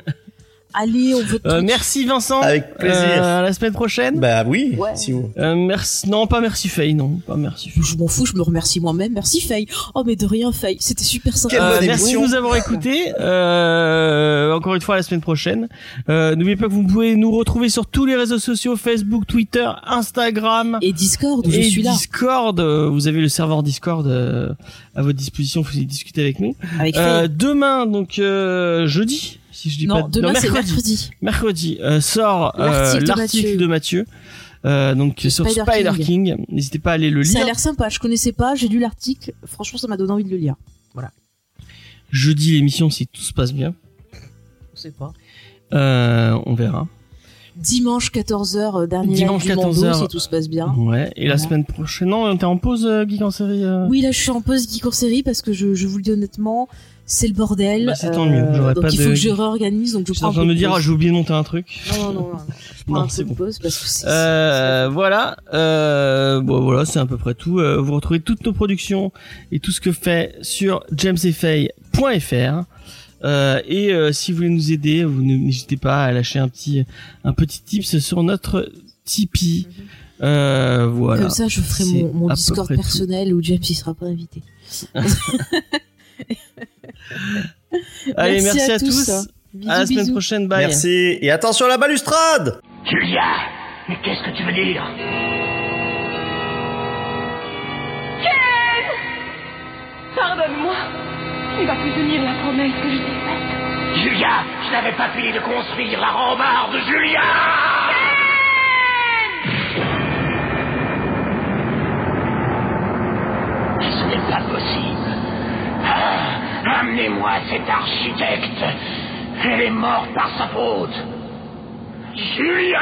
Allez, on veut Euh, merci Vincent. Avec plaisir. Euh, à la semaine prochaine. Bah oui. Ouais. Si vous. Euh, merci. Non, pas merci Faye, non, pas merci. Faye. Je m'en fous, je me remercie moi-même. Merci Faye. Oh mais de rien Faye, c'était super sympa. Quelle bonne Euh, merci de nous avoir écoutés. Euh, encore une fois la semaine prochaine. Euh, N'oubliez pas que vous pouvez nous retrouver sur tous les réseaux sociaux Facebook, Twitter, Instagram. Et Discord, où je et suis là Discord, vous avez le serveur Discord à votre disposition, vous pouvez discuter avec nous. avec Euh, Faye. demain, donc euh, jeudi, si je dis Non, pas demain c'est mercredi, mercredi. mercredi euh, sort euh, L'article de Mathieu. de Mathieu. Euh, donc sur Spider Spider, King. King. N'hésitez pas à aller le Ça a lire. l'air sympa, je connaissais pas, j'ai lu l'article. Franchement, ça m'a donné envie de le lire. Jeudi l'émission si tout se passe bien. Je sais pas. Euh, on verra. Dimanche 14h, dernier Dimanche live du 14 Mando, si tout se passe bien. Ouais. Et la Voilà. semaine prochaine, non, t'es en pause, euh, Geek en série. Oui, là, je suis en pause geek en série parce que je, je vous le dis honnêtement, c'est le bordel. Bah, c'est tant mieux, j'aurais donc pas il de- faut que je réorganise, donc je prends en train de me dire, ah, j'ai oublié de monter un truc. Non, non, non, non. Je prends Non, un c'est peu de bon. pause parce que c'est... Euh, voilà, euh, bon voilà, c'est à peu près tout. Euh, vous retrouvez toutes nos productions et tout ce que fait sur jamesfay.fr. Euh, et euh, si vous voulez nous aider, vous n'hésitez pas à lâcher un petit un petit tips sur notre Tipeee. Euh, voilà. Comme ça, je ferai mon, mon Discord tout. personnel où James il sera pas invité. Allez, merci, à, tous. Bisous, à la semaine bisous. prochaine. Bye. Merci. Et attention à la balustrade Julia Mais qu'est-ce que tu veux dire? Pardonne-moi. Tu vas plus tenir la promesse que je t'ai faite. Julia, je n'avais pas fini de construire la rambarde, Julia Ce n'est pas possible. Ah, Amenez-moi cet architecte. Elle est morte par sa faute. Julia